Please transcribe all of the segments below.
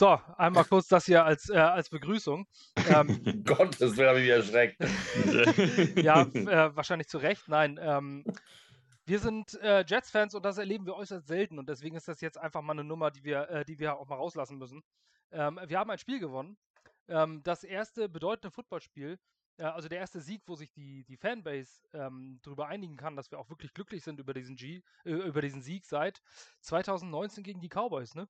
So, einmal kurz das hier als, äh, als Begrüßung. Ähm, Gottes Willen, habe ich mich erschreckt. ja, äh, wahrscheinlich zu Recht. Nein, ähm, wir sind äh, Jets-Fans und das erleben wir äußerst selten und deswegen ist das jetzt einfach mal eine Nummer, die wir, äh, die wir auch mal rauslassen müssen. Ähm, wir haben ein Spiel gewonnen. Ähm, das erste bedeutende Footballspiel, äh, also der erste Sieg, wo sich die, die Fanbase ähm, darüber einigen kann, dass wir auch wirklich glücklich sind über diesen, G, äh, über diesen Sieg seit 2019 gegen die Cowboys, ne?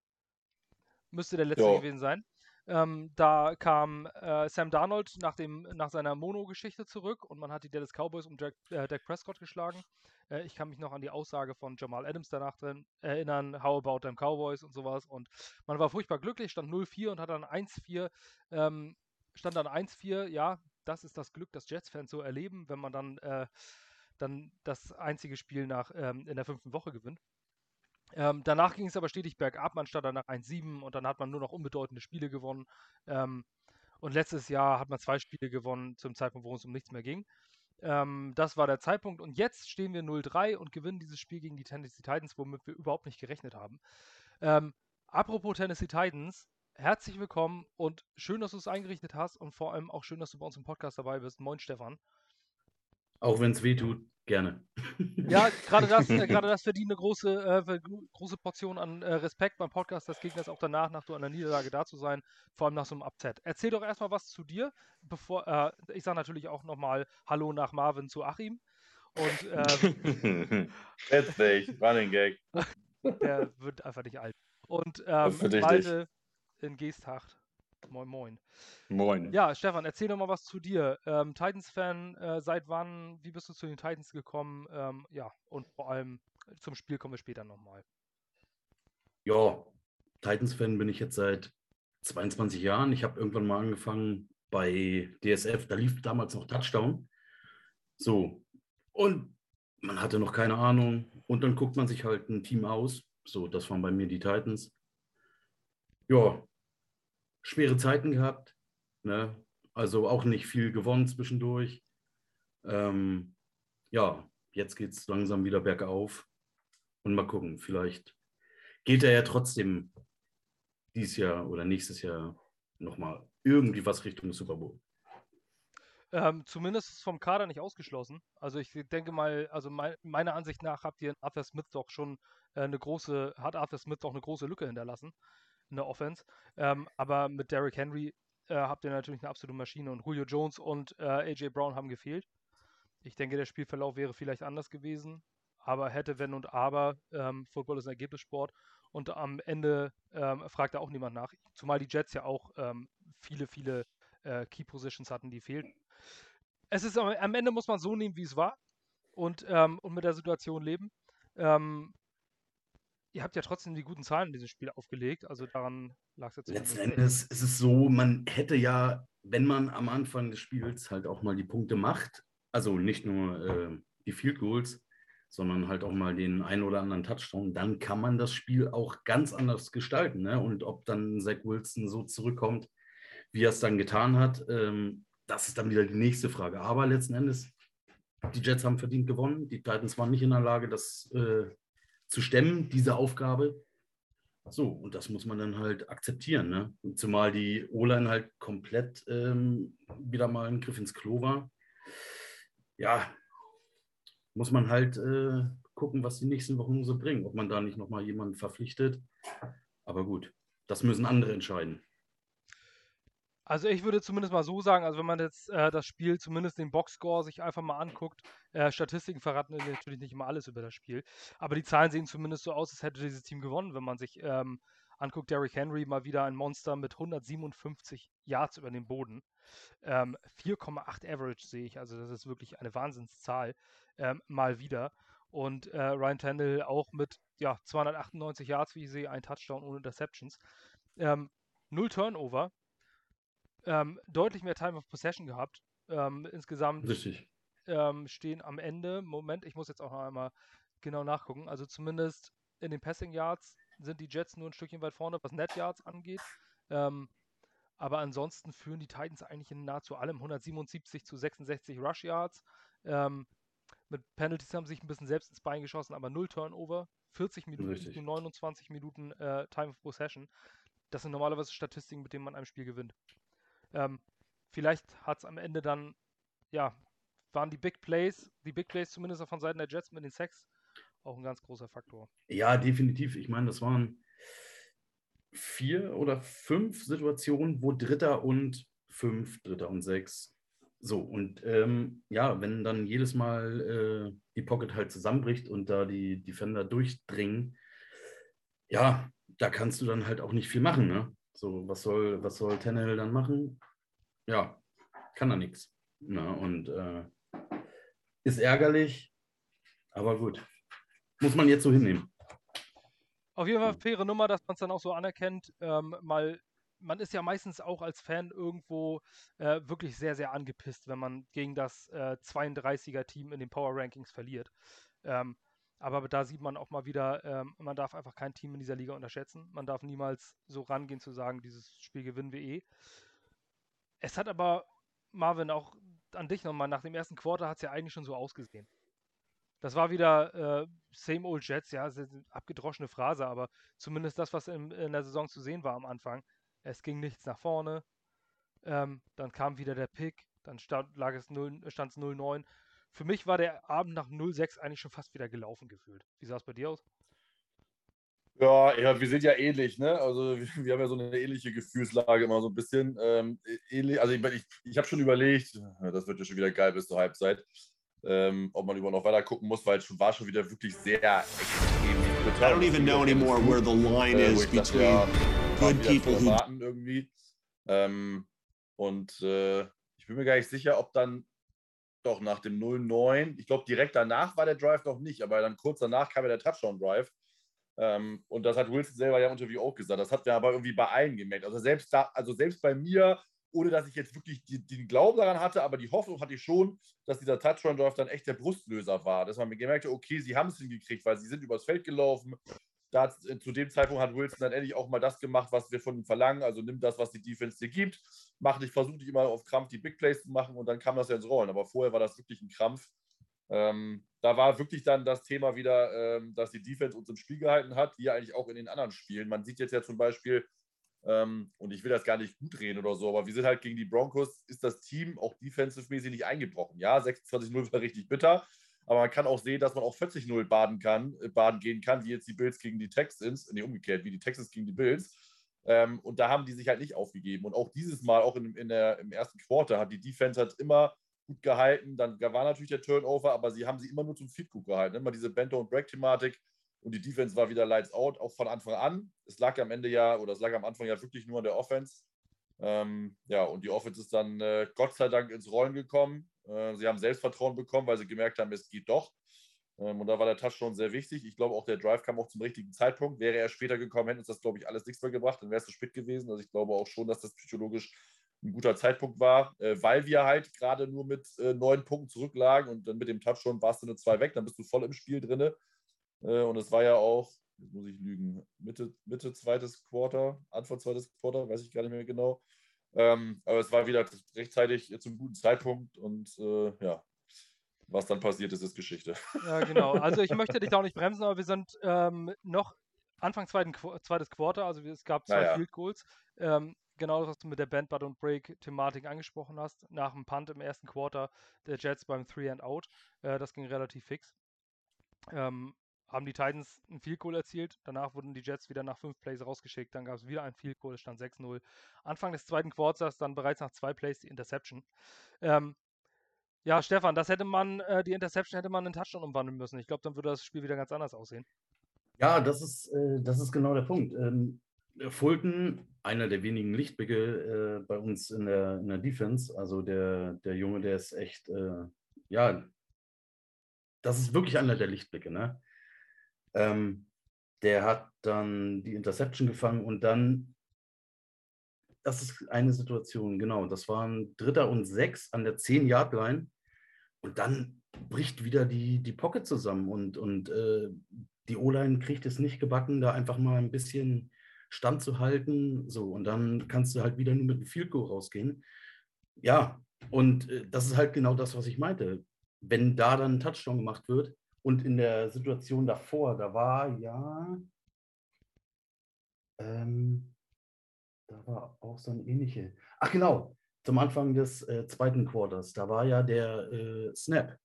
Müsste der letzte jo. gewesen sein. Ähm, da kam äh, Sam Darnold nach, dem, nach seiner Mono-Geschichte zurück und man hat die Dallas Cowboys um Jack, äh, Dak Prescott geschlagen. Äh, ich kann mich noch an die Aussage von Jamal Adams danach drin erinnern, how about them Cowboys und sowas. Und man war furchtbar glücklich, stand 0-4 und hat dann 1-4, ähm, stand dann 1-4, ja, das ist das Glück, das Jets-Fans so erleben, wenn man dann, äh, dann das einzige Spiel nach, ähm, in der fünften Woche gewinnt. Ähm, danach ging es aber stetig bergab. Man stand danach 1-7 und dann hat man nur noch unbedeutende Spiele gewonnen. Ähm, und letztes Jahr hat man zwei Spiele gewonnen zum Zeitpunkt, wo es um nichts mehr ging. Ähm, das war der Zeitpunkt. Und jetzt stehen wir 0-3 und gewinnen dieses Spiel gegen die Tennessee Titans, womit wir überhaupt nicht gerechnet haben. Ähm, apropos Tennessee Titans, herzlich willkommen und schön, dass du es eingerichtet hast und vor allem auch schön, dass du bei uns im Podcast dabei bist. Moin, Stefan. Auch wenn es weh tut, gerne. Ja, gerade das, äh, das verdient eine große, äh, große Portion an äh, Respekt beim Podcast des Gegners auch danach, nach so einer Niederlage da zu sein, vor allem nach so einem Upset. Erzähl doch erstmal was zu dir, bevor äh, ich sage natürlich auch nochmal Hallo nach Marvin zu Achim. Und ähm, Jetzt nicht, Running Gag. Der wird einfach nicht alt. Und ähm, Malte in Geesthacht. Moin, moin. Moin. Ja, Stefan, erzähl doch mal was zu dir. Ähm, Titans-Fan, äh, seit wann, wie bist du zu den Titans gekommen? Ähm, ja, und vor allem zum Spiel kommen wir später nochmal. Ja, Titans-Fan bin ich jetzt seit 22 Jahren. Ich habe irgendwann mal angefangen bei DSF, da lief damals noch Touchdown. So, und man hatte noch keine Ahnung. Und dann guckt man sich halt ein Team aus. So, das waren bei mir die Titans. Ja, schwere Zeiten gehabt. Ne? Also auch nicht viel gewonnen zwischendurch. Ähm, ja, jetzt geht es langsam wieder bergauf. Und mal gucken, vielleicht geht er ja trotzdem dieses Jahr oder nächstes Jahr nochmal irgendwie was Richtung Super Bowl. Ähm, zumindest ist vom Kader nicht ausgeschlossen. Also ich denke mal, also mein, meiner Ansicht nach habt ihr Arthur Smith doch schon äh, eine große, hat Arthur Smith doch eine große Lücke hinterlassen in der Offense. Ähm, aber mit Derrick Henry äh, habt ihr natürlich eine absolute Maschine und Julio Jones und äh, AJ Brown haben gefehlt. Ich denke, der Spielverlauf wäre vielleicht anders gewesen, aber hätte, wenn und aber, ähm, Football ist ein Ergebnissport und am Ende ähm, fragt da auch niemand nach, zumal die Jets ja auch ähm, viele, viele äh, Key Positions hatten, die fehlten. Es ist am Ende muss man so nehmen, wie es war und, ähm, und mit der Situation leben. Ähm, ihr habt ja trotzdem die guten Zahlen in diesem Spiel aufgelegt, also daran lag es jetzt. Letzten Endes ist es so, man hätte ja, wenn man am Anfang des Spiels halt auch mal die Punkte macht, also nicht nur äh, die Field Goals, sondern halt auch mal den einen oder anderen Touchdown, dann kann man das Spiel auch ganz anders gestalten. Ne? Und ob dann Zach Wilson so zurückkommt, wie er es dann getan hat, ähm, das ist dann wieder die nächste Frage. Aber letzten Endes, die Jets haben verdient gewonnen. Die Titans waren nicht in der Lage, das äh, zu stemmen, diese Aufgabe. So, und das muss man dann halt akzeptieren. Ne? Zumal die O-Line halt komplett ähm, wieder mal ein Griff ins Klo war. Ja, muss man halt äh, gucken, was die nächsten Wochen so bringen. Ob man da nicht nochmal jemanden verpflichtet. Aber gut, das müssen andere entscheiden. Also ich würde zumindest mal so sagen, also wenn man jetzt äh, das Spiel, zumindest den Boxscore sich einfach mal anguckt, äh, Statistiken verraten natürlich nicht immer alles über das Spiel, aber die Zahlen sehen zumindest so aus, als hätte dieses Team gewonnen, wenn man sich ähm, anguckt, Derrick Henry mal wieder ein Monster mit 157 Yards über den Boden. Ähm, 4,8 Average sehe ich, also das ist wirklich eine Wahnsinnszahl, ähm, mal wieder. Und äh, Ryan Tannehill auch mit ja, 298 Yards, wie ich sehe, ein Touchdown ohne Interceptions. Ähm, null Turnover, ähm, deutlich mehr Time of Possession gehabt. Ähm, insgesamt ähm, stehen am Ende, Moment, ich muss jetzt auch noch einmal genau nachgucken, also zumindest in den Passing Yards sind die Jets nur ein Stückchen weit vorne, was Net Yards angeht. Ähm, aber ansonsten führen die Titans eigentlich in nahezu allem 177 zu 66 Rush Yards. Ähm, mit Penalties haben sie sich ein bisschen selbst ins Bein geschossen, aber null Turnover, 40 Minuten zu 29 Minuten äh, Time of Possession. das sind normalerweise Statistiken, mit denen man ein Spiel gewinnt. Ähm, vielleicht hat es am Ende dann, ja, waren die Big Plays, die Big Plays zumindest von Seiten der Jets mit den Sacks auch ein ganz großer Faktor. Ja, definitiv. Ich meine, das waren vier oder fünf Situationen, wo Dritter und fünf, Dritter und sechs. So, und ähm, ja, wenn dann jedes Mal äh, die Pocket halt zusammenbricht und da die Defender durchdringen, ja, da kannst du dann halt auch nicht viel machen. Ne? So, was soll, was soll Tannehill dann machen? Ja, kann er nichts. Ne? Und äh, ist ärgerlich, aber gut. Muss man jetzt so hinnehmen. Auf jeden Fall faire Nummer, dass man es dann auch so anerkennt. Ähm, mal, man ist ja meistens auch als Fan irgendwo äh, wirklich sehr, sehr angepisst, wenn man gegen das äh, 32er-Team in den Power Rankings verliert. Ähm, aber da sieht man auch mal wieder, ähm, man darf einfach kein Team in dieser Liga unterschätzen. Man darf niemals so rangehen zu sagen, dieses Spiel gewinnen wir eh. Es hat aber, Marvin, auch an dich nochmal, nach dem ersten Quarter hat es ja eigentlich schon so ausgesehen. Das war wieder äh, Same Old Jets, ja, abgedroschene Phrase, aber zumindest das, was in, in, der Saison zu sehen war am Anfang. Es ging nichts nach vorne. Ähm, dann kam wieder der Pick, dann stand, lag es 0, stand es 0-9. Für mich war der Abend nach 0-6 eigentlich schon fast wieder gelaufen gefühlt. Wie sah es bei dir aus? Ja, ja, wir sind ja ähnlich, ne? Also wir, wir, haben ja so eine ähnliche Gefühlslage immer so ein bisschen. Ähm, ähnlich, also ich, ich, ich habe schon überlegt, das wird ja schon wieder geil bis zur Halbzeit ähm, ob man überhaupt noch weiter gucken muss, weil es war schon wieder wirklich sehr extrem. I don't even know anymore where the line äh, is between ja, good people who irgendwie. Ähm, und äh, ich bin mir gar nicht sicher, ob dann doch nach dem 0-9, ich glaube direkt danach war der Drive noch nicht, aber dann kurz danach kam ja der Touchdown-Drive. Ähm, und das hat Wilson selber ja im Interview auch gesagt. Das hat er aber irgendwie bei allen gemerkt. Also selbst da, also selbst bei mir ohne dass ich jetzt wirklich die, den Glauben daran hatte, aber die Hoffnung hatte ich schon, dass dieser Touchdown-Drive dann echt der Brustlöser war. Dass man gemerkt hat, okay, sie haben es hingekriegt, weil sie sind übers Feld gelaufen. Da, zu dem Zeitpunkt hat Wilson dann endlich auch mal das gemacht, was wir von ihm verlangen. Also nimm das, was die Defense dir gibt, mach dich, versuch dich immer auf Krampf die Big Plays zu machen und dann kam das ja ins Rollen. Aber vorher war das wirklich ein Krampf. Ähm, da war wirklich dann das Thema wieder, ähm, dass die Defense uns im Spiel gehalten hat, wie eigentlich auch in den anderen Spielen. Man sieht jetzt ja zum Beispiel, ähm, und ich will das gar nicht gut reden oder so, aber wir sind halt gegen die Broncos, ist das Team auch defensive-mäßig nicht eingebrochen. Ja, 26-0 war richtig bitter, aber man kann auch sehen, dass man auch 40-0 baden kann, äh, baden gehen kann, wie jetzt die Bills gegen die Texans, nee, umgekehrt, wie die Texans gegen die Bills. Ähm, und da haben die sich halt nicht aufgegeben. Und auch dieses Mal, auch in, in der, im ersten Quarter, hat die Defense halt immer gut gehalten. Dann war natürlich der Turnover, aber sie haben sie immer nur zum Feed gehalten. Immer diese Bento- und Break-Thematik und die Defense war wieder lights out, auch von Anfang an. Es lag am Ende ja, oder es lag am Anfang ja wirklich nur an der Offense. Ähm, ja, und die Offense ist dann äh, Gott sei Dank ins Rollen gekommen. Äh, sie haben Selbstvertrauen bekommen, weil sie gemerkt haben, es geht doch. Ähm, und da war der Touchdown sehr wichtig. Ich glaube, auch der Drive kam auch zum richtigen Zeitpunkt. Wäre er später gekommen, hätte uns das, glaube ich, alles nichts mehr gebracht. Dann wäre es zu spät gewesen. Also ich glaube auch schon, dass das psychologisch ein guter Zeitpunkt war, äh, weil wir halt gerade nur mit äh, neun Punkten zurücklagen und dann mit dem Touchdown warst du eine zwei weg, dann bist du voll im Spiel drin. Äh, und es war ja auch, jetzt muss ich lügen, Mitte, Mitte zweites Quarter, Anfang zweites Quarter, weiß ich gar nicht mehr genau. Ähm, aber es war wieder rechtzeitig zum guten Zeitpunkt und äh, ja, was dann passiert ist, ist Geschichte. Ja, genau. Also ich möchte dich da auch nicht bremsen, aber wir sind ähm, noch Anfang zweiten, zweites Quarter, also es gab zwei ja, Field Goals. Ähm, genau das, was du mit der Band But und Break-Thematik angesprochen hast. Nach dem Punt im ersten Quarter der Jets beim Three and Out. Äh, das ging relativ fix. Ähm, haben die Titans ein Field Goal erzielt. Danach wurden die Jets wieder nach fünf Plays rausgeschickt. Dann gab es wieder ein Field Goal, stand 6-0. Anfang des zweiten Quarters dann bereits nach zwei Plays die Interception. Ähm, ja, Stefan, das hätte man, äh, die Interception hätte man in Touchdown umwandeln müssen. Ich glaube, dann würde das Spiel wieder ganz anders aussehen. Ja, das ist, äh, das ist genau der Punkt. Ähm, Fulton, einer der wenigen Lichtblicke äh, bei uns in der, in der Defense, also der, der Junge, der ist echt, äh, ja, das ist wirklich einer der Lichtblicke, ne? Ähm, der hat dann die Interception gefangen und dann, das ist eine Situation, genau, das waren Dritter und Sechs an der 10-Yard-Line und dann bricht wieder die, die Pocket zusammen und, und äh, die O-Line kriegt es nicht gebacken, da einfach mal ein bisschen Stand zu halten. So, und dann kannst du halt wieder nur mit einem Field Goal rausgehen. Ja, und äh, das ist halt genau das, was ich meinte. Wenn da dann ein Touchdown gemacht wird, und in der Situation davor, da war ja, ähm, da war auch so ein ähnliche. Ach genau, zum Anfang des äh, zweiten Quarters, da war ja der äh, Snap,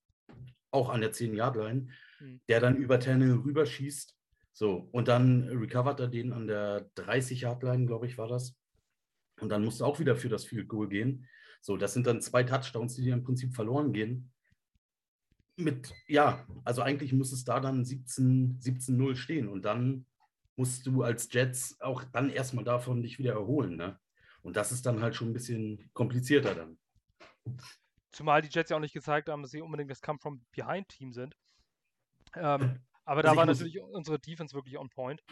auch an der 10-Yard-Line, mhm. der dann über Tannehill rüberschießt. So, und dann recovert er den an der 30-Yard-Line, glaube ich, war das. Und dann musste auch wieder für das Field Goal gehen. So, das sind dann zwei Touchdowns, die im Prinzip verloren gehen. Mit, ja, also eigentlich muss es da dann 17-0 17 stehen und dann musst du als Jets auch dann erstmal davon dich wieder erholen. Ne? Und das ist dann halt schon ein bisschen komplizierter dann. Zumal die Jets ja auch nicht gezeigt haben, dass sie unbedingt das Come-from-Behind-Team sind. Ähm, aber also da war natürlich unsere Defense wirklich on point.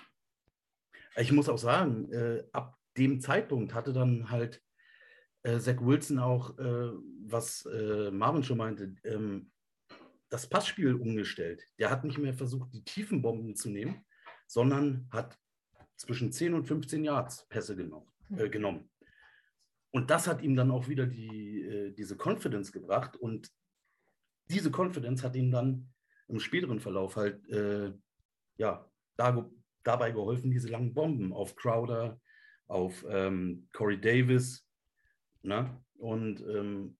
Ich muss auch sagen, äh, ab dem Zeitpunkt hatte dann halt äh, Zach Wilson auch, äh, was äh, Marvin schon meinte, ähm, das Passspiel umgestellt. Der hat nicht mehr versucht, die tiefen Bomben zu nehmen, sondern hat zwischen 10 und 15 Yards Pässe genommen. Äh, genommen. Und das hat ihm dann auch wieder die, äh, diese Confidence gebracht. Und diese Confidence hat ihm dann im späteren Verlauf halt äh, ja, da, dabei geholfen, diese langen Bomben auf Crowder, auf ähm, Corey Davis. Ne? Und ähm,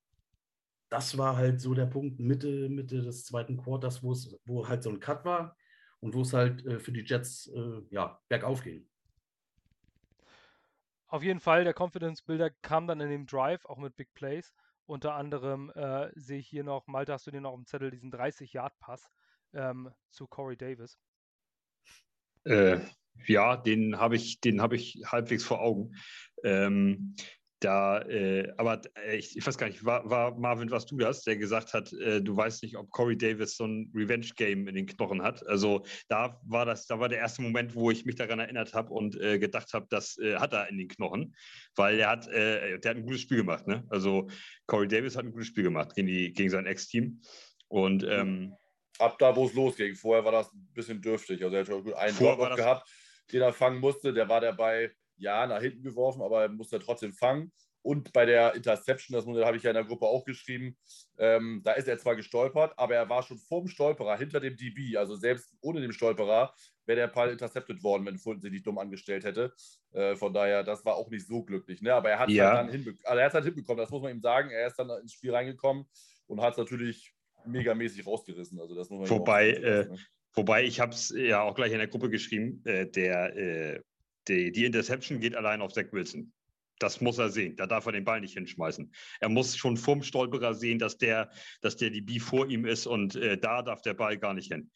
das war halt so der Punkt Mitte, Mitte des zweiten Quarters, wo halt so ein Cut war und wo es halt äh, für die Jets äh, ja, bergauf ging. Auf jeden Fall, der Confidence Builder kam dann in dem Drive, auch mit Big Plays. Unter anderem äh, sehe ich hier noch, Malte, hast du dir noch im Zettel diesen 30-Yard-Pass ähm, zu Corey Davis? Äh, ja, den habe ich, den ich halbwegs vor Augen. Ähm, da, äh, aber äh, ich, ich, weiß gar nicht, war, war, Marvin, was du das, der gesagt hat, äh, du weißt nicht, ob Corey Davis so ein Revenge-Game in den Knochen hat. Also da war das, da war der erste Moment, wo ich mich daran erinnert habe und äh, gedacht habe, das äh, hat er in den Knochen, weil er hat, der hat ein gutes Spiel gemacht. Ne? Also Corey Davis hat ein gutes Spiel gemacht gegen, die, gegen sein Ex-Team. Und ähm, ab da, wo es losging. Vorher war das ein bisschen dürftig. Also er hat schon einen Drop gehabt, den er fangen musste. Der war dabei ja, nach hinten geworfen, aber er musste trotzdem fangen. Und bei der Interception, das habe ich ja in der Gruppe auch geschrieben, ähm, da ist er zwar gestolpert, aber er war schon vor dem Stolperer, hinter dem DB. Also selbst ohne den Stolperer wäre der Ball intercepted worden, wenn Fulton sich nicht dumm angestellt hätte. Äh, von daher, das war auch nicht so glücklich. Ne? Aber er hat es ja. halt dann hinbe also er halt hinbekommen, das muss man ihm sagen. Er ist dann ins Spiel reingekommen und hat es natürlich megamäßig rausgerissen. Also das muss man wobei, äh, ne? wobei ich habe es ja auch gleich in der Gruppe geschrieben, äh, der äh, die, die Interception geht allein auf Zach Wilson. Das muss er sehen. Da darf er den Ball nicht hinschmeißen. Er muss schon vorm Stolperer sehen, dass der, dass der DB vor ihm ist und äh, da darf der Ball gar nicht hin.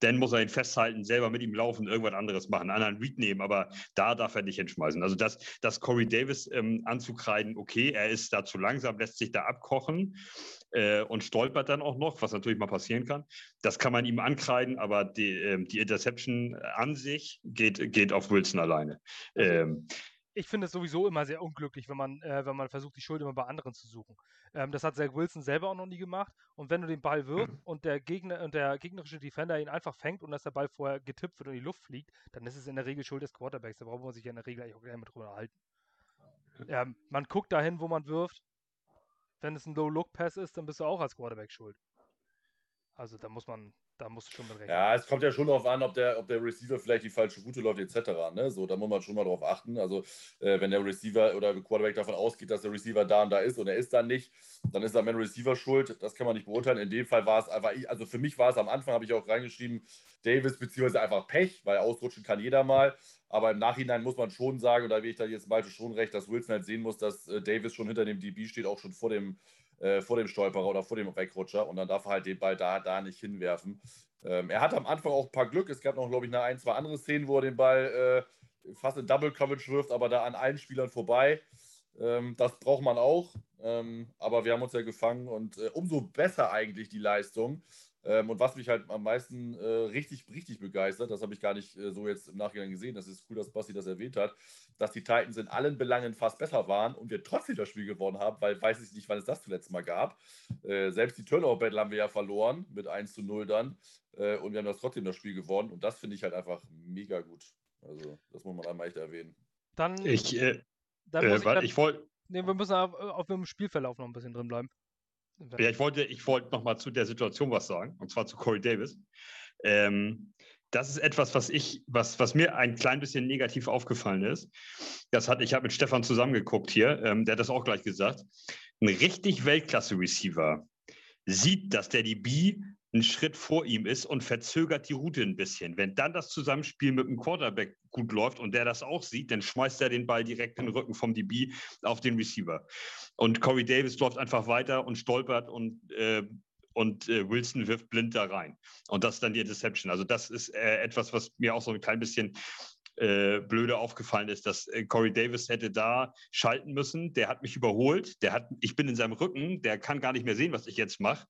Dann muss er ihn festhalten, selber mit ihm laufen, irgendwas anderes machen, einen anderen Read nehmen, aber da darf er nicht hinschmeißen. Also das, das Corey Davis ähm, anzukreiden, okay, er ist da zu langsam, lässt sich da abkochen äh, und stolpert dann auch noch, was natürlich mal passieren kann. Das kann man ihm ankreiden, aber die, äh, die Interception an sich geht, geht auf Wilson alleine. Also ähm, ich finde es sowieso immer sehr unglücklich, wenn man, äh, wenn man versucht, die Schuld immer bei anderen zu suchen. Ähm, das hat Zach Wilson selber auch noch nie gemacht. Und wenn du den Ball wirfst mhm. und der Gegner und der gegnerische Defender ihn einfach fängt und dass der Ball vorher getippt wird und in die Luft fliegt, dann ist es in der Regel Schuld des Quarterbacks. Da brauchen wir sich ja in der Regel eigentlich auch gerne mit drüber halten. Ähm, man guckt dahin, wo man wirft. Wenn es ein Low-Look-Pass ist, dann bist du auch als Quarterback schuld. Also da muss man, da musst du schon mit rechnen. Ja, es kommt ja schon darauf an, ob der, ob der Receiver vielleicht die falsche Route läuft, etc. Ne? So, da muss man schon mal drauf achten. Also, äh, wenn der Receiver oder der Quarterback davon ausgeht, dass der Receiver da und da ist und er ist dann nicht, dann ist am Ende Receiver schuld. Das kann man nicht beurteilen. In dem Fall war es einfach, also für mich war es am Anfang, habe ich auch reingeschrieben, Davis beziehungsweise einfach Pech, weil ausrutschen kann jeder mal. Aber im Nachhinein muss man schon sagen, und da will ich da jetzt Malte schon recht, dass Wilson halt sehen muss, dass äh, Davis schon hinter dem DB steht, auch schon vor dem äh, vor dem Stolperer oder vor dem Wegrutscher und dann darf er halt den Ball da, da nicht hinwerfen. Ähm, er hat am Anfang auch ein paar Glück. Es gab noch, glaube ich, eine ein, zwei andere Szenen, wo er den Ball äh, fast in Double Coverage wirft, aber da an allen Spielern vorbei. Ähm, das braucht man auch. Ähm, aber wir haben uns ja gefangen und äh, umso besser eigentlich die Leistung. Ähm, und was mich halt am meisten äh, richtig, richtig begeistert, das habe ich gar nicht äh, so jetzt im Nachhinein gesehen, das ist cool, dass Basti das erwähnt hat, dass die Titans in allen Belangen fast besser waren und wir trotzdem das Spiel gewonnen haben, weil weiß ich nicht, wann es das zuletzt mal gab. Äh, selbst die Turnover-Battle haben wir ja verloren mit 1 zu 0 dann äh, und wir haben das trotzdem das Spiel gewonnen und das finde ich halt einfach mega gut. Also, das muss man einmal echt erwähnen. Dann, ich, äh, dann äh, ich, ich wollte. Nee, wir müssen auf, auf dem Spielverlauf noch ein bisschen drin bleiben. Ja, ich wollte, ich wollte noch mal zu der Situation was sagen, und zwar zu Corey Davis. Ähm, das ist etwas, was ich, was, was mir ein klein bisschen negativ aufgefallen ist. Das hat, ich habe mit Stefan zusammengeguckt hier, ähm, der hat das auch gleich gesagt. Ein richtig Weltklasse-Receiver sieht, dass der DB einen Schritt vor ihm ist und verzögert die Route ein bisschen. Wenn dann das Zusammenspiel mit dem Quarterback gut läuft und der das auch sieht, dann schmeißt er den Ball direkt in den Rücken vom DB auf den Receiver. Und Corey Davis läuft einfach weiter und stolpert und äh, und äh, Wilson wirft blind da rein. Und das ist dann die Interception. Also das ist äh, etwas, was mir auch so ein klein bisschen äh, blöde aufgefallen ist, dass äh, Corey Davis hätte da schalten müssen. Der hat mich überholt. Der hat, ich bin in seinem Rücken. Der kann gar nicht mehr sehen, was ich jetzt mache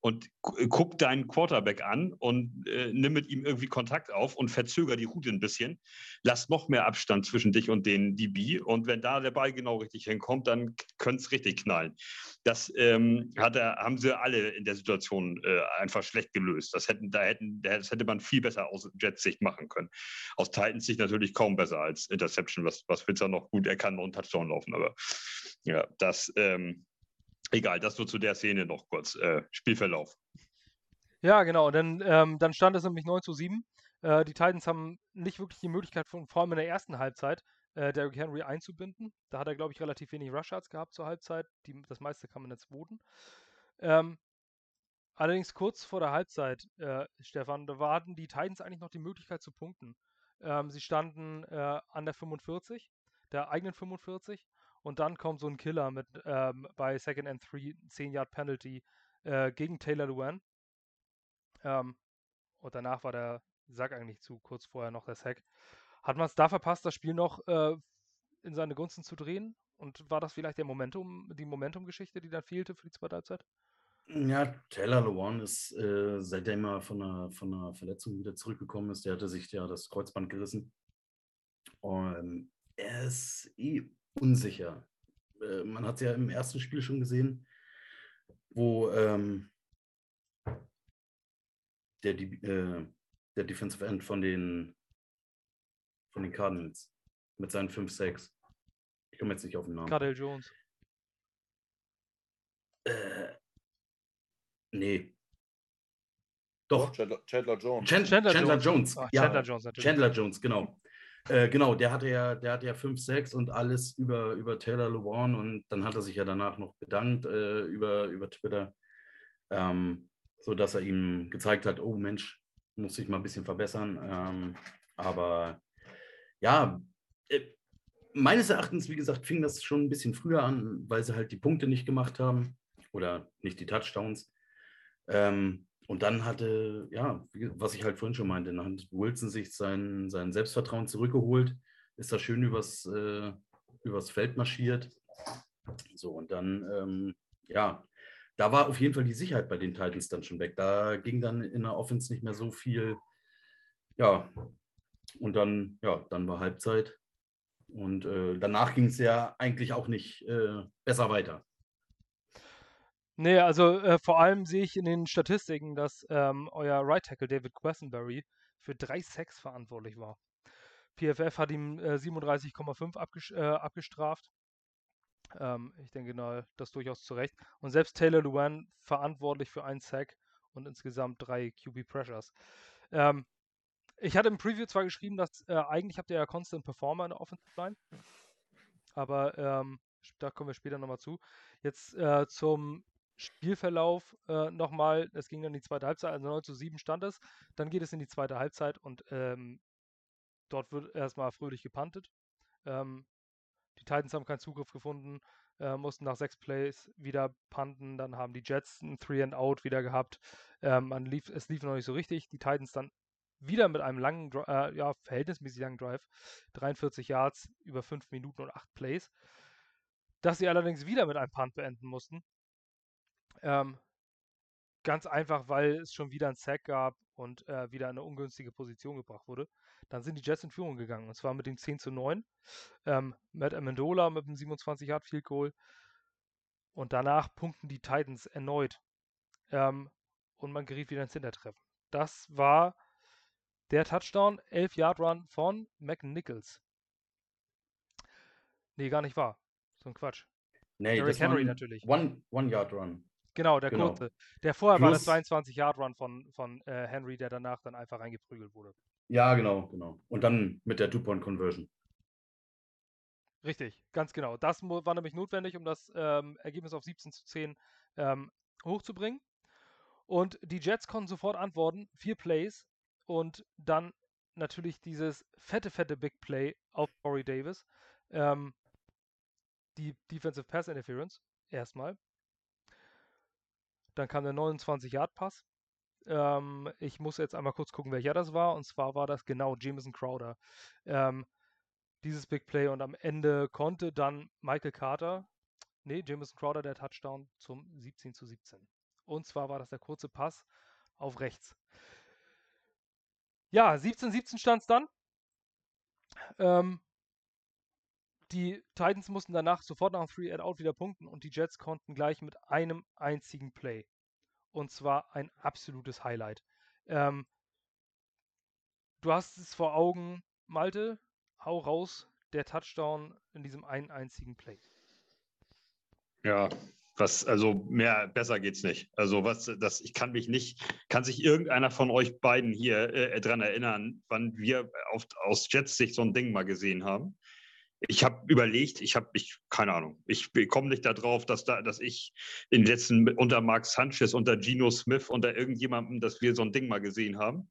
und äh, guck deinen Quarterback an und äh, nimm mit ihm irgendwie Kontakt auf und verzöger die Route ein bisschen. Lass noch mehr Abstand zwischen dich und den DB und wenn da der Ball genau richtig hinkommt, dann könnte es richtig knallen. Das ähm, hat er, haben sie alle in der Situation äh, einfach schlecht gelöst. Das, hätten, da hätten, das hätte man viel besser aus Jets Sicht machen können. Aus Titans Sicht natürlich kaum besser als Interception, was, was Witzer noch gut, er kann noch einen Touchdown laufen, aber ja, das ähm, Egal, das nur zu der Szene noch kurz. Äh, Spielverlauf. Ja, genau. Dann, ähm, dann stand es nämlich 9 zu 7. Äh, die Titans haben nicht wirklich die Möglichkeit, von, vor allem in der ersten Halbzeit, äh, Derrick Henry einzubinden. Da hat er, glaube ich, relativ wenig Rush-Yards gehabt zur Halbzeit. Die, das meiste kam in der zweiten. Ähm, allerdings kurz vor der Halbzeit, äh, Stefan, da hatten die Titans eigentlich noch die Möglichkeit zu punkten. Ähm, sie standen äh, an der 45, der eigenen 45 und dann kommt so ein Killer mit ähm, bei Second and Three 10 Yard Penalty äh, gegen Taylor Luan. Ähm, und danach war der Sack eigentlich zu, kurz vorher noch der Sack. Hat man es da verpasst, das Spiel noch äh, in seine Gunsten zu drehen? Und war das vielleicht der Momentum, die Momentum-Geschichte, die dann fehlte für die zweite Halbzeit? Ja, Taylor Lewan ist, äh, seitdem er von einer, von einer Verletzung wieder zurückgekommen ist, der hatte sich ja das Kreuzband gerissen. Und er ist eh unsicher. Äh, man hat es ja im ersten Spiel schon gesehen, wo ähm, der, äh, der Defensive End von den, von den Cardinals mit seinen 5-6. Ich komme jetzt nicht auf den Namen. Cardell Jones. Äh, nee. Doch. Chandler, Chandler Jones. Chandler, Chandler Jones. Jones. Ach, ja, Chandler Jones natürlich. Chandler Jones, genau. Äh, genau, der hatte ja, der hatte ja 5, 6 und alles über, über Taylor Lewan und dann hat er sich ja danach noch bedankt äh, über, über Twitter, ähm, sodass er ihm gezeigt hat, oh Mensch, muss ich mal ein bisschen verbessern. Ähm, aber ja, äh, meines Erachtens, wie gesagt, fing das schon ein bisschen früher an, weil sie halt die Punkte nicht gemacht haben oder nicht die Touchdowns. Ähm, und dann hatte, ja, was ich halt vorhin schon meinte, dann hat Wilson sich sein, sein Selbstvertrauen zurückgeholt, ist da schön übers, äh, übers Feld marschiert. So, und dann, ähm, ja, da war auf jeden Fall die Sicherheit bei den Titans dann schon weg. Da ging dann in der Offense nicht mehr so viel. Ja, und dann, ja, dann war Halbzeit. Und äh, danach ging es ja eigentlich auch nicht äh, besser weiter. Nee, also äh, vor allem sehe ich in den Statistiken, dass ähm, euer Right Tackle David Quessenberry für drei Sacks verantwortlich war. PFF hat ihm äh, 37,5 abges äh, abgestraft. Ähm, ich denke, na, das durchaus zu Recht. Und selbst Taylor Luan verantwortlich für einen Sack und insgesamt drei QB Pressures. Ähm, ich hatte im Preview zwar geschrieben, dass äh, eigentlich habt ihr ja Constant Performer in der Offensive Line. Aber ähm, da kommen wir später nochmal zu. Jetzt äh, zum Spielverlauf äh, nochmal, es ging dann in die zweite Halbzeit, also 9 zu 7 stand es. Dann geht es in die zweite Halbzeit und ähm, dort wird erstmal fröhlich gepantet. Ähm, die Titans haben keinen Zugriff gefunden, äh, mussten nach sechs Plays wieder panten. Dann haben die Jets ein Three and Out wieder gehabt. Ähm, lief, es lief noch nicht so richtig. Die Titans dann wieder mit einem langen, äh, ja, verhältnismäßig langen Drive. 43 Yards über 5 Minuten und 8 Plays. Dass sie allerdings wieder mit einem Punt beenden mussten. Ähm, ganz einfach, weil es schon wieder ein Sack gab und äh, wieder eine ungünstige Position gebracht wurde. Dann sind die Jets in Führung gegangen und zwar mit dem 10 zu 9. Ähm, Matt Amendola mit dem 27 Yard Field Goal. Und danach punkten die Titans erneut. Ähm, und man geriet wieder ins Hintertreffen. Das war der Touchdown, 11 Yard Run von McNichols. Nee, gar nicht wahr. So ein Quatsch. Nee, Derrick das Henry natürlich. One, one Yard Run. Genau, der Genau. kurze. Der vorher war der Plus- 22-Yard-Run von, von äh, Henry, der danach dann einfach reingeprügelt wurde. Ja, genau, genau. Und dann mit der Two-Point-Conversion. Richtig, ganz genau. Das war nämlich notwendig, um das ähm, Ergebnis auf 17 zu 10 ähm, hochzubringen. Und die Jets konnten sofort antworten, vier Plays und dann natürlich dieses fette, fette Big Play auf Corey Davis. Ähm, die Defensive Pass Interference erstmal. Dann kam der 29-Yard-Pass. Ähm, ich muss jetzt einmal kurz gucken, welcher das war. Und zwar war das genau Jameson Crowder. Ähm, dieses Big Play und am Ende konnte dann Michael Carter, nee, Jameson Crowder der Touchdown zum 17 zu 17. Und zwar war das der kurze Pass auf rechts. Ja, 17-17 stand es dann. Ähm, die Titans mussten danach sofort nach dem Three and Out wieder punkten und die Jets konnten gleich mit einem einzigen Play. Und zwar ein absolutes Highlight. Ähm, du hast es vor Augen, Malte, hau raus, der Touchdown in diesem einen einzigen Play. Ja, was, also mehr, besser geht's nicht. Also was, das, ich kann mich nicht, kann sich irgendeiner von euch beiden hier äh, dran erinnern, wann wir auf, aus Jets Sicht so ein Ding mal gesehen haben? Ich habe überlegt, ich habe, ich, keine Ahnung, ich komme nicht darauf, dass da, dass ich in den letzten unter Mark Sanchez, unter Geno Smith, unter irgendjemandem, dass wir so ein Ding mal gesehen haben.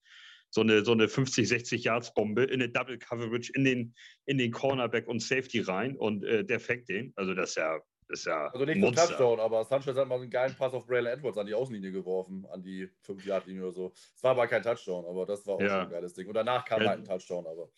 So eine, so eine 50, 60 Yards Bombe in eine Double Coverage in den, in den Cornerback und Safety rein und äh, der fängt den. Also das ist ja, das ist ja Also nicht zum Touchdown, aber Sanchez hat mal einen geilen Pass auf Braylon Edwards an die Außenlinie geworfen, an die 5-Yard-Linie oder so. Es war aber kein Touchdown, aber das war auch Ja. schon ein geiles Ding. Und danach kam Ja. halt ein Touchdown, aber.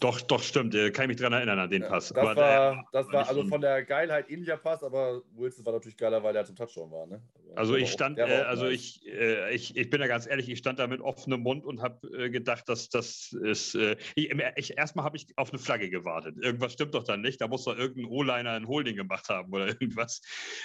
Doch, doch, stimmt. äh, Kann ich mich dran erinnern an den Ja, Pass. das Aber war, der- das war also von der Geilheit ähnlicher Pass, aber Wilson war natürlich geiler, weil der zum Touchdown war. Ne? Also der ich stand, äh, also nice. ich, äh, ich, ich bin da ganz ehrlich, ich stand da mit offenem Mund und habe äh, gedacht, dass das ist. Äh, ich, ich, erstmal habe ich auf eine Flagge gewartet. Irgendwas stimmt doch dann nicht. Da muss doch irgendein O-Liner ein Holding gemacht haben oder irgendwas.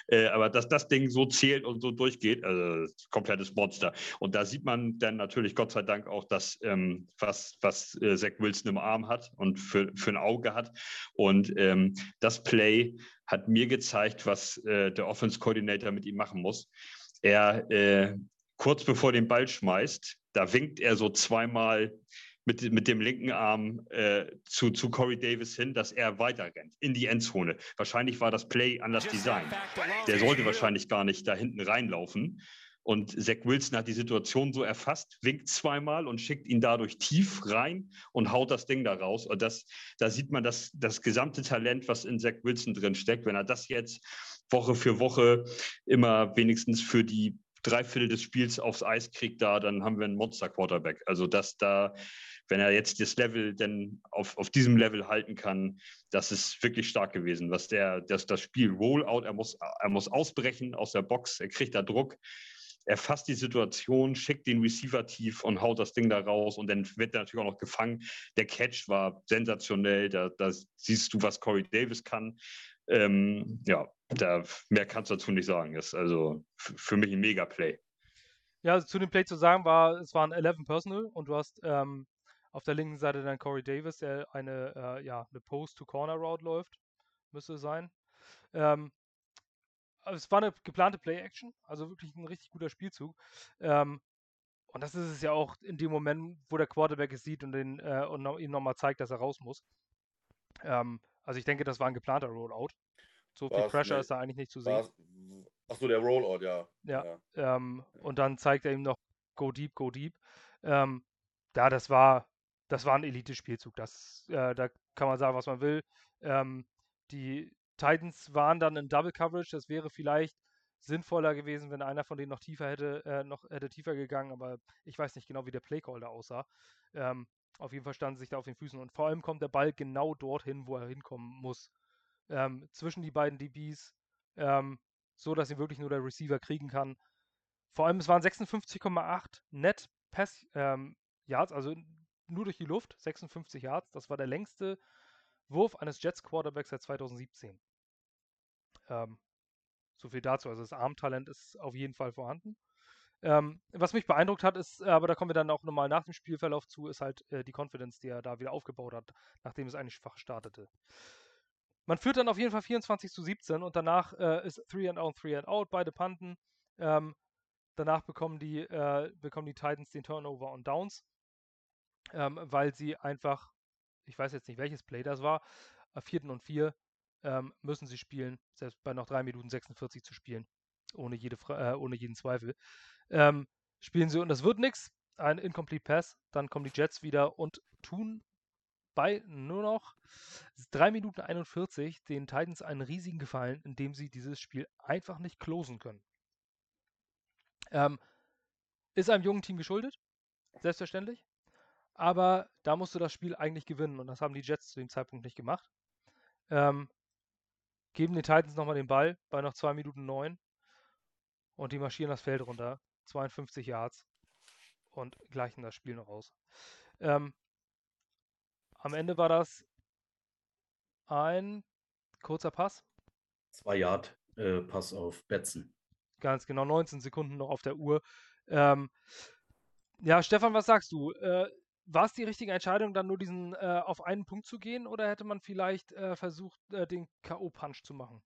Äh, aber dass das Ding so zählt und so durchgeht, also komplettes Monster. Und da sieht man dann natürlich Gott sei Dank auch das, ähm, was, was Zach Wilson im Arm hat und für, für ein Auge hat. Und ähm, das Play hat mir gezeigt, was äh, der Offense Coordinator mit ihm machen muss. Er äh, kurz bevor den Ball schmeißt, da winkt er so zweimal mit, mit dem linken Arm äh, zu, zu Corey Davis hin, dass er weiterrennt in die Endzone. Wahrscheinlich war das Play anders designt. Der sollte wahrscheinlich gar nicht da hinten reinlaufen. Und Zach Wilson hat die Situation so erfasst, winkt zweimal und schickt ihn dadurch tief rein und haut das Ding da raus. Und das, da sieht man das, das gesamte Talent, was in Zach Wilson drin steckt. Wenn er das jetzt Woche für Woche immer wenigstens für die drei Viertel des Spiels aufs Eis kriegt, da, dann haben wir einen Monster-Quarterback. Also, dass da, wenn er jetzt das Level denn auf, auf diesem Level halten kann, das ist wirklich stark gewesen. Was der, das, das Spiel Rollout, er muss, er muss ausbrechen aus der Box, er kriegt da Druck er fasst die Situation, schickt den Receiver tief und haut das Ding da raus und dann wird er natürlich auch noch gefangen. Der Catch war sensationell, da, da siehst du, was Corey Davis kann. Ähm, ja, da, mehr kannst du dazu nicht sagen. Das ist also für mich ein Mega-Play. Ja, also zu dem Play zu sagen war, es waren 11 Personal und du hast ähm, auf der linken Seite dann Corey Davis, der eine, äh, ja, eine Post-to-Corner-Route läuft, müsste sein. Ähm, es war eine geplante Play-Action, also wirklich ein richtig guter Spielzug. Ähm, und das ist es ja auch in dem Moment, wo der Quarterback es sieht und, den, äh, und ihm nochmal zeigt, dass er raus muss. Ähm, also ich denke, das war ein geplanter Rollout. So viel War's Pressure nicht. ist da eigentlich nicht zu sehen. Achso, der Rollout, ja. Ja. Ähm, und dann zeigt er ihm noch Go Deep, Go Deep. Ähm, ja, das war, das war ein Elite-Spielzug. Das, äh, da kann man sagen, was man will. Ähm, die Titans waren dann in Double Coverage. Das wäre vielleicht sinnvoller gewesen, wenn einer von denen noch tiefer hätte, äh, noch hätte tiefer gegangen, aber ich weiß nicht genau, wie der Playcall da aussah. Ähm, auf jeden Fall standen sie sich da auf den Füßen und vor allem kommt der Ball genau dorthin, wo er hinkommen muss. Ähm, zwischen die beiden DBs, ähm, so dass ihn wirklich nur der Receiver kriegen kann. Vor allem, es waren 56,8 Net Pass ähm, Yards, also nur durch die Luft, 56 Yards. Das war der längste Wurf eines Jets Quarterbacks seit 2017. Ähm, so viel dazu. Also das Armtalent ist auf jeden Fall vorhanden. Ähm, was mich beeindruckt hat, ist, äh, aber da kommen wir dann auch nochmal nach dem Spielverlauf zu, ist halt äh, die Confidence, die er da wieder aufgebaut hat, nachdem es eigentlich schwach startete. Man führt dann auf jeden Fall 24 zu 17 und danach äh, ist 3 and out, 3 and out, beide Panten. Ähm, danach bekommen die, äh, bekommen die Titans den Turnover und Downs, ähm, weil sie einfach, ich weiß jetzt nicht, welches Play das war, auf vierten und vier ähm, müssen sie spielen, selbst bei noch 3 Minuten 46 zu spielen, ohne, jede, äh, ohne jeden Zweifel. Ähm, spielen sie und das wird nichts, ein Incomplete Pass, dann kommen die Jets wieder und tun bei nur noch 3 Minuten 41 den Titans einen riesigen Gefallen, indem sie dieses Spiel einfach nicht closen können. Ähm, ist einem jungen Team geschuldet, selbstverständlich. Aber da musst du das Spiel eigentlich gewinnen und das haben die Jets zu dem Zeitpunkt nicht gemacht. Ähm, geben den Titans nochmal den Ball bei noch 2 Minuten 9 und die marschieren das Feld runter. 52 Yards und gleichen das Spiel noch aus. Ähm, am Ende war das ein kurzer Pass. Zwei Yard äh, Pass auf Betzen. Ganz genau, 19 Sekunden noch auf der Uhr. Ähm, ja, Stefan, was sagst du? Äh, war es die richtige Entscheidung, dann nur diesen äh, auf einen Punkt zu gehen oder hätte man vielleicht äh, versucht, äh, den K.O.-Punch zu machen?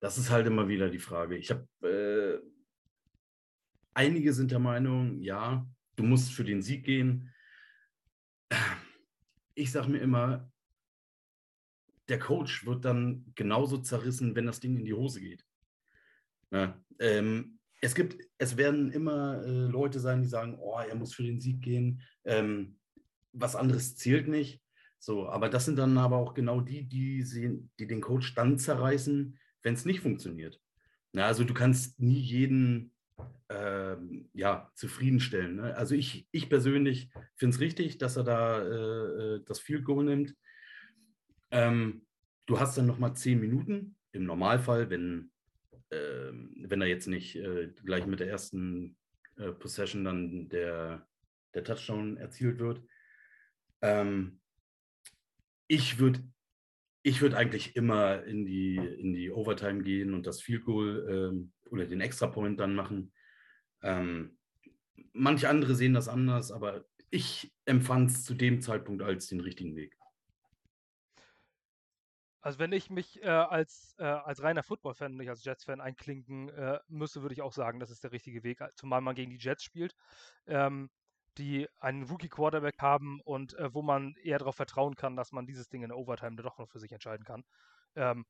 Das ist halt immer wieder die Frage. Ich habe äh, einige sind der Meinung, ja, du musst für den Sieg gehen. Ich sage mir immer, der Coach wird dann genauso zerrissen, wenn das Ding in die Hose geht. Ja, ähm, es gibt, es werden immer äh, Leute sein, die sagen, oh, er muss für den Sieg gehen. Ähm, was anderes zählt nicht. So, aber das sind dann aber auch genau die, die, sehen, die den Coach dann zerreißen, wenn es nicht funktioniert. Na, also du kannst nie jeden ähm, ja, zufriedenstellen. Ne? Also ich, ich persönlich finde es richtig, dass er da äh, äh, das Field Goal nimmt. Ähm, du hast dann nochmal zehn Minuten. Im Normalfall, wenn, wenn er jetzt nicht äh, gleich mit der ersten äh, Possession dann der, der Touchdown erzielt wird. Ähm, ich würde ich würde eigentlich immer in die, in die Overtime gehen und das Field Goal ähm, oder den Extra Point dann machen. Ähm, manche andere sehen das anders, aber ich empfand es zu dem Zeitpunkt als den richtigen Weg. Also wenn ich mich äh, als, äh, als reiner Football-Fan, nicht als Jets-Fan einklinken äh, müsste, würde ich auch sagen, das ist der richtige Weg, zumal man gegen die Jets spielt, ähm, die einen Rookie-Quarterback haben und äh, wo man eher darauf vertrauen kann, dass man dieses Ding in der Overtime doch noch für sich entscheiden kann. Ähm,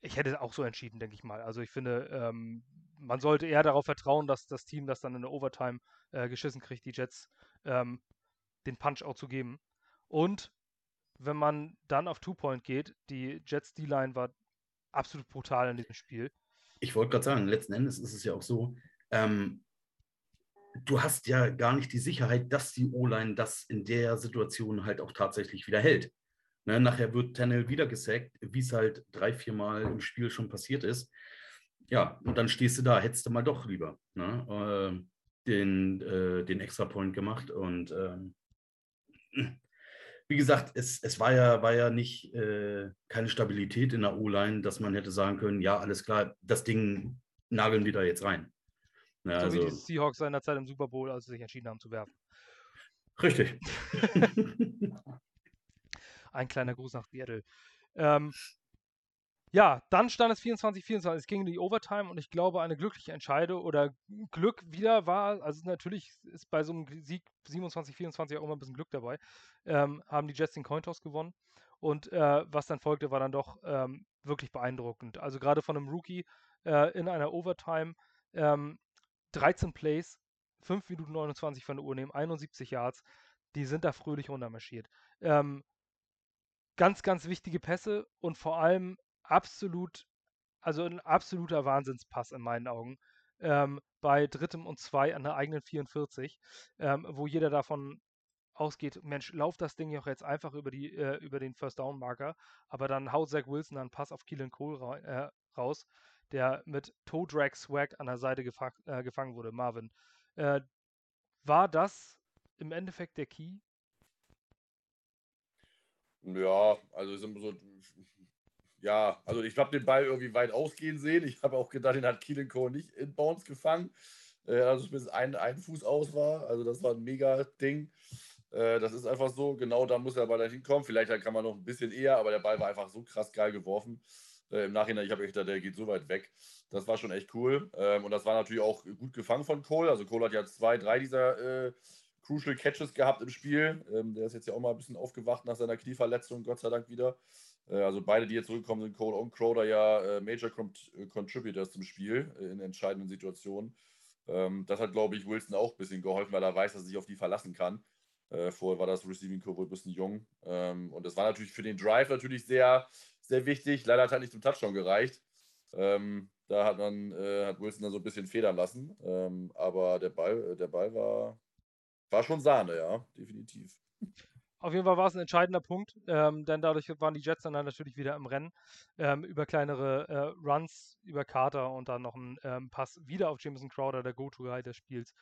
ich hätte auch so entschieden, denke ich mal. Also ich finde, ähm, man sollte eher darauf vertrauen, dass das Team das dann in der Overtime äh, geschissen kriegt, die Jets ähm, den Punch auch zu geben. Und wenn man dann auf Two-Point geht, die Jets D-Line war absolut brutal in diesem Spiel. Ich wollte gerade sagen, letzten Endes ist es ja auch so, ähm, du hast ja gar nicht die Sicherheit, dass die O-Line das in der Situation halt auch tatsächlich wieder hält. Ne, nachher wird Tennell wieder gesackt, wie es halt drei, vier Mal im Spiel schon passiert ist. Ja, und dann stehst du da, hättest du mal doch lieber ne, äh, den, äh, den Extra-Point gemacht. Und ähm, wie gesagt, es, es war ja, war ja nicht äh, keine Stabilität in der O-Line, dass man hätte sagen können, ja, alles klar, das Ding nageln wir da jetzt rein. Ja, so also, wie die Seahawks seinerzeit im Super Bowl, als sie sich entschieden haben zu werfen. Richtig. Ein kleiner Gruß nach Seattle. Ähm, ja, dann stand es 24-24. Es ging in die Overtime und ich glaube, eine glückliche Entscheidung oder Glück wieder war, also natürlich ist bei so einem Sieg 27-24 auch immer ein bisschen Glück dabei, ähm, haben die Jets den Cointoss gewonnen. Und äh, was dann folgte, war dann doch ähm, wirklich beeindruckend. Also gerade von einem Rookie äh, in einer Overtime, ähm, 13 Plays, 5 Minuten 29 von der Uhr nehmen, 71 Yards, die sind da fröhlich runtermarschiert. Ähm, ganz, ganz wichtige Pässe und vor allem absolut, also ein absoluter Wahnsinnspass in meinen Augen. Ähm, bei drittem und zwei an der eigenen 44, ähm, wo jeder davon ausgeht, Mensch, lauf das Ding ja auch jetzt einfach über, die, äh, über den First Down Marker, aber dann haut Zach Wilson einen Pass auf Keelan Cole ra äh, raus, der mit Toe Drag Swag an der Seite gefa äh, gefangen wurde, Marvin. Äh, war das im Endeffekt der Key? Ja, also so, ja, also ich habe den Ball irgendwie weit ausgehen sehen. Ich habe auch gedacht, den hat Keelan Cole nicht in Bounce gefangen. Äh, also bis ein, ein Fuß aus war. Also das war ein mega Ding. Äh, das ist einfach so. Genau da muss der Ball da hinkommen. Vielleicht kann man noch ein bisschen eher, aber der Ball war einfach so krass geil geworfen. Äh, Im Nachhinein, ich habe echt gedacht, der geht so weit weg. Das war schon echt cool. Ähm, und das war natürlich auch gut gefangen von Cole. Also Cole hat ja zwei, drei dieser äh, Crucial Catches gehabt im Spiel. Ähm, der ist jetzt ja auch mal ein bisschen aufgewacht nach seiner Knieverletzung, Gott sei Dank wieder. Äh, also beide, die jetzt zurückkommen, sind Cole und Crowder ja äh, Major äh, Contributors zum Spiel in entscheidenden Situationen. Ähm, das hat, glaube ich, Wilson auch ein bisschen geholfen, weil er weiß, dass er sich auf die verlassen kann. Vorher war das Receiving Core wohl ein bisschen jung. Ähm, und das war natürlich für den Drive natürlich sehr, sehr wichtig. Leider hat er nicht zum Touchdown gereicht. Ähm, da hat man hat Wilson dann so ein bisschen federn lassen. Aber der Ball, der Ball war, war schon Sahne, ja, definitiv. Auf jeden Fall war es ein entscheidender Punkt, ähm, denn dadurch waren die Jets dann natürlich wieder im Rennen ähm, über kleinere äh, Runs, über Carter und dann noch ein ähm, Pass wieder auf Jameson Crowder, der Go-To-Guy des Spiels.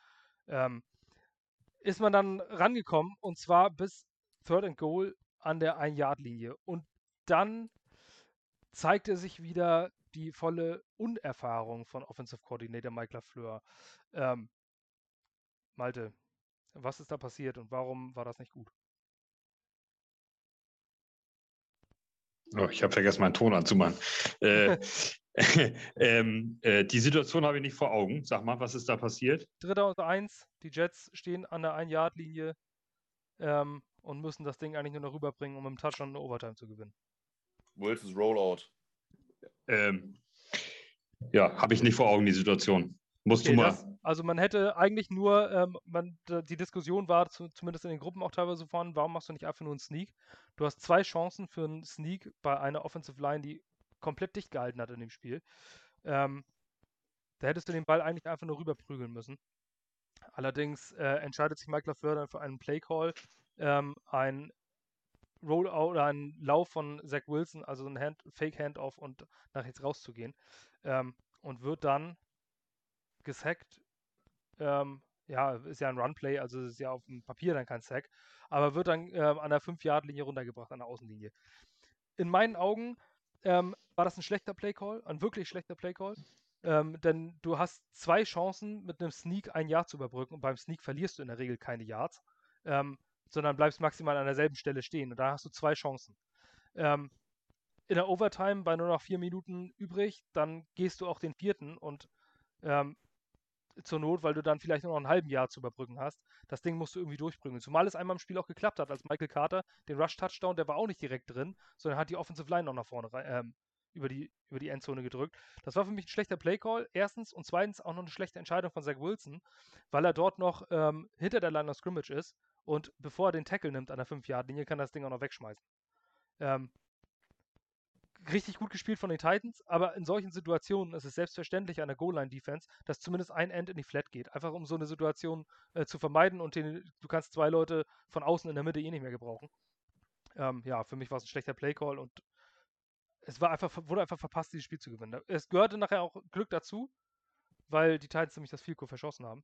Ähm, ist man dann rangekommen und zwar bis Third and Goal an der Ein-Yard-Linie. Und dann zeigte sich wieder die volle Unerfahrung von Offensive Coordinator Mike LaFleur. Ähm, Malte, was ist da passiert und warum war das nicht gut? Oh, ich habe vergessen, meinen Ton anzumachen. äh, ähm, äh, die Situation habe ich nicht vor Augen. Sag mal, was ist da passiert? Dritter und eins. Die Jets stehen an der Ein-Yard-Linie ähm, und müssen das Ding eigentlich nur noch rüberbringen, um im Touchdown eine Overtime zu gewinnen. Wilsons Rollout. Ähm, ja, habe ich nicht vor Augen, die Situation. Musst okay, du mal. Das, also man hätte eigentlich nur, ähm, man, die Diskussion war zu, zumindest in den Gruppen auch teilweise vorhanden, warum machst du nicht einfach nur einen Sneak? Du hast zwei Chancen für einen Sneak bei einer Offensive Line, die komplett dicht gehalten hat in dem Spiel. Ähm, da hättest du den Ball eigentlich einfach nur rüberprügeln müssen. Allerdings äh, entscheidet sich Mike LaFleur dann für einen Play-Call, ähm, ein Rollout oder einen Lauf von Zach Wilson, also ein Hand, Fake-Handoff und nach jetzt rauszugehen. Ähm, und wird dann gesackt. Ähm, ja, ist ja ein Run-Play, also ist ja auf dem Papier dann kein Sack, aber wird dann äh, an der 5-Yard-Linie runtergebracht, an der Außenlinie. In meinen Augen ähm, war das ein schlechter Play-Call, ein wirklich schlechter Play-Call. Ähm, denn du hast zwei Chancen, mit einem Sneak ein Yard zu überbrücken und beim Sneak verlierst du in der Regel keine Yards, ähm, sondern bleibst maximal an derselben Stelle stehen und da hast du zwei Chancen. Ähm, in der Overtime bei nur noch vier Minuten übrig, dann gehst du auch den vierten und ähm, zur Not, weil du dann vielleicht nur noch einen halben Jahr zu überbrücken hast. Das Ding musst du irgendwie durchbringen. Zumal es einmal im Spiel auch geklappt hat, als Michael Carter den Rush-Touchdown, der war auch nicht direkt drin, sondern hat die Offensive Line noch nach vorne ähm, über, die, über die Endzone gedrückt. Das war für mich ein schlechter Playcall, erstens, und zweitens auch noch eine schlechte Entscheidung von Zach Wilson, weil er dort noch ähm, hinter der Line of Scrimmage ist und bevor er den Tackle nimmt an der 5-Yard-Linie, kann er das Ding auch noch wegschmeißen. Ähm, richtig gut gespielt von den Titans, aber in solchen Situationen ist es selbstverständlich an der Goal-Line-Defense, dass zumindest ein End in die Flat geht. Einfach um so eine Situation äh, zu vermeiden und den, du kannst zwei Leute von außen in der Mitte eh nicht mehr gebrauchen. Ähm, ja, für mich war es ein schlechter Play-Call und es war einfach, wurde einfach verpasst, dieses Spiel zu gewinnen. Es gehörte nachher auch Glück dazu, weil die Titans nämlich das Field Goal verschossen haben.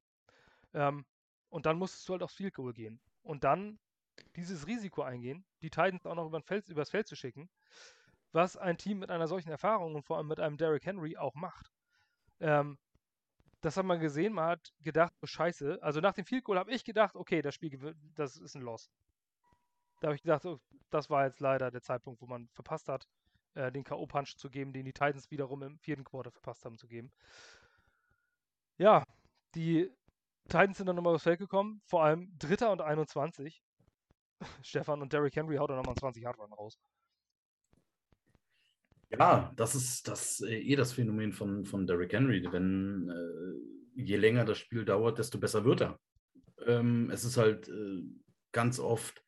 Ähm, und dann musstest du halt aufs Field Goal gehen. Und dann dieses Risiko eingehen, die Titans auch noch über Feld, übers Feld zu schicken was ein Team mit einer solchen Erfahrung und vor allem mit einem Derrick Henry auch macht. Ähm, das hat man gesehen, man hat gedacht, oh Scheiße. Also nach dem Field Goal habe ich gedacht, okay, das Spiel, das ist ein Loss. Da habe ich gedacht, oh, das war jetzt leider der Zeitpunkt, wo man verpasst hat, äh, den K.O.-Punch zu geben, den die Titans wiederum im vierten Quarter verpasst haben zu geben. Ja, die Titans sind dann nochmal aufs Feld gekommen, vor allem Dritter und 21. Stefan und Derrick Henry haut dann nochmal einen 20 Yard raus. Ja, das ist das äh, eh das Phänomen von, von Derrick Henry. Wenn äh, je länger das Spiel dauert, desto besser wird er. Ähm, es ist halt äh, ganz oft,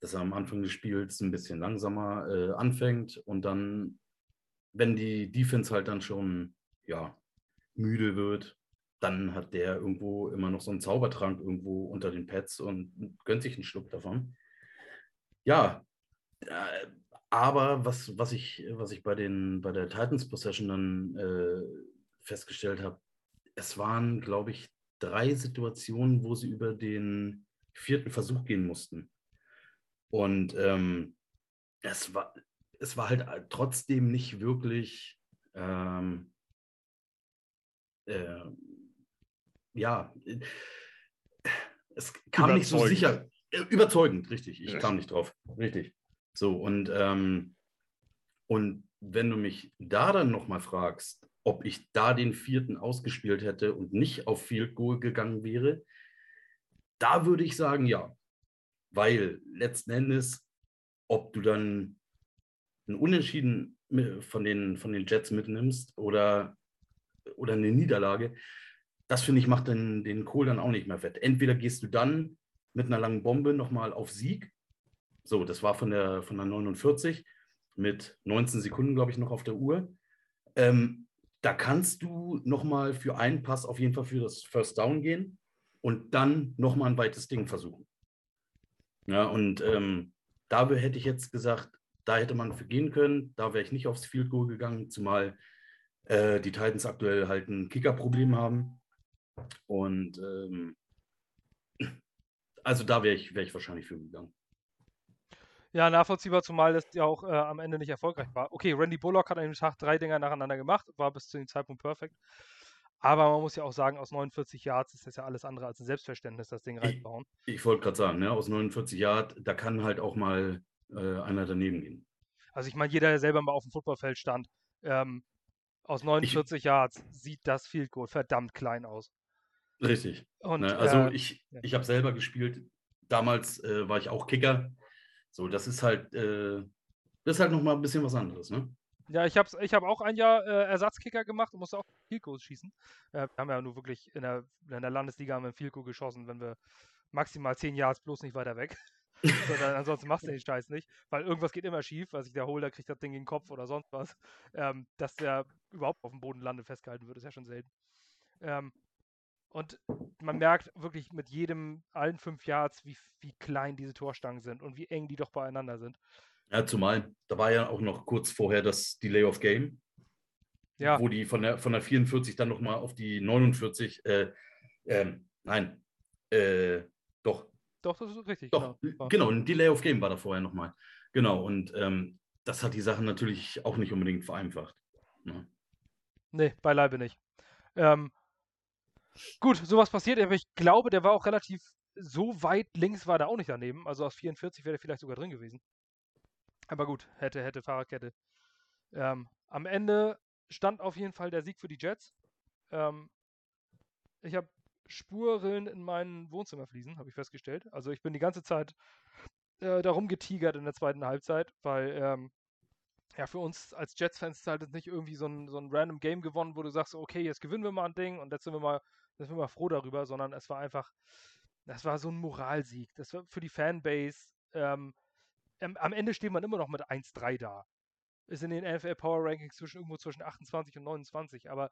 dass er am Anfang des Spiels ein bisschen langsamer äh, anfängt und dann, wenn die Defense halt dann schon ja, müde wird, dann hat der irgendwo immer noch so einen Zaubertrank irgendwo unter den Pads und gönnt sich einen Schluck davon. Ja, äh, aber was, was, ich, was ich bei, den, bei der Titans Possession dann äh, festgestellt habe, es waren, glaube ich, drei Situationen, wo sie über den vierten Versuch gehen mussten. Und ähm, es, war, es war halt trotzdem nicht wirklich, ähm, äh, ja, es kam nicht so sicher. Überzeugend, richtig. Ich ja. kam nicht drauf. Richtig. So, und, ähm, Und wenn du mich da dann nochmal fragst, ob ich da den vierten ausgespielt hätte und nicht auf Field Goal gegangen wäre, da würde ich sagen, ja. Weil letzten Endes, ob du dann ein Unentschieden von den, von den Jets mitnimmst oder, oder eine Niederlage, das finde ich macht den, den Kohl dann auch nicht mehr fett. Entweder gehst du dann mit einer langen Bombe nochmal auf Sieg. So, das war von der, von der 49 mit 19 Sekunden, glaube ich, noch auf der Uhr. Ähm, da kannst du nochmal für einen Pass auf jeden Fall für das First Down gehen und dann nochmal ein weites Ding versuchen. Ja, und ähm, da hätte ich jetzt gesagt, da hätte man für gehen können. Da wäre ich nicht aufs Field Goal gegangen, zumal äh, die Titans aktuell halt ein Kicker-Problem haben. Und ähm, also da wäre ich, wär ich wahrscheinlich für gegangen. Ja, nachvollziehbar, zumal das ja auch äh, am Ende nicht erfolgreich war. Okay, Randy Bullock hat an dem Tag drei Dinger nacheinander gemacht, war bis zu dem Zeitpunkt perfekt. Aber man muss ja auch sagen, aus 49 Yards ist das ja alles andere als ein Selbstverständnis, das Ding reinbauen. Ich, ich wollte gerade sagen, ne, aus 49 Yards, da kann halt auch mal äh, einer daneben gehen. Also ich meine, jeder, der selber mal auf dem Footballfeld stand, ähm, aus 49 ich, Yards sieht das Field Goal verdammt klein aus. Richtig. Und, ne, also äh, ich, ich habe selber gespielt. Damals äh, war ich auch Kicker. So, das ist halt, äh, das ist halt nochmal ein bisschen was anderes, ne? Ja, ich habe ich hab auch ein Jahr äh, Ersatzkicker gemacht und musste auch Field Goals schießen. Äh, wir haben ja nur wirklich in der, in der Landesliga haben wir Goal geschossen, wenn wir maximal 10 Yards bloß nicht weiter weg. Sondern ansonsten machst du den Scheiß nicht, weil irgendwas geht immer schief, sich der Holder kriegt das Ding in den Kopf oder sonst was. Ähm, dass der überhaupt auf dem Boden landet, festgehalten wird, ist ja schon selten. Ähm, und man merkt wirklich mit jedem, allen fünf Yards, wie, wie klein diese Torstangen sind und wie eng die doch beieinander sind. Ja, zumal, da war ja auch noch kurz vorher das Delay of Game. Ja. Wo die von der, von der 44 dann nochmal auf die 49, äh, äh, nein, äh, doch. Doch, das ist richtig. Doch, genau, genau ein Delay of Game war da vorher nochmal. Genau, und ähm, das hat die Sachen natürlich auch nicht unbedingt vereinfacht. Ne? Nee, beileibe nicht. Ähm, Gut, sowas passiert, aber ich glaube, der war auch relativ so weit links war der auch nicht daneben. Also aus 44 wäre er vielleicht sogar drin gewesen. Aber gut, hätte, hätte, Fahrradkette. Ähm, am Ende stand auf jeden Fall der Sieg für die Jets. Ähm, ich habe Spuren in meinen Wohnzimmerfliesen, habe ich festgestellt. Also ich bin die ganze Zeit äh, darum getigert in der zweiten Halbzeit, weil ähm, ja, für uns als Jets-Fans ist halt nicht irgendwie so ein, so ein random Game gewonnen, wo du sagst, okay, jetzt gewinnen wir mal ein Ding und jetzt sind wir mal sind wir mal froh darüber, sondern es war einfach, das war so ein Moralsieg. Das war für die Fanbase. Ähm, am Ende steht man immer noch mit 1-3 da. Ist in den NFL Power Rankings zwischen irgendwo zwischen 28 und 29, aber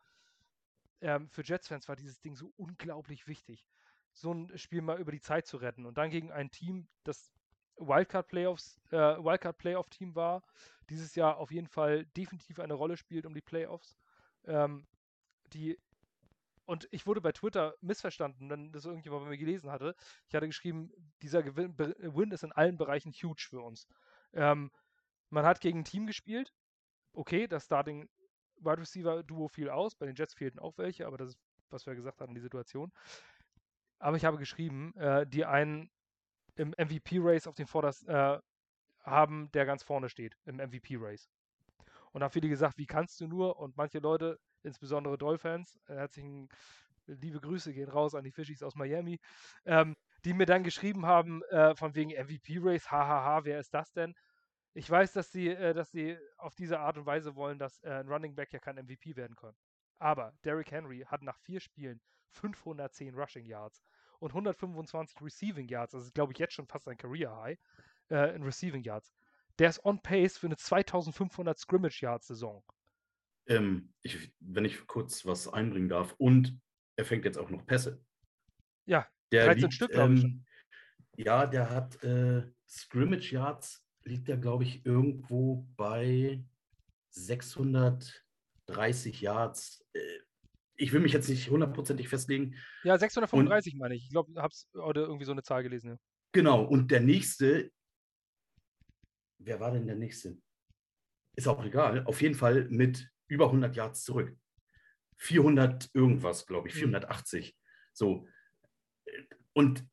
ähm, für Jets-Fans war dieses Ding so unglaublich wichtig, so ein Spiel mal über die Zeit zu retten und dann gegen ein Team, das Wildcard Playoffs, äh, Wildcard Playoff Team war, dieses Jahr auf jeden Fall definitiv eine Rolle spielt um die Playoffs, ähm, die und ich wurde bei Twitter missverstanden, wenn das irgendjemand bei mir gelesen hatte. Ich hatte geschrieben, dieser Gewin Win ist in allen Bereichen huge für uns. Ähm, man hat gegen ein Team gespielt. Okay, das Starting Wide Receiver Duo fiel aus. Bei den Jets fehlten auch welche, aber das ist, was wir gesagt hatten, die Situation. Aber ich habe geschrieben, äh, die einen im MVP-Race auf den Vorderst äh, haben, der ganz vorne steht, im MVP-Race. Und da haben viele gesagt, wie kannst du nur? Und manche Leute insbesondere Doll-Fans. Äh, herzlichen liebe Grüße gehen raus an die Fischis aus Miami, ähm, die mir dann geschrieben haben, äh, von wegen MVP-Race, hahaha, wer ist das denn? Ich weiß, dass sie, äh, dass sie auf diese Art und Weise wollen, dass äh, ein Running Back ja kein MVP werden kann. Aber Derrick Henry hat nach vier Spielen 510 Rushing Yards und 125 Receiving Yards. Das ist, glaube ich, jetzt schon fast ein Career High äh, in Receiving Yards. Der ist on pace für eine 2500 Scrimmage Yards Saison. Ähm, ich, wenn ich kurz was einbringen darf, und er fängt jetzt auch noch Pässe. Ja, der 13 liegt, Stück, glaube ich. Ähm, ja, der hat äh, Scrimmage Yards, liegt er, glaube ich, irgendwo bei 630 Yards. Äh, ich will mich jetzt nicht hundertprozentig festlegen. Ja, 635 und, meine ich. Ich glaube, ich habe heute irgendwie so eine Zahl gelesen. Ja. Genau, und der nächste, wer war denn der nächste? Ist auch egal. Auf jeden Fall mit über 100 Yards zurück. 400 irgendwas, glaube ich, 480. Mhm. So. Und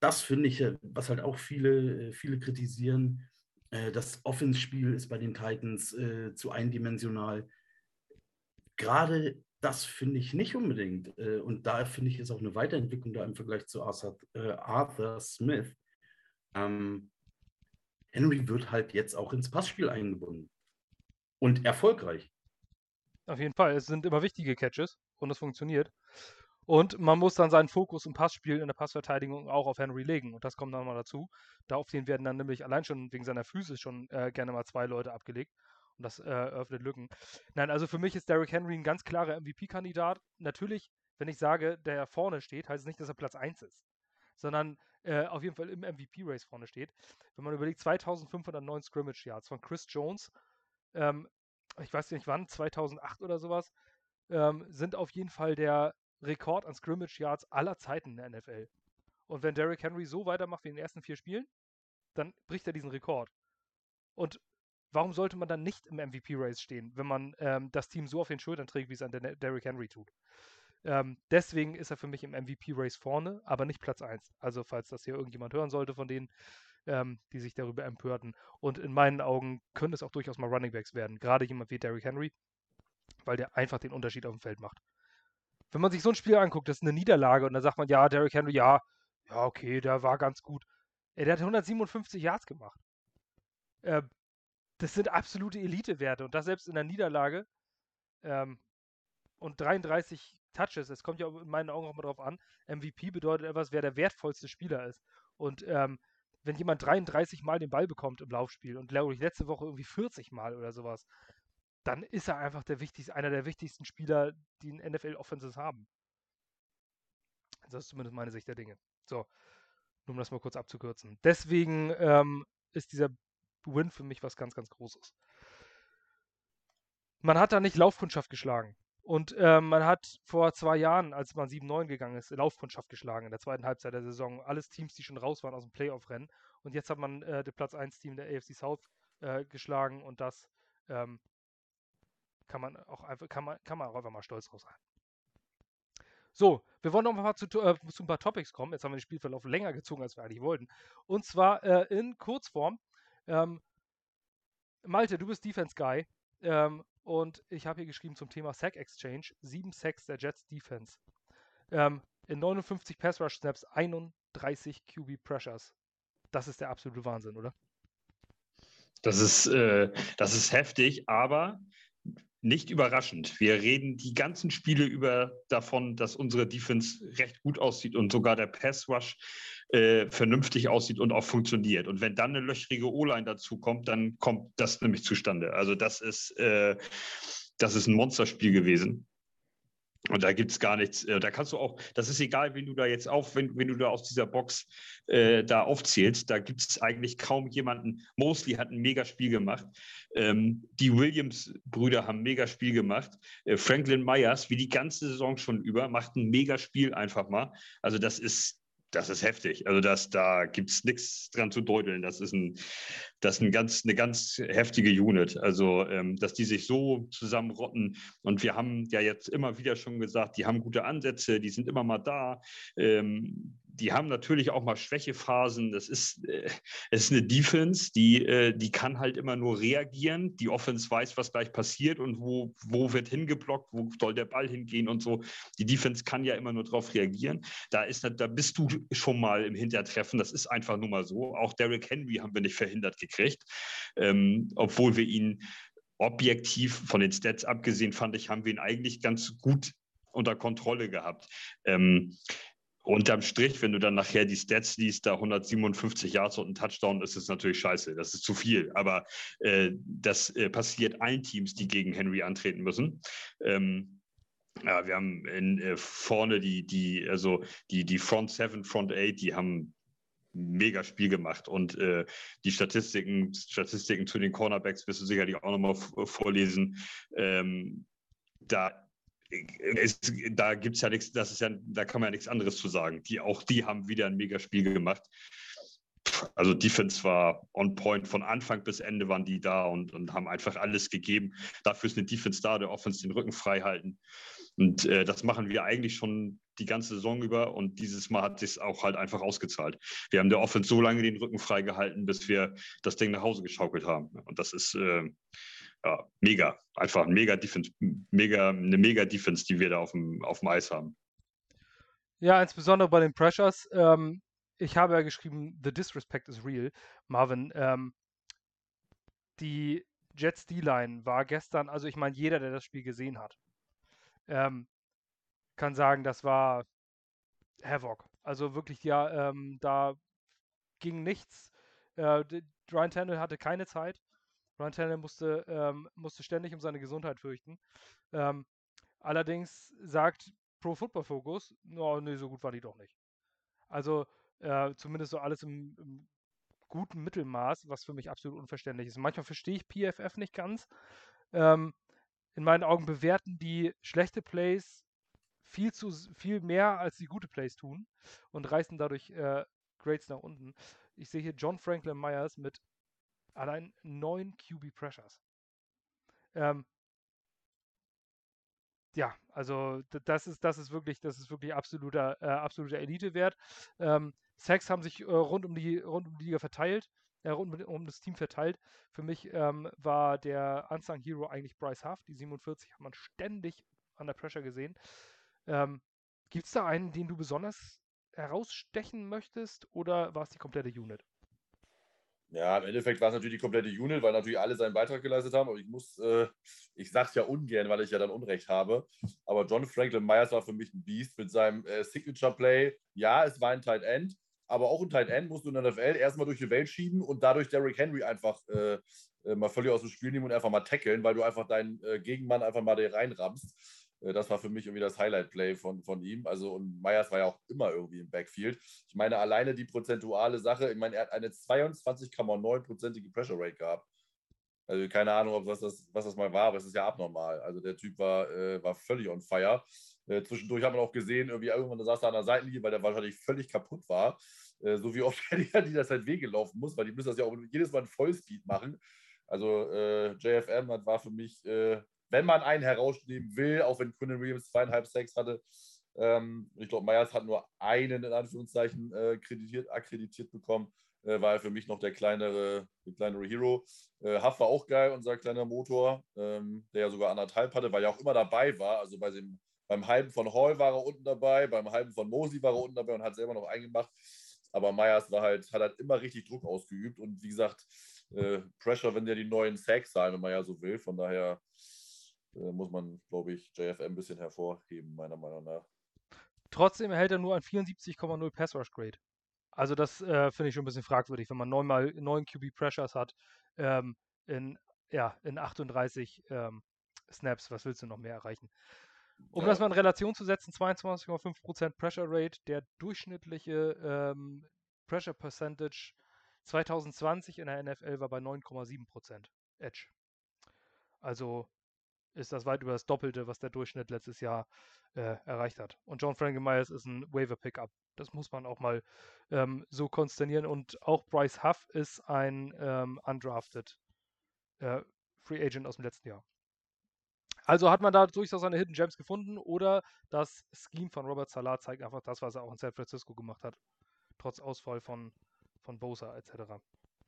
das finde ich, was halt auch viele, viele kritisieren, Äh, das Offense-Spiel ist bei den Titans äh, zu eindimensional. Gerade das finde ich nicht unbedingt. Äh, und da finde ich es auch eine Weiterentwicklung da im Vergleich zu Arthur, äh, Arthur Smith. Ähm, Henry wird halt jetzt auch ins Passspiel eingebunden. Und erfolgreich. Auf jeden Fall. Es sind immer wichtige Catches und es funktioniert. Und man muss dann seinen Fokus im Passspiel, in der Passverteidigung auch auf Henry legen. Und das kommt dann mal dazu. Da auf den werden dann nämlich allein schon wegen seiner Füße schon äh, gerne mal zwei Leute abgelegt. Und das äh, öffnet Lücken. Nein, also für mich ist Derrick Henry ein ganz klarer MVP-Kandidat. Natürlich, wenn ich sage, der vorne steht, heißt es nicht, dass er Platz 1 ist. Sondern äh, auf jeden Fall im MVP-Race vorne steht. Wenn man überlegt, 2509 Scrimmage Yards von Chris Jones, ähm, ich weiß nicht wann, 2008 oder sowas, ähm, sind auf jeden Fall der Rekord an Scrimmage Yards aller Zeiten in der NFL. Und wenn Derrick Henry so weitermacht wie in den ersten vier Spielen, dann bricht er diesen Rekord. Und warum sollte man dann nicht im MVP-Race stehen, wenn man ähm, das Team so auf den Schultern trägt, wie es an der Derrick Henry tut? Ähm, deswegen ist er für mich im MVP-Race vorne, aber nicht Platz 1. Also, falls das hier irgendjemand hören sollte von denen, ähm, die sich darüber empörten. Und in meinen Augen können es auch durchaus mal Running Backs werden. Gerade jemand wie Derrick Henry, weil der einfach den Unterschied auf dem Feld macht wenn man sich so ein Spiel anguckt, das ist eine Niederlage und dann sagt man, ja, Derrick Henry, ja, ja, okay, der war ganz gut. Ey, der hat 157 Yards gemacht. Äh, das sind absolute Elite-Werte und das selbst in der Niederlage. Ähm, und 33 Touches, es kommt ja in meinen Augen auch mal drauf an, MVP bedeutet etwas, wer der wertvollste Spieler ist. Und ähm, wenn jemand 33 Mal den Ball bekommt im Laufspiel und glaube ich letzte Woche irgendwie 40 Mal oder sowas, dann ist er einfach der wichtigste, einer der wichtigsten Spieler, die in NFL Offenses haben. Das ist zumindest meine Sicht der Dinge. So, nur um das mal kurz abzukürzen. Deswegen ähm, ist dieser Win für mich was ganz, ganz Großes. Man hat da nicht Laufkundschaft geschlagen. Und ähm, man hat vor zwei Jahren, als man 7-9 gegangen ist, Laufkundschaft geschlagen in der zweiten Halbzeit der Saison. Alles Teams, die schon raus waren aus dem Playoff-Rennen. Und jetzt hat man äh, das Platz 1-Team der AFC South äh, geschlagen und das ähm, kann man auch einfach, kann man, kann man auch einfach mal stolz drauf sein. So, wir wollen noch mal zu, äh, zu ein paar Topics kommen. Jetzt haben wir den Spielverlauf länger gezogen, als wir eigentlich wollten. Und zwar äh, in Kurzform. Ähm, Malte, du bist Defense Guy. Ähm, und ich habe hier geschrieben zum Thema Sack Exchange. Sieben Sacks der Jets Defense. Ähm, in 59 Pass Rush Snaps 31 QB Pressures. Das ist der absolute Wahnsinn, oder? Das ist, äh, das ist heftig, aber nicht überraschend. Wir reden die ganzen Spiele über davon, dass unsere Defense recht gut aussieht und sogar der Pass Rush äh, vernünftig aussieht und auch funktioniert. Und wenn dann eine löchrige O-Line dazu kommt, dann kommt das nämlich zustande. Also das ist, äh, das ist ein Monsterspiel gewesen. Und da gibt es gar nichts. Äh, da kannst du auch, das ist egal, wenn du da jetzt auf, wenn, wenn du da aus dieser Box äh, da aufzählst, da gibt es eigentlich kaum jemanden. Mosley hat ein Mega-Spiel gemacht. Ähm, die Williams-Brüder haben ein Mega-Spiel gemacht. Äh, Franklin Myers, wie die ganze Saison schon über, macht ein Mega-Spiel einfach mal. Also das ist, das ist heftig. Also das, da gibt es nichts dran zu deuteln. Das ist, ein, das ist ein ganz, eine ganz heftige Unit. Also, ähm, dass die sich so zusammenrotten. Und wir haben ja jetzt immer wieder schon gesagt, die haben gute Ansätze, die sind immer mal da. Ähm, die haben natürlich auch mal Schwächephasen. Das ist, äh, es ist eine Defense, die, äh, die kann halt immer nur reagieren. Die Offense weiß, was gleich passiert und wo, wo wird hingeblockt, wo soll der Ball hingehen und so. Die Defense kann ja immer nur darauf reagieren. Da, ist, da bist du schon mal im Hintertreffen. Das ist einfach nur mal so. Auch Derrick Henry haben wir nicht verhindert gekriegt, ähm, obwohl wir ihn objektiv von den Stats abgesehen, fand ich, haben wir ihn eigentlich ganz gut unter Kontrolle gehabt. Ähm, unterm Strich, wenn du dann nachher die Stats liest, da 157 Yards und ein Touchdown, ist es natürlich scheiße. Das ist zu viel. Aber äh, das äh, passiert allen Teams, die gegen Henry antreten müssen. Ähm, ja, wir haben in, äh, vorne die, die, also die, die Front 7, Front 8, die haben mega Spiel gemacht. Und äh, die Statistiken, Statistiken zu den Cornerbacks wirst du sicherlich auch nochmal vorlesen. Ähm, da es, da gibt es ja nichts, das ist ja, da kann man ja nichts anderes zu sagen. Die, auch die haben wieder ein Mega-Spiel gemacht. Also Defense war on point, von Anfang bis Ende waren die da und, und haben einfach alles gegeben. Dafür ist eine Defense da, der Offense den Rücken frei halten. Und äh, das machen wir eigentlich schon die ganze Saison über und dieses Mal hat sich auch halt einfach ausgezahlt. Wir haben der Offense so lange den Rücken freigehalten, bis wir das Ding nach Hause geschaukelt haben. Und das ist äh, ja, mega. Einfach ein mega Defense, mega, eine mega Defense, die wir da auf dem, auf dem Eis haben. Ja, insbesondere bei den Pressures. Ähm, ich habe ja geschrieben, The Disrespect is real. Marvin, ähm, die Jets D-Line war gestern, also ich meine, jeder, der das Spiel gesehen hat, ähm, kann sagen, das war Havoc. Also wirklich, ja, ähm, da ging nichts. Äh, Ryan Tannehill hatte keine Zeit. Ryan Tannehill musste, ähm, musste ständig um seine Gesundheit fürchten. Ähm, allerdings sagt Pro Football Focus, no, nee, so gut war die doch nicht. Also äh, zumindest so alles im, im, guten Mittelmaß, was für mich absolut unverständlich ist. Manchmal verstehe ich PFF nicht ganz. Ähm, in meinen Augen bewerten die schlechte Plays viel zu viel mehr, als die gute Plays tun und reißen dadurch äh, Grades nach unten. Ich sehe hier John Franklin Myers mit allein neun QB Pressures. Ähm, ja, also das ist, das ist wirklich, das ist wirklich absoluter, äh, absoluter Elite-Wert. Ähm, Sacks haben sich äh, rund, um die, rund um die Liga verteilt, äh, rund um, um, das Team verteilt. Für mich ähm, war der Unsung Hero eigentlich Bryce Huff. Die 47 hat man ständig an der Pressure gesehen. Ähm, Gibt es da einen, den du besonders herausstechen möchtest oder war es die komplette Unit? Ja, im Endeffekt war es natürlich die komplette Unit, weil natürlich alle seinen Beitrag geleistet haben. Aber ich muss, äh, ich sage es ja ungern, weil ich ja dann Unrecht habe. Aber John Franklin Myers war für mich ein Beast mit seinem äh, Signature Play. Ja, es war ein Tight End, aber auch ein Tight End musst du in der NFL erstmal durch die Welt schieben und dadurch Derrick Henry einfach äh, äh, mal völlig aus dem Spiel nehmen und einfach mal tackeln, weil du einfach deinen äh, Gegenmann einfach mal reinrammst. Äh, das war für mich irgendwie das Highlight-Play von, von ihm. Also, und Myers war ja auch immer irgendwie im Backfield. Ich meine, alleine die prozentuale Sache, ich meine, er hat eine 22,9-prozentige Pressure Rate gehabt. Also keine Ahnung, ob was das, was das mal war, aber es ist ja abnormal. Also der Typ war, äh, war völlig on fire. Äh, zwischendurch hat man auch gesehen, irgendwie irgendwann saß er an der Seitenlinie, weil der wahrscheinlich völlig kaputt war. Äh, so wie oft er die das halt weggelaufen muss, weil die müssen das ja auch jedes Mal in Vollspeed machen. Also äh, JFM war für mich äh, wenn man einen herausnehmen will, auch wenn Quinn Williams zweieinhalb Sex hatte. Ähm, ich glaube, Myers hat nur einen in Anführungszeichen äh, kreditiert, akkreditiert bekommen. Äh, war er für mich noch der kleinere, der kleinere Hero. Äh, Huff war auch geil, unser kleiner Motor, ähm, der ja sogar anderthalb hatte, weil er auch immer dabei war. Also bei dem, beim halben von Hall war er unten dabei, beim halben von Mosley war er unten dabei und hat selber noch eingemacht. Aber Myers war halt, hat halt immer richtig Druck ausgeübt und wie gesagt, äh, Pressure, wenn der die neuen Sacks sein, wenn man ja so will. Von daher muss man, glaube ich, JFM ein bisschen hervorheben, meiner Meinung nach. Trotzdem erhält er nur ein 74,0 Pass Rush Grade. Also das äh, finde ich schon ein bisschen fragwürdig, wenn man neunmal neun QB Pressures hat ähm, in, ja, in 38 ähm, Snaps. Was willst du noch mehr erreichen? Um ja. das mal in Relation zu setzen, 22,5% Pressure Rate, der durchschnittliche ähm, Pressure Percentage 2020 in der NFL war bei 9,7% Edge. Also ist das weit über das Doppelte, was der Durchschnitt letztes Jahr äh, erreicht hat. Und John Franklin Myers ist ein Waiver-Pickup. Das muss man auch mal ähm, so konsternieren. Und auch Bryce Huff ist ein ähm, undrafted äh, Free Agent aus dem letzten Jahr. Also hat man da durchaus seine Hidden Gems gefunden oder das Scheme von Robert Salah zeigt einfach das, was er auch in San Francisco gemacht hat. Trotz Ausfall von, von Bosa etc.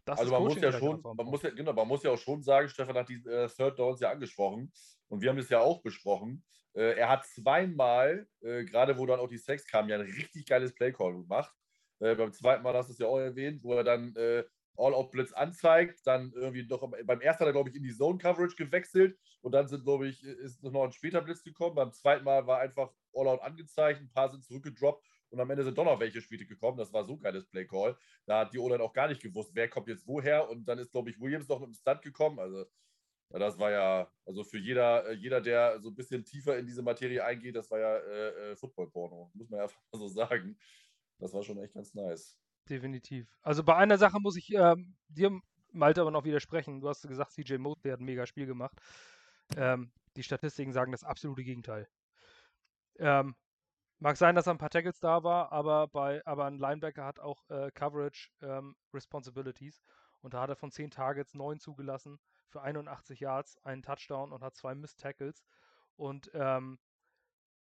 Das also man muss ja schon, man muss ja, genau, man muss ja auch schon sagen, Stefan hat die äh, Third Downs ja angesprochen und wir haben es ja auch besprochen. Äh, er hat zweimal, äh, gerade wo dann auch die Sex kam, ja ein richtig geiles Playcall gemacht. Äh, beim zweiten Mal hast du es ja auch erwähnt, wo er dann äh, All-Out-Blitz anzeigt, dann irgendwie doch beim ersten hat er, glaube ich, in die Zone-Coverage gewechselt und dann sind, glaube ich, ist noch ein später Blitz gekommen. Beim zweiten Mal war einfach All-Out angezeigt, ein paar sind zurückgedroppt und am Ende sind doch noch welche später gekommen. Das war so geiles Play-Call. Da hat die O-Line auch gar nicht gewusst, wer kommt jetzt woher. Und dann ist, glaube ich, Williams noch mit dem Stunt gekommen. Also, das war ja, also für jeder, äh, jeder, der so ein bisschen tiefer in diese Materie eingeht, das war ja äh, äh, Football-Porno. Muss man ja einfach mal so sagen. Das war schon echt ganz nice. Definitiv. Also bei einer Sache muss ich ähm, dir, Malte, aber noch widersprechen. Du hast gesagt, CJ Mosley hat ein mega Spiel gemacht. Ähm, die Statistiken sagen das absolute Gegenteil. Ähm, Mag sein, dass er ein paar Tackles da war, aber, bei, aber ein Linebacker hat auch äh, Coverage ähm, Responsibilities. Und da hat er von 10 Targets 9 zugelassen für 81 Yards, einen Touchdown und hat zwei Missed Tackles. Und ähm,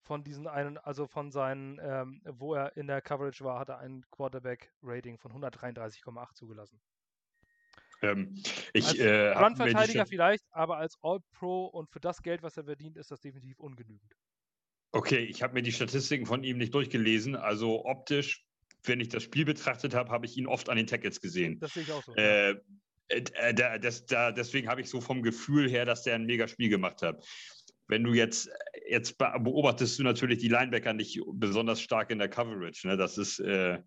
von diesen einen, also von seinen, ähm, wo er in der Coverage war, hat er ein Quarterback-Rating von 133,8 zugelassen. Ähm, ich, als äh, Run-Verteidiger Stat- vielleicht, aber als All-Pro und für das Geld, was er verdient, ist das definitiv ungenügend. Okay, ich habe mir die Statistiken von ihm nicht durchgelesen. Also optisch, wenn ich das Spiel betrachtet habe, habe ich ihn oft an den Tackles gesehen. Das sehe ich auch so. Äh, äh, da, das, da, deswegen habe ich so vom Gefühl her, dass der ein mega Spiel gemacht hat. Wenn du jetzt, jetzt be- beobachtest du natürlich die Linebacker nicht besonders stark in der Coverage. Ne? Das ist, äh,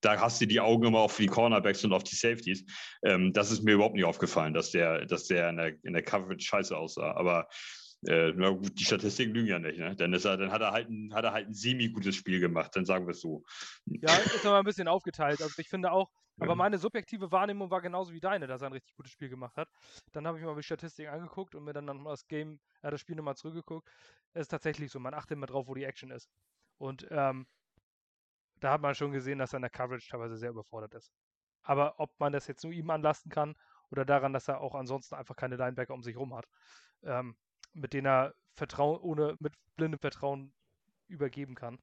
da hast du die Augen immer auf die Cornerbacks und auf die Safeties. Ähm, das ist mir überhaupt nicht aufgefallen, dass der, dass der in der, in der Coverage scheiße aussah. Aber äh, na gut, die Statistiken lügen ja nicht, ne? Dann, ist er, dann hat er halt ein, hat er halt ein semi-gutes Spiel gemacht, dann sagen wir es so. Ja, ist aber ein bisschen aufgeteilt. Also ich finde auch, aber meine subjektive Wahrnehmung war genauso wie deine, dass er ein richtig gutes Spiel gemacht hat. Dann habe ich mir mal die Statistiken angeguckt und mir dann nochmal das Game, äh, das Spiel nochmal zurückgeguckt. Es ist tatsächlich so, man achtet immer drauf, wo die Action ist. Und ähm, da hat man schon gesehen, dass er in der Coverage teilweise sehr überfordert ist. Aber ob man das jetzt nur ihm anlasten kann oder daran, dass er auch ansonsten einfach keine Linebacker um sich rum hat, ähm, mit denen er Vertrauen, ohne mit blindem Vertrauen übergeben kann.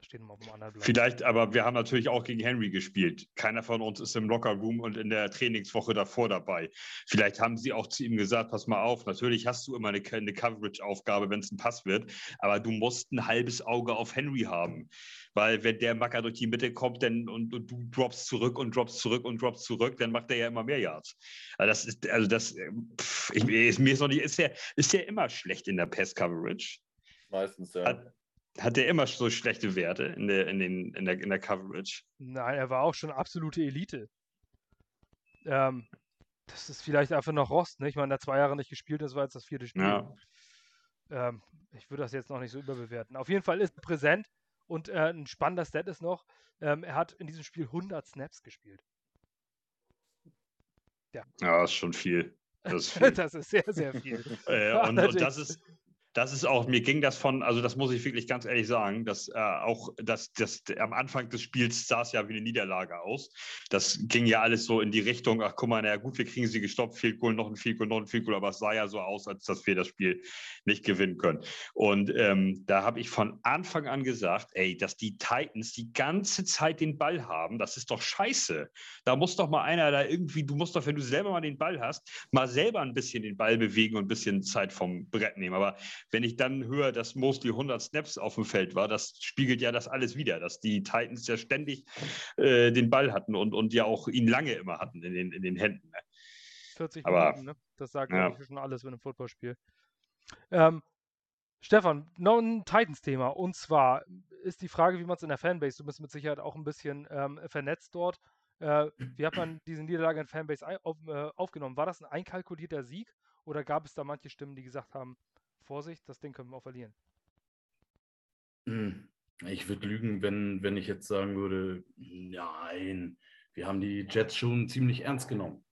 Steht nochmal auf dem anderen Blatt. Vielleicht, aber wir haben natürlich auch gegen Henry gespielt. Keiner von uns ist im Lockerroom und in der Trainingswoche davor dabei. Vielleicht haben sie auch zu ihm gesagt, pass mal auf, natürlich hast du immer eine, eine Coverage-Aufgabe, wenn es ein Pass wird, aber du musst ein halbes Auge auf Henry haben. Weil wenn der Macker durch die Mitte kommt dann, und, und du droppst zurück und droppst zurück und droppst zurück, dann macht er ja immer mehr Yards. Also das ist, also das, pff, ich, ist mir ist noch nicht, ist der, ist immer schlecht in der Pass-Coverage? Meistens, ja. Hat- Hat der immer so schlechte Werte in der, in den, in der, in der Coverage? Nein, er war auch schon absolute Elite. Ähm, das ist vielleicht einfach noch Rost, ne? Ich meine, er hat zwei Jahre nicht gespielt, das war jetzt das vierte Spiel. Ja. Ähm, ich würde das jetzt noch nicht so überbewerten. Auf jeden Fall ist er präsent und äh, ein spannender Stat ist noch, ähm, er hat in diesem Spiel 100 Snaps gespielt. Ja, das ist schon viel. Das ist das ist sehr, sehr viel. äh, Ja, und, und das ist, das ist auch, mir ging das von, also das muss ich wirklich ganz ehrlich sagen, dass äh, auch das, das, am Anfang des Spiels sah es ja wie eine Niederlage aus. Das ging ja alles so in die Richtung, ach guck mal, naja gut, wir kriegen sie gestoppt, Field Goal, noch ein Field Goal, noch ein Field Goal, aber es sah ja so aus, als dass wir das Spiel nicht gewinnen können. Und ähm, da habe ich von Anfang an gesagt, ey, dass die Titans die ganze Zeit den Ball haben, das ist doch scheiße. Da muss doch mal einer da irgendwie, du musst doch, wenn du selber mal den Ball hast, mal selber ein bisschen den Ball bewegen und ein bisschen Zeit vom Brett nehmen. Aber wenn ich dann höre, dass mostly 100 Snaps auf dem Feld war, das spiegelt ja das alles wieder, dass die Titans ja ständig äh, den Ball hatten und, und ja auch ihn lange immer hatten in den, in den Händen. Ne? 40 Aber- Minuten, ne? Das sagt, ja. schon alles in einem Footballspiel. Ähm, Stefan, noch ein Titans-Thema. Und zwar ist die Frage, wie man es in der Fanbase, du bist mit Sicherheit auch ein bisschen ähm, vernetzt dort. Äh, wie hat man diese Niederlage in der Fanbase auf, äh, aufgenommen? War das ein einkalkulierter Sieg oder gab es da manche Stimmen, die gesagt haben, Vorsicht, das Ding können wir auch verlieren? Hm, Ich würde lügen, wenn, wenn ich jetzt sagen würde, nein, wir haben die Jets schon ziemlich ernst genommen.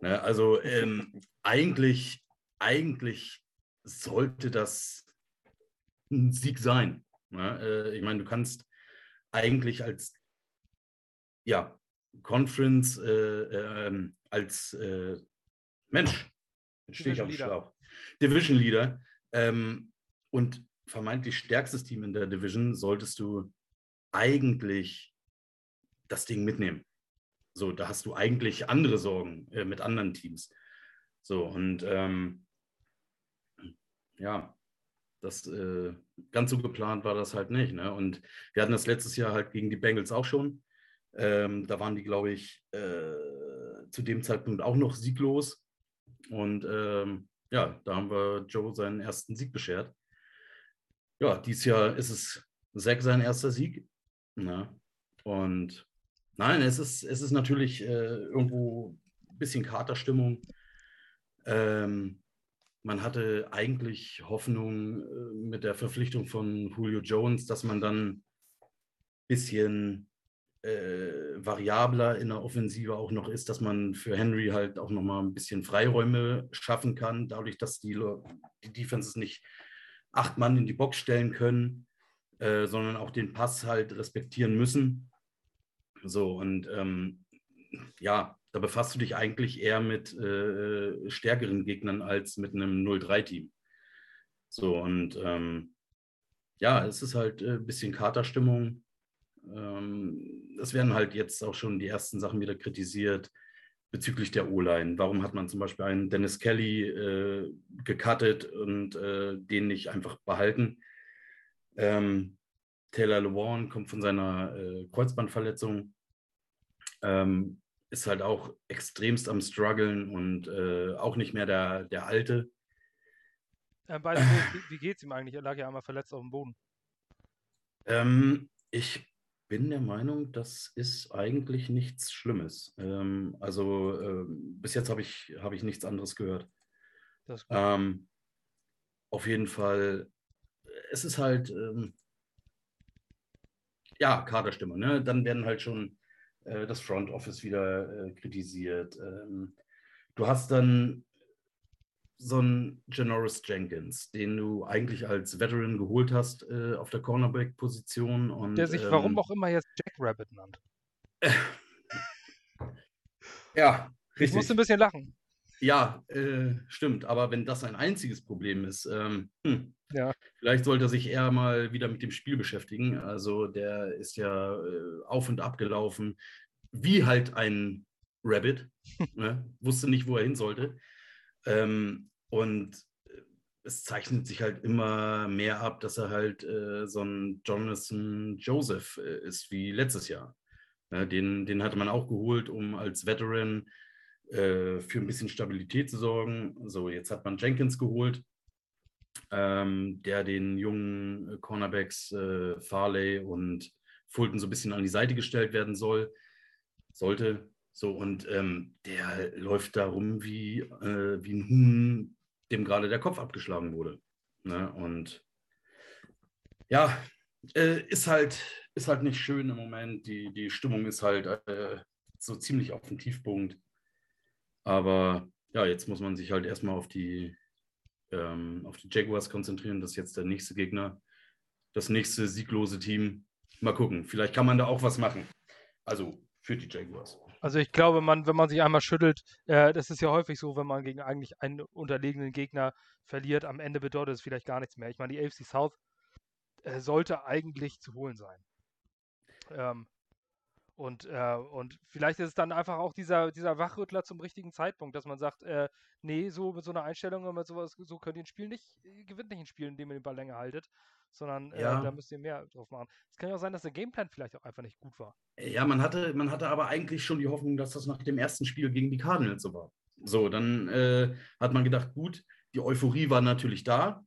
Ne, also ähm, eigentlich, eigentlich sollte das ein Sieg sein. Ne? Äh, ich meine, du kannst eigentlich als ja, Conference, äh, ähm, als äh, Mensch, stehe ich auf dem. Schlauch, Division Leader ähm, und vermeintlich stärkstes Team in der Division, solltest du eigentlich das Ding mitnehmen. So, da hast du eigentlich andere Sorgen äh, mit anderen Teams. So, und ähm, ja, das äh, ganz so geplant war das halt nicht. Ne? Und wir hatten das letztes Jahr halt gegen die Bengals auch schon. Ähm, da waren die, glaube ich, äh, zu dem Zeitpunkt auch noch sieglos. Und ähm, ja, da haben wir Joe seinen ersten Sieg beschert. Ja, dieses Jahr ist es Zack sein erster Sieg. Ne? Und nein, es ist, es ist natürlich äh, irgendwo ein bisschen Katerstimmung. Ähm, man hatte eigentlich Hoffnung äh, mit der Verpflichtung von Julio Jones, dass man dann ein bisschen äh, variabler in der Offensive auch noch ist, dass man für Henry halt auch noch mal ein bisschen Freiräume schaffen kann, dadurch, dass die, die Defenses nicht acht Mann in die Box stellen können, äh, sondern auch den Pass halt respektieren müssen. So, und ähm, ja, da befasst du dich eigentlich eher mit äh, stärkeren Gegnern als mit einem 0-3-Team. So, und ähm, ja, es ist halt ein äh, bisschen Katerstimmung. Ähm, es werden halt jetzt auch schon die ersten Sachen wieder kritisiert bezüglich der O-Line. Warum hat man zum Beispiel einen Dennis Kelly äh, gecuttet und äh, den nicht einfach behalten? Ähm, Taylor Lewan kommt von seiner äh, Kreuzbandverletzung, ähm, ist halt auch extremst am struggeln und äh, auch nicht mehr der, der Alte. Äh, wie, wie geht's ihm eigentlich? Er lag ja einmal verletzt auf dem Boden. Ähm, ich bin der Meinung, das ist eigentlich nichts Schlimmes. Ähm, also äh, bis jetzt habe ich, hab ich nichts anderes gehört. Ähm, auf jeden Fall, es ist halt, ähm, ja, Kaderstimme. Ne? Dann werden halt schon äh, das Front Office wieder äh, kritisiert. Ähm, du hast dann so einen Janoris Jenkins, den du eigentlich als Veteran geholt hast äh, auf der Cornerback-Position. Der sich ähm, warum auch immer jetzt Jack Rabbit nannt. ja, richtig. Ich musste ein bisschen lachen. Ja, äh, stimmt. Aber wenn das ein einziges Problem ist, ähm, hm, ja. vielleicht sollte er sich eher mal wieder mit dem Spiel beschäftigen. Also der ist ja äh, auf und ab gelaufen, wie halt ein Rabbit. ne? Wusste nicht, wo er hin sollte. Ähm, und äh, es zeichnet sich halt immer mehr ab, dass er halt äh, so ein Jonathan Joseph äh, ist wie letztes Jahr. Ja, den, den hatte man auch geholt, um als Veteran äh, für ein bisschen Stabilität zu sorgen. So, jetzt hat man Jenkins geholt, ähm, der den jungen Cornerbacks äh, Farley und Fulton so ein bisschen an die Seite gestellt werden soll, sollte. So, und ähm, der läuft da rum wie, äh, wie ein Huhn, dem gerade der Kopf abgeschlagen wurde. Ne? Und ja, äh, ist, halt, ist halt nicht schön im Moment. Die, die Stimmung ist halt äh, so ziemlich auf dem Tiefpunkt. Aber ja, jetzt muss man sich halt erstmal auf die, ähm, auf die Jaguars konzentrieren. Das ist jetzt der nächste Gegner. Das nächste sieglose Team. Mal gucken. Vielleicht kann man da auch was machen. Also für die Jaguars. Also ich glaube, man, wenn man sich einmal schüttelt, äh, das ist ja häufig so, wenn man gegen eigentlich einen unterlegenen Gegner verliert, am Ende bedeutet es vielleicht gar nichts mehr. Ich meine, die AFC South äh, sollte eigentlich zu holen sein. Ähm, und, äh, und vielleicht ist es dann einfach auch dieser, dieser Wachrüttler zum richtigen Zeitpunkt, dass man sagt, äh, nee, so mit so einer Einstellung und mit sowas, so könnt ihr ein Spiel nicht, gewinnt nicht ein Spiel, indem ihr den Ball länger haltet sondern äh, ja. äh, da müsst ihr mehr drauf machen. Es kann ja auch sein, dass der Gameplan vielleicht auch einfach nicht gut war. Ja, man hatte, man hatte aber eigentlich schon die Hoffnung, dass das nach dem ersten Spiel gegen die Cardinals so war. So, dann äh, hat man gedacht, gut, die Euphorie war natürlich da.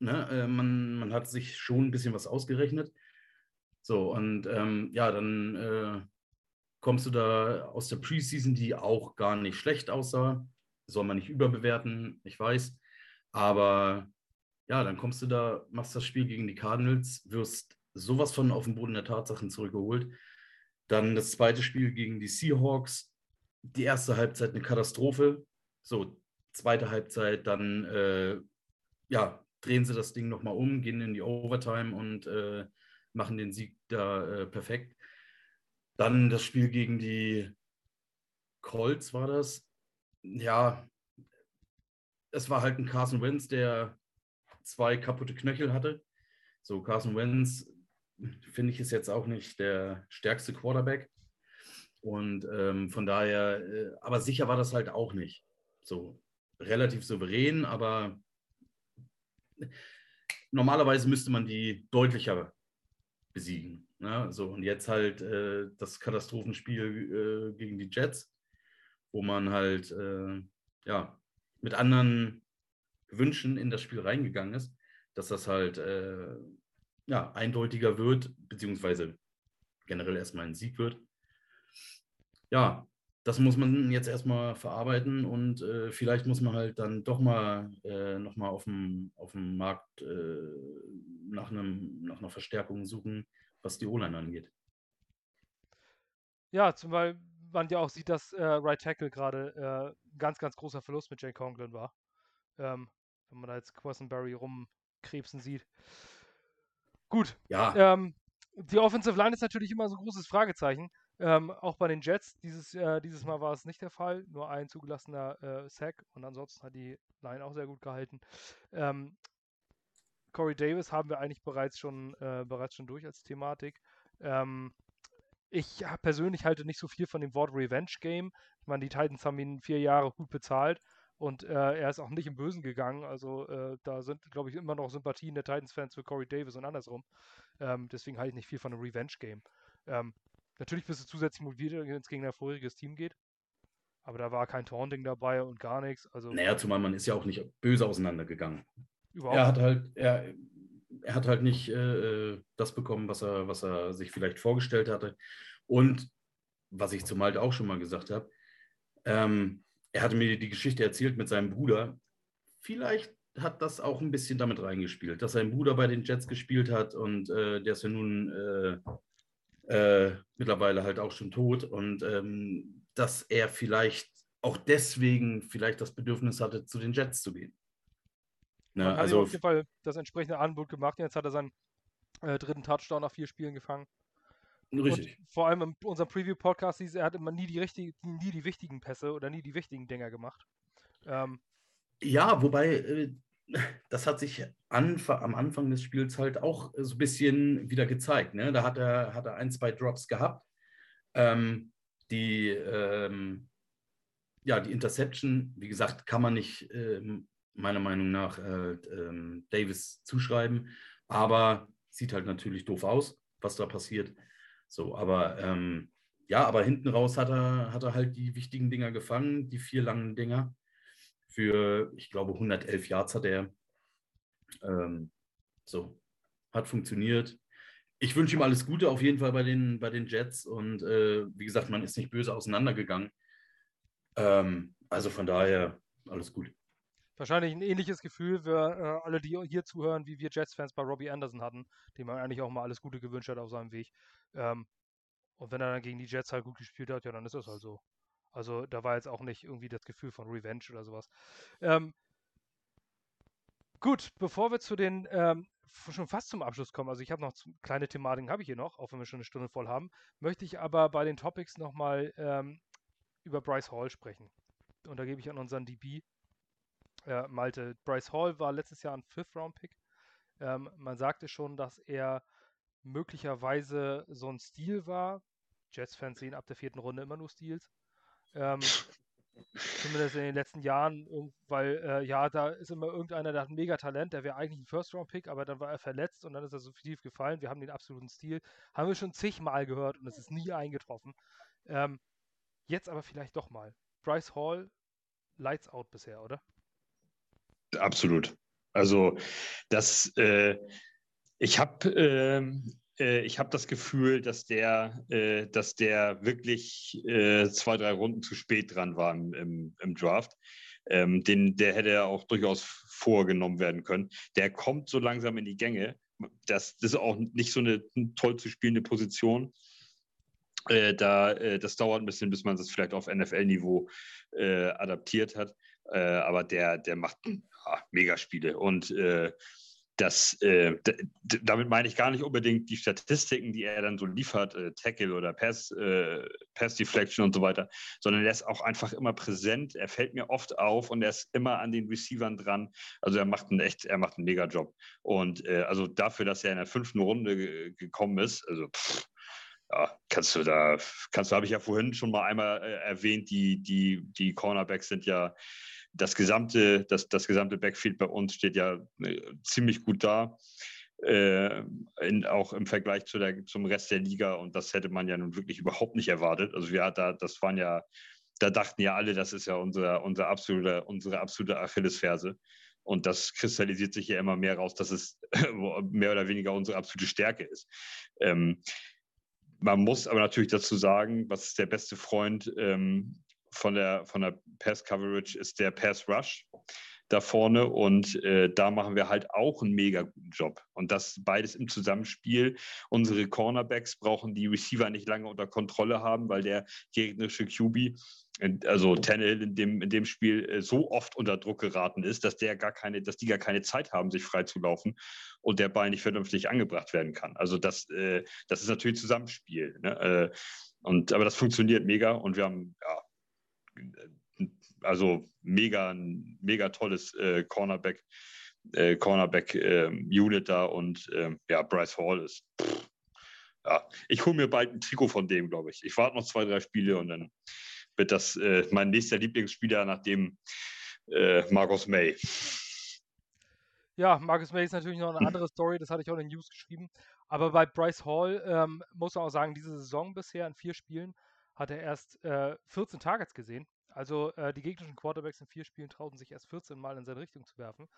Ne? Äh, man, man hat sich schon ein bisschen was ausgerechnet. So, und ähm, ja, dann äh, kommst du da aus der Preseason, die auch gar nicht schlecht aussah. Soll man nicht überbewerten, ich weiß. Aber ja, dann kommst du da, machst das Spiel gegen die Cardinals, wirst sowas von auf den Boden der Tatsachen zurückgeholt. Dann das zweite Spiel gegen die Seahawks. Die erste Halbzeit eine Katastrophe. So, zweite Halbzeit, dann äh, ja, drehen sie das Ding nochmal um, gehen in die Overtime und äh, machen den Sieg da äh, perfekt. Dann das Spiel gegen die Colts war das. Ja, es war halt ein Carson Wentz, der zwei kaputte Knöchel hatte. So, Carson Wentz finde ich ist jetzt auch nicht der stärkste Quarterback. Und ähm, von daher, äh, aber sicher war das halt auch nicht. So relativ souverän, aber normalerweise müsste man die deutlicher besiegen. Ne? So, und jetzt halt äh, das Katastrophenspiel äh, gegen die Jets, wo man halt äh, ja, mit anderen Wünschen in das Spiel reingegangen ist, dass das halt äh, ja, eindeutiger wird, beziehungsweise generell erstmal ein Sieg wird. Ja, das muss man jetzt erstmal verarbeiten und äh, vielleicht muss man halt dann doch mal äh, nochmal auf dem, auf dem Markt äh, nach, einem, nach einer Verstärkung suchen, was die O-Line angeht. Ja, zumal man ja auch sieht, dass äh, Right Tackle gerade äh, ein ganz, ganz großer Verlust mit Jay Conklin war. Ähm, wenn man da jetzt Quessenberry rumkrebsen sieht. Gut. Ja. Ähm, die Offensive Line ist natürlich immer so ein großes Fragezeichen. Ähm, auch bei den Jets. Dieses, äh, dieses Mal war es nicht der Fall. Nur ein zugelassener äh, Sack und ansonsten hat die Line auch sehr gut gehalten. Ähm, Corey Davis haben wir eigentlich bereits schon, äh, bereits schon durch als Thematik. Ähm, ich persönlich halte nicht so viel von dem Wort Revenge Game. Ich meine, die Titans haben ihn vier Jahre gut bezahlt und äh, er ist auch nicht im Bösen gegangen. Also äh, da sind, glaube ich, immer noch Sympathien der Titans-Fans für Corey Davis und andersrum. Ähm, deswegen halte ich nicht viel von einem Revenge Game. Ähm, natürlich bist du zusätzlich motiviert, wenn es gegen ein vorheriges Team geht. Aber da war kein Taunting dabei und gar nichts. Also, naja, zumal man ist ja auch nicht böse auseinandergegangen. Überhaupt er hat halt, er, er hat halt nicht äh, das bekommen, was er, was er sich vielleicht vorgestellt hatte. Und was ich zum halt auch schon mal gesagt habe, ähm, er hatte mir die Geschichte erzählt mit seinem Bruder. Vielleicht hat das auch ein bisschen damit reingespielt, dass sein Bruder bei den Jets gespielt hat und äh, der ist ja nun äh, äh, mittlerweile halt auch schon tot und ähm, dass er vielleicht auch deswegen vielleicht das Bedürfnis hatte, zu den Jets zu gehen. Hat also auf jeden Fall das entsprechende Angebot gemacht. Jetzt hat er seinen äh, dritten Touchdown nach vier Spielen gefangen. Richtig. Und vor allem in unserem Preview-Podcast hieß, er hat immer nie die, richtig, nie die wichtigen Pässe oder nie die wichtigen Dinger gemacht. Ähm, ja, wobei äh, das hat sich am Anfang des Spiels halt auch so ein bisschen wieder gezeigt. Ne? Da hat er, hat er ein, zwei Drops gehabt. Ähm, die, ähm, ja, die Interception, wie gesagt, kann man nicht ähm, meiner Meinung nach äh, ähm, Davis zuschreiben, aber sieht halt natürlich doof aus, was da passiert. So, aber ähm, ja, aber hinten raus hat er, hat er halt die wichtigen Dinger gefangen, die vier langen Dinger. Für, ich glaube, 111 Yards hat er. Ähm, so, hat funktioniert. Ich wünsche ihm alles Gute auf jeden Fall bei den, bei den Jets und äh, wie gesagt, man ist nicht böse auseinandergegangen. Ähm, also von daher alles gut. Wahrscheinlich ein ähnliches Gefühl für äh, alle, die hier zuhören, wie wir Jets-Fans bei Robbie Anderson hatten, dem man eigentlich auch mal alles Gute gewünscht hat auf seinem Weg. Ähm, und wenn er dann gegen die Jets halt gut gespielt hat, ja, dann ist das halt so. Also da war jetzt auch nicht irgendwie das Gefühl von Revenge oder sowas. Ähm, gut, bevor wir zu den ähm, schon fast zum Abschluss kommen, also ich habe noch kleine Thematiken, habe ich hier noch, auch wenn wir schon eine Stunde voll haben, möchte ich aber bei den Topics nochmal ähm, über Bryce Hall sprechen. Und da gebe ich an unseren DB äh, Malte. Bryce Hall war letztes Jahr ein Fifth-Round-Pick. Ähm, man sagte schon, dass er möglicherweise so ein Stil war. Jets-Fans sehen ab der vierten Runde immer nur Stils. Ähm, zumindest in den letzten Jahren, weil äh, ja, da ist immer irgendeiner, der hat ein Megatalent, der wäre eigentlich ein First-Round-Pick, aber dann war er verletzt und dann ist er so tief gefallen. Wir haben den absoluten Stil. Haben wir schon zigmal gehört und es ist nie eingetroffen. Ähm, jetzt aber vielleicht doch mal. Bryce Hall, Lights out bisher, oder? Absolut. Also das, äh, ich habe ähm, äh, habe das Gefühl, dass der, äh, dass der wirklich äh, zwei, drei Runden zu spät dran war im, im, im Draft. Ähm, den, der hätte ja auch durchaus vorgenommen werden können. Der kommt so langsam in die Gänge. Das, das ist auch nicht so eine toll zu spielende Position. Äh, da, äh, das dauert ein bisschen, bis man das vielleicht auf NFL-Niveau äh, adaptiert hat. Äh, aber der, der macht ja, Megaspiele. Und äh, das, äh, damit meine ich gar nicht unbedingt die Statistiken, die er dann so liefert, äh, Tackle oder Pass, äh, Pass Deflection und so weiter, sondern er ist auch einfach immer präsent. Er fällt mir oft auf und er ist immer an den Receivern dran. Also er macht einen echt, er macht einen Mega-Job. Und äh, also dafür, dass er in der fünften Runde gekommen ist, also pff, ja, kannst du da, kannst du, habe ich ja vorhin schon mal einmal äh, erwähnt, die, die, die Cornerbacks sind ja das gesamte, das, das gesamte Backfield bei uns steht ja äh, ziemlich gut da. Äh, in, auch im Vergleich zu der, zum Rest der Liga und das hätte man ja nun wirklich überhaupt nicht erwartet. Also wir da, das waren ja, da dachten ja alle, das ist ja unser, unser absolute, unsere absolute Achillesferse. Und das kristallisiert sich ja immer mehr raus, dass es mehr oder weniger unsere absolute Stärke ist. Ähm, man muss aber natürlich dazu sagen, was ist der beste Freund ähm, von der, von der Pass Coverage ist der Pass Rush da vorne und äh, da machen wir halt auch einen mega guten Job. Und das beides im Zusammenspiel. Unsere Cornerbacks brauchen die Receiver nicht lange unter Kontrolle haben, weil der gegnerische QB, also Tannehill in dem, in dem Spiel äh, so oft unter Druck geraten ist, dass der gar keine, dass die gar keine Zeit haben, sich frei zu laufen und der Ball nicht vernünftig angebracht werden kann. Also das, äh, das ist natürlich Zusammenspiel. Ne? Äh, und, aber das funktioniert mega und wir haben ja, also mega, mega tolles äh, Cornerback äh, Cornerback-Unit ähm, da und ähm, ja, Bryce Hall ist. Pff, ja, ich hole mir bald ein Trikot von dem, glaube ich. Ich warte noch zwei, drei Spiele und dann wird das äh, mein nächster Lieblingsspieler nach dem äh, Marcus May. Ja, Marcus May ist natürlich noch eine andere Story, das hatte ich auch in den News geschrieben. Aber bei Bryce Hall ähm, muss man auch sagen, diese Saison bisher in vier Spielen hat er erst äh, 14 Targets gesehen. Also äh, die gegnerischen Quarterbacks in vier Spielen trauten sich erst 14 Mal in seine Richtung zu werfen.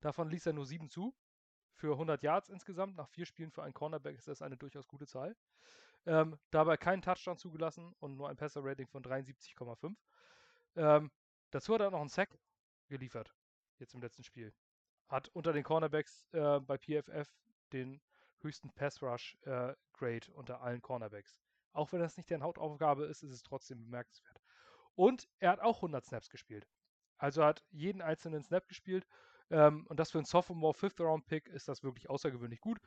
Davon ließ er nur sieben zu. Für 100 Yards insgesamt. Nach vier Spielen für einen Cornerback ist das eine durchaus gute Zahl. Ähm, dabei keinen Touchdown zugelassen und nur ein Passer-Rating von 73,5. Ähm, dazu hat er noch einen Sack geliefert, jetzt im letzten Spiel. Hat unter den Cornerbacks äh, bei PFF den höchsten Pass-Rush-Grade äh, unter allen Cornerbacks. Auch wenn das nicht deren Hauptaufgabe ist, ist es trotzdem bemerkenswert. Und er hat auch 100 Snaps gespielt. Also hat jeden einzelnen Snap gespielt. Ähm, und das für einen Sophomore Fifth Round Pick ist das wirklich außergewöhnlich gut.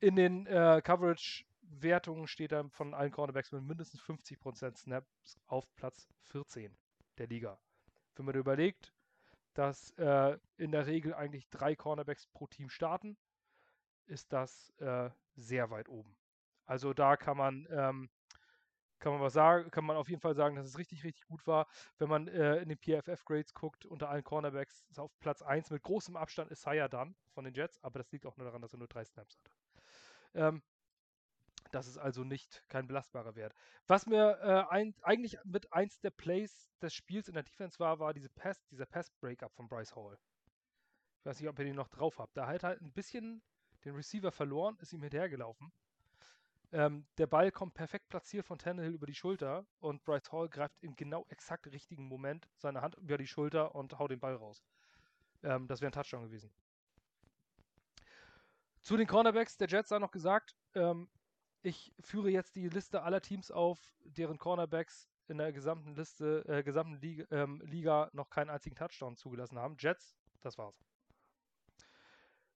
In den äh, Coverage-Wertungen steht er von allen Cornerbacks mit mindestens 50% Snaps auf Platz 14 der Liga. Wenn man überlegt, dass äh, in der Regel eigentlich drei Cornerbacks pro Team starten, ist das äh, sehr weit oben. Also da kann man, ähm, kann man was sagen, kann man auf jeden Fall sagen, dass es richtig, richtig gut war. Wenn man äh, in den PFF-Grades guckt, unter allen Cornerbacks ist auf Platz 1 mit großem Abstand Saya dann von den Jets, aber das liegt auch nur daran, dass er nur drei Snaps hatte. Ähm, das ist also nicht kein belastbarer Wert. Was mir äh, ein, eigentlich mit eins der Plays des Spiels in der Defense war, war diese Pass, dieser Pass-Breakup von Bryce Hall. Ich weiß nicht, ob ihr den noch drauf habt. Da hat halt ein bisschen den Receiver verloren, ist ihm hinterhergelaufen. Ähm, der Ball kommt perfekt platziert von Tannehill über die Schulter und Bryce Hall greift im genau exakt richtigen Moment seine Hand über die Schulter und haut den Ball raus. Ähm, das wäre ein Touchdown gewesen. Zu den Cornerbacks der Jets sei noch gesagt, ähm, ich führe jetzt die Liste aller Teams auf, deren Cornerbacks in der gesamten Liste, äh, gesamten Liga, ähm, Liga, noch keinen einzigen Touchdown zugelassen haben. Jets, das war's.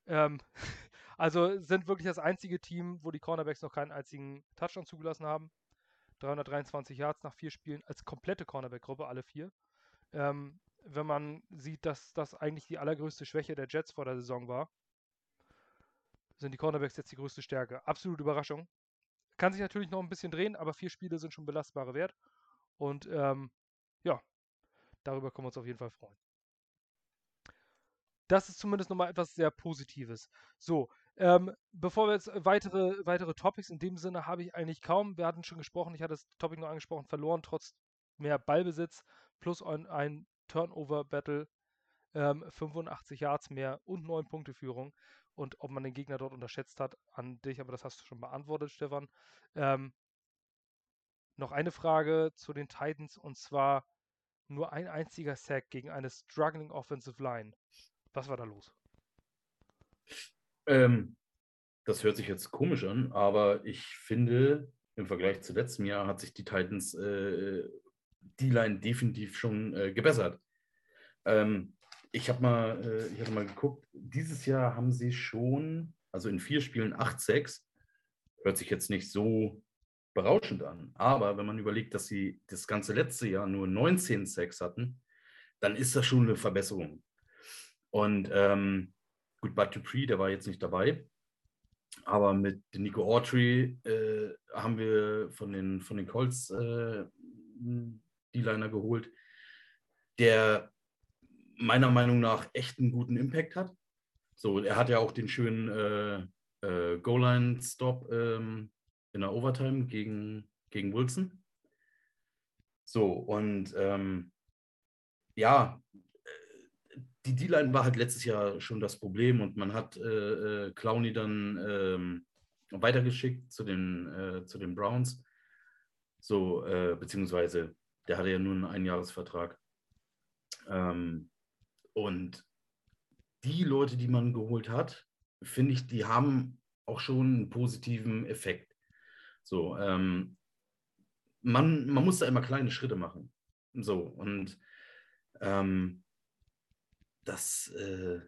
Ähm, also sind wirklich das einzige Team, wo die Cornerbacks noch keinen einzigen Touchdown zugelassen haben. 323 Yards nach vier Spielen als komplette Cornerback-Gruppe, alle vier. Ähm, wenn man sieht, dass das eigentlich die allergrößte Schwäche der Jets vor der Saison war, sind die Cornerbacks jetzt die größte Stärke. Absolute Überraschung. Kann sich natürlich noch ein bisschen drehen, aber vier Spiele sind schon belastbare Wert. Und ähm, ja, darüber können wir uns auf jeden Fall freuen. Das ist zumindest nochmal etwas sehr Positives. So, ähm, bevor wir jetzt weitere, weitere Topics in dem Sinne habe ich eigentlich kaum. Wir hatten schon gesprochen, ich hatte das Topic noch angesprochen, verloren trotz mehr Ballbesitz plus ein, ein Turnover-Battle, ähm, 85 Yards mehr und 9 Punkte Führung und ob man den Gegner dort unterschätzt hat, an dich, aber das hast du schon beantwortet, Stefan. Ähm, noch eine Frage zu den Titans und zwar nur ein einziger Sack gegen eine struggling Offensive Line. Was war da los? Ähm, das hört sich jetzt komisch an, aber ich finde, im Vergleich zu letztem Jahr hat sich die Titans äh, die Line definitiv schon äh, gebessert. Ähm, ich habe mal, äh, ich mal geguckt, dieses Jahr haben sie schon, also in vier Spielen 8-6. Hört sich jetzt nicht so berauschend an. Aber wenn man überlegt, dass sie das ganze letzte Jahr nur 19 6 hatten, dann ist das schon eine Verbesserung. Und ähm, gut, Bud Dupree, der war jetzt nicht dabei. Aber mit Nico Autry äh, haben wir von den, von den Colts äh, D-Liner geholt, der meiner Meinung nach echt einen guten Impact hat. So, er hat ja auch den schönen äh, äh, Goal-Line-Stop ähm, in der Overtime gegen, gegen Wilson. So, und ähm, ja, die D-Line war halt letztes Jahr schon das Problem und man hat äh, äh, Clowney dann ähm, weitergeschickt zu den, äh, zu den Browns. So, äh, beziehungsweise der hatte ja nur einen Einjahresvertrag. Ähm, und die Leute, die man geholt hat, finde ich, die haben auch schon einen positiven Effekt. So, ähm, man, man muss da immer kleine Schritte machen. So, und ähm, das, äh,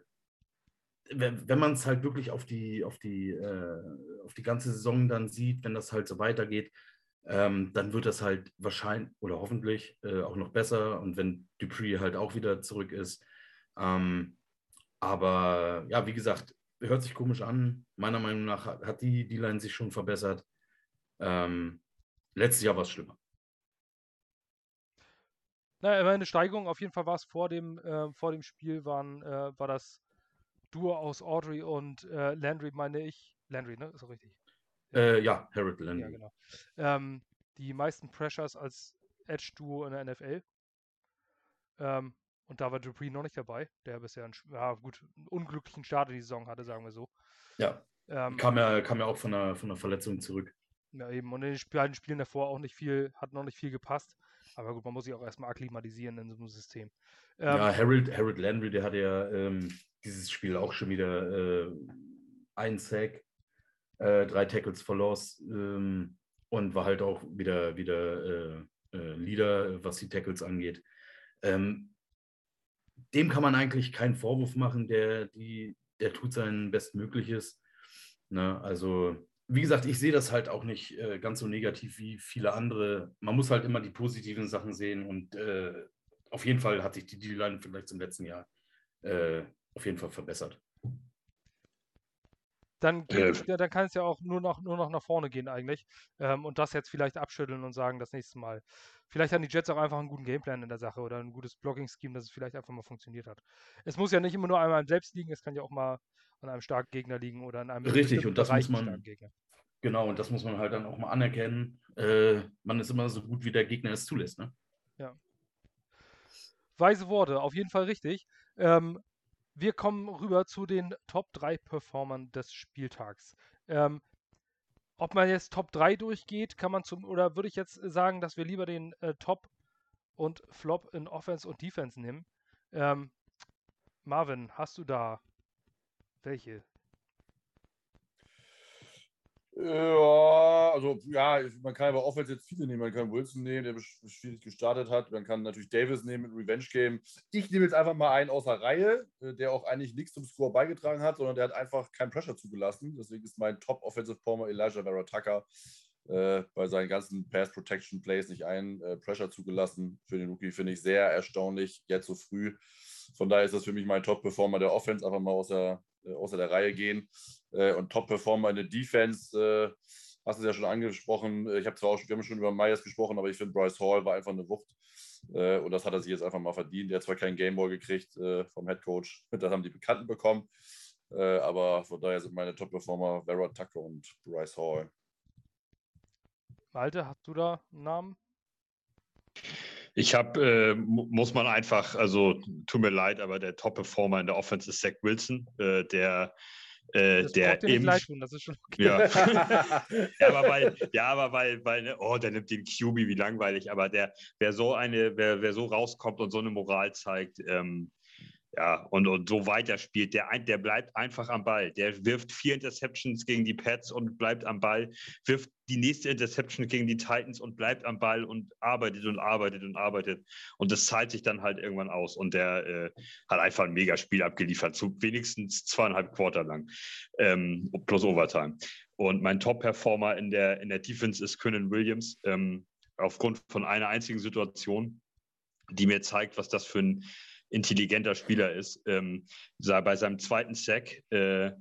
wenn, wenn man es halt wirklich auf die, auf, die, äh, auf die ganze Saison dann sieht, wenn das halt so weitergeht, ähm, dann wird das halt wahrscheinlich oder hoffentlich äh, auch noch besser. Und wenn Dupree halt auch wieder zurück ist, ähm, Aber ja, wie gesagt, hört sich komisch an. Meiner Meinung nach hat die D-Line sich schon verbessert. Ähm, letztes Jahr war es schlimmer. Naja, eine Steigerung. Auf jeden Fall war es vor dem, äh, vor dem Spiel, waren, äh, war das Duo aus Audrey und äh, Landry, meine ich. Landry, ne? Ist auch richtig. Äh, ja, Harold Landry. Ja, genau. Ähm, die meisten Pressures als Edge-Duo in der NFL. Ähm, und da war Dupree noch nicht dabei, der bisher einen, ja, gut, einen unglücklichen Start in die Saison hatte, sagen wir so. Ja. Ähm, kam, ja kam ja auch von einer, von einer Verletzung zurück. Ja, eben. Und in den beiden Spielen davor auch nicht viel, hat noch nicht viel gepasst. Aber gut, man muss sich auch erstmal akklimatisieren in so einem System. Ähm, ja, Harold, Harold Landry, der hatte ja ähm, dieses Spiel auch schon wieder äh, einen Sack, äh, drei Tackles for Loss ähm, und war halt auch wieder, wieder äh, äh Leader, was die Tackles angeht. Ähm, dem kann man eigentlich keinen Vorwurf machen, der, die, der tut sein Bestmögliches. Ne? Also wie gesagt, ich sehe das halt auch nicht äh, ganz so negativ wie viele andere. Man muss halt immer die positiven Sachen sehen und äh, auf jeden Fall hat sich die D-Line vielleicht zum letzten Jahr äh, auf jeden Fall verbessert. Dann, ja, dann kann es ja auch nur noch, nur noch nach vorne gehen eigentlich ähm, und das jetzt vielleicht abschütteln und sagen, das nächste Mal. Vielleicht haben die Jets auch einfach einen guten Gameplan in der Sache oder ein gutes Blocking-Scheme, dass es vielleicht einfach mal funktioniert hat. Es muss ja nicht immer nur einmal selbst liegen, es kann ja auch mal an einem starken Gegner liegen oder an einem Richtig, und das muss man. Genau, und das muss man halt dann auch mal anerkennen. Äh, man ist immer so gut, wie der Gegner es zulässt, ne? Ja. Weise Worte, auf jeden Fall richtig. Ähm, wir kommen rüber zu den Top 3 Performern des Spieltags. Ähm, ob man jetzt Top 3 durchgeht, kann man zum, oder würde ich jetzt sagen, dass wir lieber den äh, Top und Flop in Offense und Defense nehmen? Ähm, Marvin, hast du da welche? Ja, also ja, man kann aber Offense jetzt viele nehmen. Man kann Wilson nehmen, der schwierig gestartet hat. Man kann natürlich Davis nehmen mit Revenge Game. Ich nehme jetzt einfach mal einen aus der Reihe, äh, der auch eigentlich nichts zum Score beigetragen hat, sondern der hat einfach keinen Pressure zugelassen. Deswegen ist mein Top Offensive Former Elijah Vera Tucker äh, bei seinen ganzen Pass Protection Plays nicht einen äh, Pressure zugelassen. Für den Rookie finde ich sehr erstaunlich, jetzt so früh. Von daher ist das für mich mein Top Performer der Offense, einfach mal aus der, außer der Reihe gehen. Äh, und Top-Performer in der Defense, äh, hast du es ja schon angesprochen. Ich habe zwar auch, wir haben schon über Myers gesprochen, aber ich finde, Bryce Hall war einfach eine Wucht. und das hat er sich jetzt einfach mal verdient. Er hat zwar keinen Gameball gekriegt vom Head Coach, das haben die Bekannten bekommen. aber von daher sind meine Top-Performer Vera Tucker und Bryce Hall. Malte, hast du da einen Namen? Ich habe, äh, muss man einfach, also tut mir leid, aber der Top-Performer in der Offense ist Zach Wilson, äh, der äh, der im, tun, das ist schon okay. Ja, ja aber weil, ja, aber weil, weil, ne, oh, der nimmt den QB, wie langweilig, aber der, wer so eine, wer, wer so rauskommt und so eine Moral zeigt, ähm, ja, und, und so weiter spielt, der, der bleibt einfach am Ball. Der wirft vier Interceptions gegen die Pets und bleibt am Ball, wirft die nächste Interception gegen die Titans und bleibt am Ball und arbeitet und arbeitet und arbeitet. Und das zahlt sich dann halt irgendwann aus. Und der äh, hat einfach ein Megaspiel abgeliefert, zu wenigstens zweieinhalb Quarter lang, ähm, plus Overtime. Und mein Top-Performer in der, in der Defense ist Conan Williams, ähm, aufgrund von einer einzigen Situation, die mir zeigt, was das für ein intelligenter Spieler ist. Ähm, bei seinem zweiten Sack äh,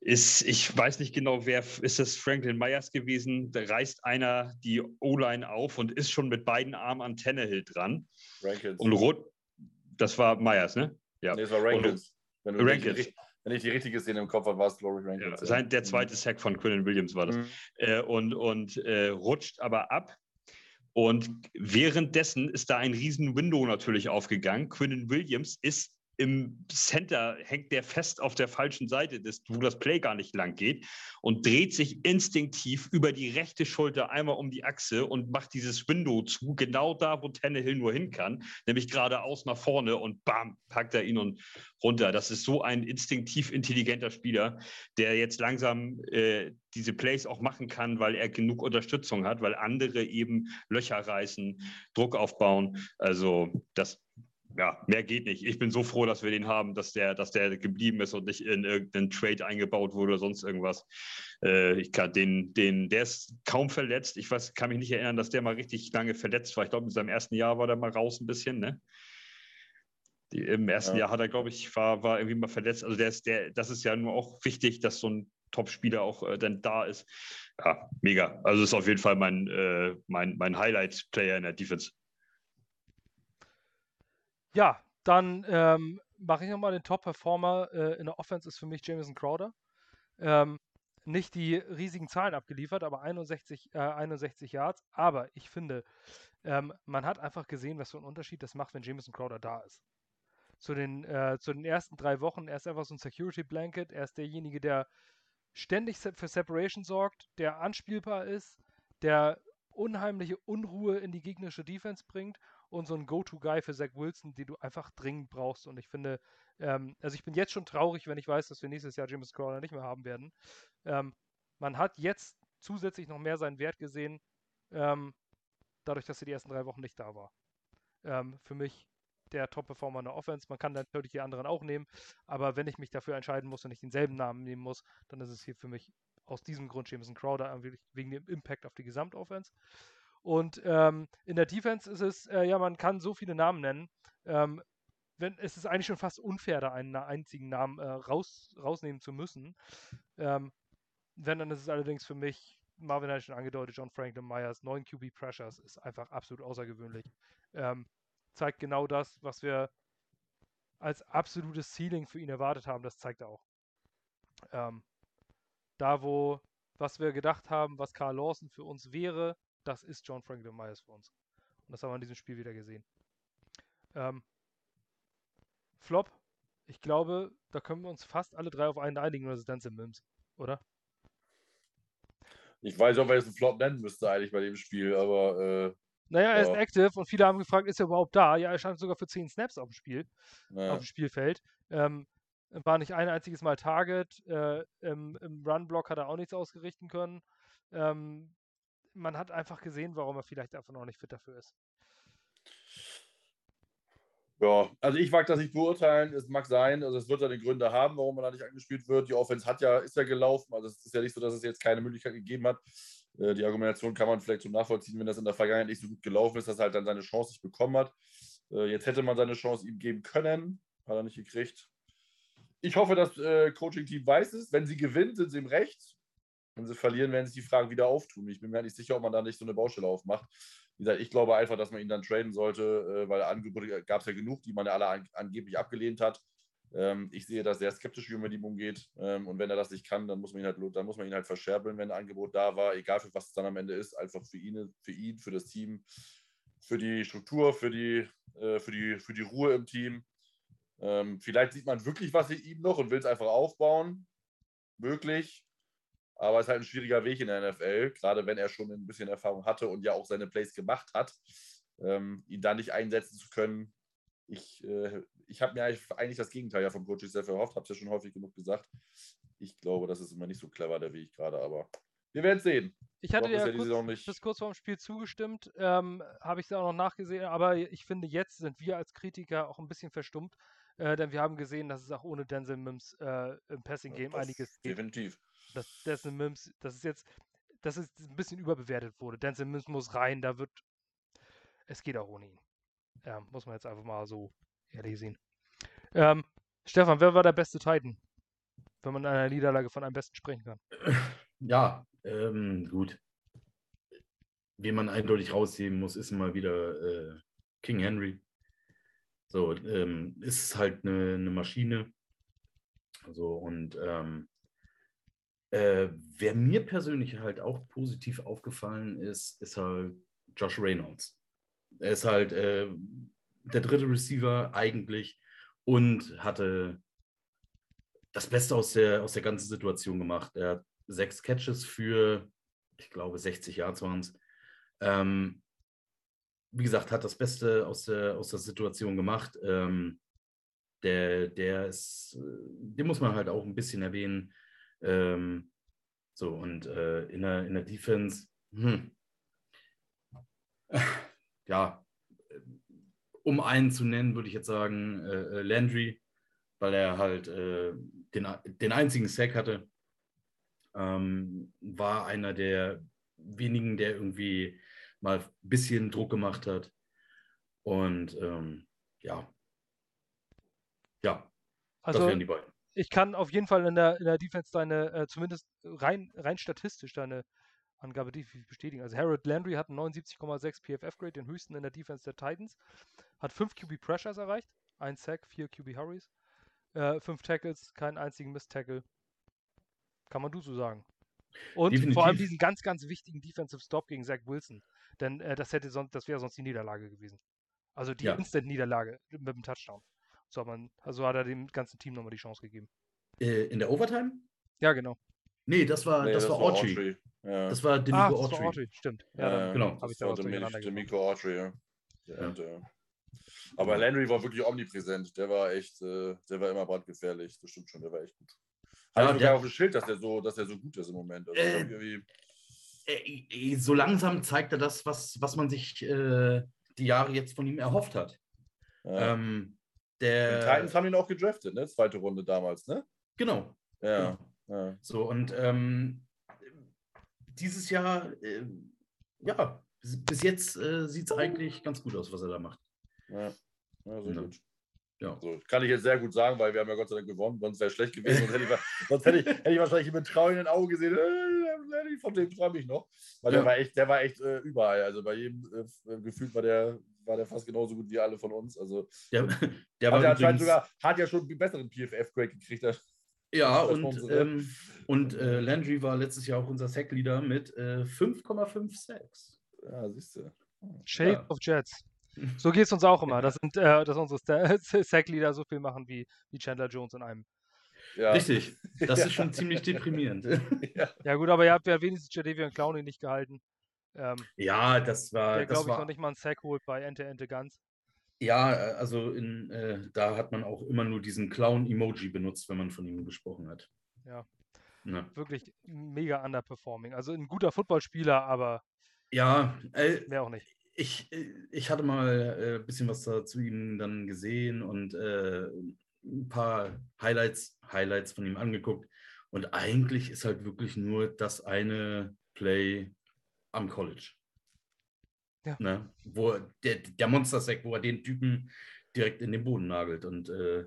ist, ich weiß nicht genau, wer ist das Franklin Myers gewesen, da reißt einer die O-Line auf und ist schon mit beiden Armen an Tannehill dran. Rankins. Und rot, das war Myers, ne? Ja. Nee, das war Rankins. Und, wenn, Rankins. Die, wenn ich die richtige Szene im Kopf habe, war es Glory Rankins. Ja, sein, der zweite Sack von Quinn Williams war das. Mhm. Äh, und und äh, rutscht aber ab und währenddessen ist da ein riesen Window natürlich aufgegangen. Quinnen Williams ist im Center hängt der fest auf der falschen Seite, wo das Play gar nicht lang geht und dreht sich instinktiv über die rechte Schulter einmal um die Achse und macht dieses Window zu, genau da, wo Tannehill nur hin kann, nämlich geradeaus nach vorne und bam, packt er ihn und runter. Das ist so ein instinktiv intelligenter Spieler, der jetzt langsam äh, diese Plays auch machen kann, weil er genug Unterstützung hat, weil andere eben Löcher reißen, Druck aufbauen. Also das ja, mehr geht nicht. Ich bin so froh, dass wir den haben, dass der, dass der geblieben ist und nicht in irgendeinen Trade eingebaut wurde oder sonst irgendwas. Äh, ich kann den, den, der ist kaum verletzt. Ich weiß, kann mich nicht erinnern, dass der mal richtig lange verletzt war. Ich glaube, in seinem ersten Jahr war der mal raus ein bisschen, ne? Die, Im ersten ja. Jahr hat er, glaube ich, war, war irgendwie mal verletzt. Also der ist, der, das ist ja nur auch wichtig, dass so ein Top-Spieler auch äh, dann da ist. Ja, mega. Also ist auf jeden Fall mein, äh, mein, mein Highlight-Player in der Defense. Ja, dann ähm, mache ich nochmal den Top-Performer äh, in der Offense ist für mich Jameson Crowder. Ähm, nicht die riesigen Zahlen abgeliefert, aber 61, äh, 61 Yards. Aber ich finde, ähm, man hat einfach gesehen, was für einen Unterschied das macht, wenn Jameson Crowder da ist. Zu den, äh, zu den ersten drei Wochen, er ist einfach so ein Security Blanket. Er ist derjenige, der ständig für Separation sorgt, der anspielbar ist, der unheimliche Unruhe in die gegnerische Defense bringt und so ein Go-To-Guy für Zach Wilson, den du einfach dringend brauchst. Und ich finde, ähm, also ich bin jetzt schon traurig, wenn ich weiß, dass wir nächstes Jahr James Crowder nicht mehr haben werden. Ähm, man hat jetzt zusätzlich noch mehr seinen Wert gesehen, ähm, dadurch, dass er die ersten drei Wochen nicht da war. Ähm, für mich der Top-Performer in der Offense. Man kann natürlich die anderen auch nehmen, aber wenn ich mich dafür entscheiden muss und ich denselben Namen nehmen muss, dann ist es hier für mich aus diesem Grund Jameson Crowder, wegen dem Impact auf die Gesamtoffense. Und ähm, in der Defense ist es, äh, ja, man kann so viele Namen nennen. Ähm, wenn, es ist eigentlich schon fast unfair, da einen einzigen Namen äh, raus, rausnehmen zu müssen. Ähm, wenn, dann ist es allerdings für mich, Marvin hat schon angedeutet, John Franklin Myers, 9 QB Pressures ist einfach absolut außergewöhnlich. Ähm, zeigt genau das, was wir als absolutes Ceiling für ihn erwartet haben, das zeigt er auch. Ähm, da, wo, was wir gedacht haben, was Carl Lawson für uns wäre, das ist John Franklin Myers für uns. Und das haben wir in diesem Spiel wieder gesehen. Ähm, Flop, ich glaube, da können wir uns fast alle drei auf einen einigen, oder ist Denzel Mims, oder? Ich weiß nicht, ob man jetzt einen Flop nennen müsste eigentlich bei dem Spiel, aber äh, naja, er ist active und viele haben gefragt, ist er überhaupt da? Ja, er stand sogar für 10 Snaps auf dem Spiel, naja. auf dem Spielfeld. Ähm, war nicht ein einziges Mal Target. Äh, Im im Run-Block hat er auch nichts ausgerichten können. Ähm, man hat einfach gesehen, warum er vielleicht einfach noch nicht fit dafür ist. Ja, also ich mag das nicht beurteilen. Es mag sein, also es wird seine Gründe haben, warum man da nicht angespielt wird. Die Offense hat ja, ist ja gelaufen. Also es ist ja nicht so, dass es jetzt keine Möglichkeit gegeben hat. Äh, die Argumentation kann man vielleicht so nachvollziehen, wenn das in der Vergangenheit nicht so gut gelaufen ist, dass er halt dann seine Chance nicht bekommen hat. Äh, jetzt hätte man seine Chance ihm geben können, hat er nicht gekriegt. Ich hoffe, das äh, Coaching-Team weiß es. Wenn sie gewinnen, sind sie im Recht. Wenn sie verlieren, werden sich die Fragen wieder auftun. Ich bin mir nicht sicher, ob man da nicht so eine Baustelle aufmacht. Wie gesagt, ich glaube einfach, dass man ihn dann traden sollte, weil Angebote gab es ja genug, die man ja alle an, angeblich abgelehnt hat. Ähm, ich sehe das sehr skeptisch, wie man mit ihm umgeht. Ähm, und wenn er das nicht kann, dann muss man ihn halt, dann muss man ihn halt verscherbeln, wenn ein Angebot da war, egal für was es dann am Ende ist, einfach für ihn, für ihn, für das Team, für die Struktur, für die, äh, für die, für die Ruhe im Team. Ähm, vielleicht sieht man wirklich was in ihm noch und will es einfach aufbauen. Möglich. Aber es ist halt ein schwieriger Weg in der NFL, gerade wenn er schon ein bisschen Erfahrung hatte und ja auch seine Plays gemacht hat. Ähm, ihn da nicht einsetzen zu können, ich, äh, ich habe mir eigentlich, das Gegenteil ja vom Coach sehr erhofft, habe es ja schon häufig genug gesagt. Ich glaube, das ist immer nicht so clever, der Weg gerade, aber wir werden sehen. Ich hatte ja, ja kurz, bis kurz vor dem Spiel zugestimmt, ähm, habe ich es auch noch nachgesehen, aber ich finde, jetzt sind wir als Kritiker auch ein bisschen verstummt, äh, denn wir haben gesehen, dass es auch ohne Denzel Mims äh, im Passing-Game einiges geht. Definitiv. Dass Denzel Mims, das ist jetzt, dass es ein bisschen überbewertet wurde. Denzel Mims muss rein, da wird, es geht auch ohne ihn. Ja, muss man jetzt einfach mal so ehrlich sehen. Ähm, Stefan, wer war der beste Titan? Wenn man in einer Niederlage von einem besten sprechen kann. Ja, ähm, gut. Wie man eindeutig rausheben muss, ist mal wieder äh, King Henry. So, ähm, ist halt eine, eine Maschine. So, und ähm, äh, wer mir persönlich halt auch positiv aufgefallen ist, ist halt Josh Reynolds. Er ist halt äh, der dritte Receiver eigentlich und hatte das Beste aus der, aus der ganzen Situation gemacht. Er hat sechs Catches für, ich glaube, 60 Yards waren es. Ähm, wie gesagt, hat das Beste aus der, aus der Situation gemacht. Ähm, der, der ist, den muss man halt auch ein bisschen erwähnen. Ähm, so, und äh, in, der, in der Defense, hm ja, um einen zu nennen, würde ich jetzt sagen äh, äh, Landry, weil er halt äh, den, den einzigen Sack hatte. Ähm, war einer der wenigen, der irgendwie mal ein bisschen Druck gemacht hat. Und ähm, ja, Ja, Also das wären die beiden. Ich kann auf jeden Fall in der, in der Defense deine, äh, zumindest rein, rein statistisch deine Angabe definitiv bestätigen. Also Harold Landry hat einen 79,6 PFF-Grade, den höchsten in der Defense der Titans, hat 5 QB Pressures erreicht, 1 Sack, 4 QB Hurries, äh, 5 Tackles, keinen einzigen Miss-Tackle. Kann man du so sagen. Und vor allem Definitiv. diesen ganz, ganz wichtigen Defensive Stop gegen Zach Wilson. Denn äh, das hätte sonst, das wäre sonst die Niederlage gewesen. Also die Ja. Instant-Niederlage mit dem Touchdown. So hat man, also hat er dem ganzen Team nochmal die Chance gegeben. Äh, in der Overtime? Ja, genau. Nee, das war, Nee, das war Autry. Autry. Ja. Das war Ah, das war Autry. Autry, stimmt. Ja, Ja, genau. habe Das ich da war Demi-. Demico Autry, ja. Ja. der. Aber Landry war wirklich omnipräsent. Der war echt, äh, der war immer brandgefährlich. Das stimmt schon, der war echt gut. Hat ja, sogar auf dem Schild, dass der so, dass der so gut ist im Moment. Also Äh, irgendwie, Äh, äh, so langsam zeigt er das, was, was man sich äh, die Jahre jetzt von ihm erhofft hat. ja. Ähm, Die der, Titans haben ihn auch gedraftet, ne? Zweite Runde damals, ne? genau. Ja. ja. So, und ähm, dieses Jahr, äh, ja, bis, jetzt äh, sieht es eigentlich ganz gut aus, was er da macht. Ja, ja sehr Ja. gut. Ja. So, kann ich jetzt sehr gut sagen, weil wir haben ja Gott sei Dank gewonnen, sonst wäre es schlecht gewesen. Sonst hätte ich, sonst hätte ich, hätte ich wahrscheinlich mit traurigen Augen gesehen, äh, von dem träume ich noch. Weil der Ja. war echt, der war echt äh, überall. Also bei jedem äh, gefühlt war der, war der fast genauso gut wie alle von uns. Also Der, der hat war er anscheinend übrigens, sogar, hat ja schon einen besseren PFF-Grade gekriegt. als- ja, als und, ähm, und äh, Landry war letztes Jahr auch unser Sackleader mit äh, 5,5 Sacks. Ja, siehst du. Shade Ja. of Jets. So geht es uns auch immer. Das sind, äh, dass unsere Sackleader so viel machen wie, wie Chandler Jones in einem. Ja. Richtig, das ist schon ziemlich deprimierend. ja. Ja gut, aber ihr habt ja wenigstens Jadavion Clowney nicht gehalten. Ähm, ja, das war, der, glaube ich, war noch nicht mal einen Sack holt bei Ente Ente Ganz. Ja, äh, also in, äh, da hat man auch immer nur diesen Clown-Emoji benutzt, wenn man von ihm gesprochen hat. Ja. Na. Wirklich mega underperforming. Also ein guter Footballspieler, aber Ja, äh, mehr auch nicht. ich, äh, ich hatte mal ein bisschen was da zu ihm dann gesehen und äh, ein paar Highlights, Highlights von ihm angeguckt. Und eigentlich ist halt wirklich nur das eine Play am College. Ja. Ne? Wo er- der, der Monster-Sack, wo er den Typen direkt in den Boden nagelt. Und äh,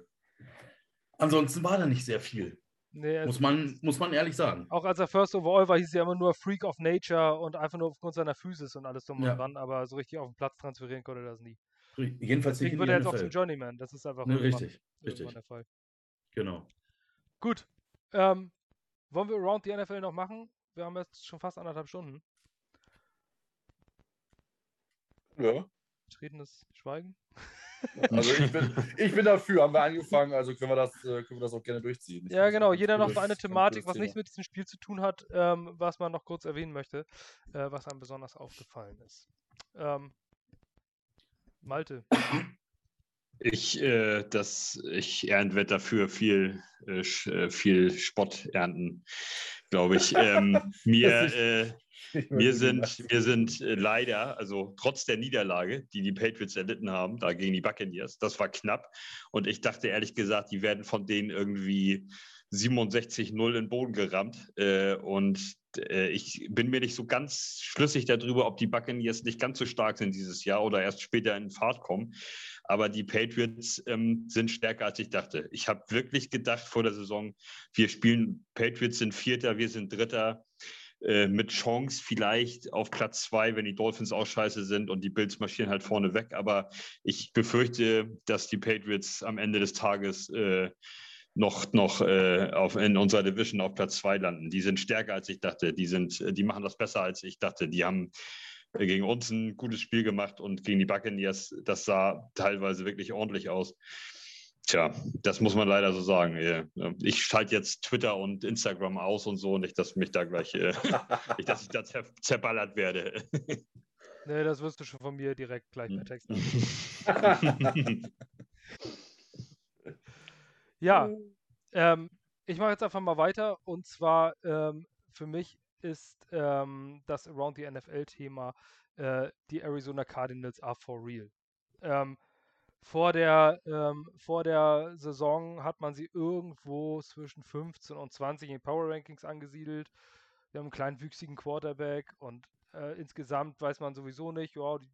ansonsten war da nicht sehr viel. Nee, also Muss man, muss man ehrlich sagen. Auch als er First Overall war, hieß er immer nur Freak of Nature und einfach nur aufgrund seiner Physis und alles drum Ja. und dran, aber so richtig auf den Platz transferieren konnte er das nie. Jedenfalls nicht Deswegen in wird er jetzt auch zum Journeyman. Das ist einfach Ne, richtig, richtig. der Fall. Genau. Gut. Ähm, wollen wir Around the NFL noch machen? Wir haben jetzt schon fast anderthalb Stunden. Ja. Tretendes Schweigen. Also ich bin, ich bin dafür, haben wir angefangen, also können wir das, äh, können wir das auch gerne durchziehen. Ich Ja, genau. Jeder noch eine Thematik, was nichts mit diesem Spiel zu tun hat, ähm, was man noch kurz erwähnen möchte, äh, was einem besonders aufgefallen ist. Ähm, Malte. Ich, äh, das, ich werde dafür viel, äh, äh, viel Spott ernten, glaube ich. Ähm, mir, äh, Ich wir sind, wir sind äh, leider, also trotz der Niederlage, die die Patriots erlitten haben, da gegen die Buccaneers, das war knapp. Und ich dachte ehrlich gesagt, die werden von denen irgendwie 67-0 in den Boden gerammt. Äh, und äh, ich bin mir nicht so ganz schlüssig darüber, ob die Buccaneers nicht ganz so stark sind dieses Jahr oder erst später in Fahrt kommen. Aber die Patriots ähm, sind stärker, als ich dachte. Ich habe wirklich gedacht vor der Saison, wir spielen, Patriots sind Vierter, wir sind Dritter äh, mit Chance vielleicht auf Platz zwei, wenn die Dolphins auch scheiße sind und die Bills marschieren halt vorne weg. Aber ich befürchte, dass die Patriots am Ende des Tages äh, noch, noch äh, auf, in unserer Division auf Platz zwei landen. Die sind stärker, als ich dachte. Die, sind, die machen das besser, als ich dachte. Die haben äh, gegen uns ein gutes Spiel gemacht und gegen die Buccaneers, das sah teilweise wirklich ordentlich aus. Tja, das muss man leider so sagen. Ich schalte jetzt Twitter und Instagram aus und so, nicht, dass mich da gleich, äh, nicht, dass ich da zer zerballert werde. Nee, das wirst du schon von mir direkt gleich Hm. per Text. Ja, ähm, ich mache jetzt einfach mal weiter und zwar ähm, für mich ist ähm, das Around the NFL-Thema äh, die Arizona Cardinals are for real. Ähm, vor, der, ähm, vor der Saison hat man sie irgendwo zwischen 15 und 20 in Power Rankings angesiedelt. Wir haben einen kleinwüchsigen Quarterback und äh, insgesamt weiß man sowieso nicht, ja, die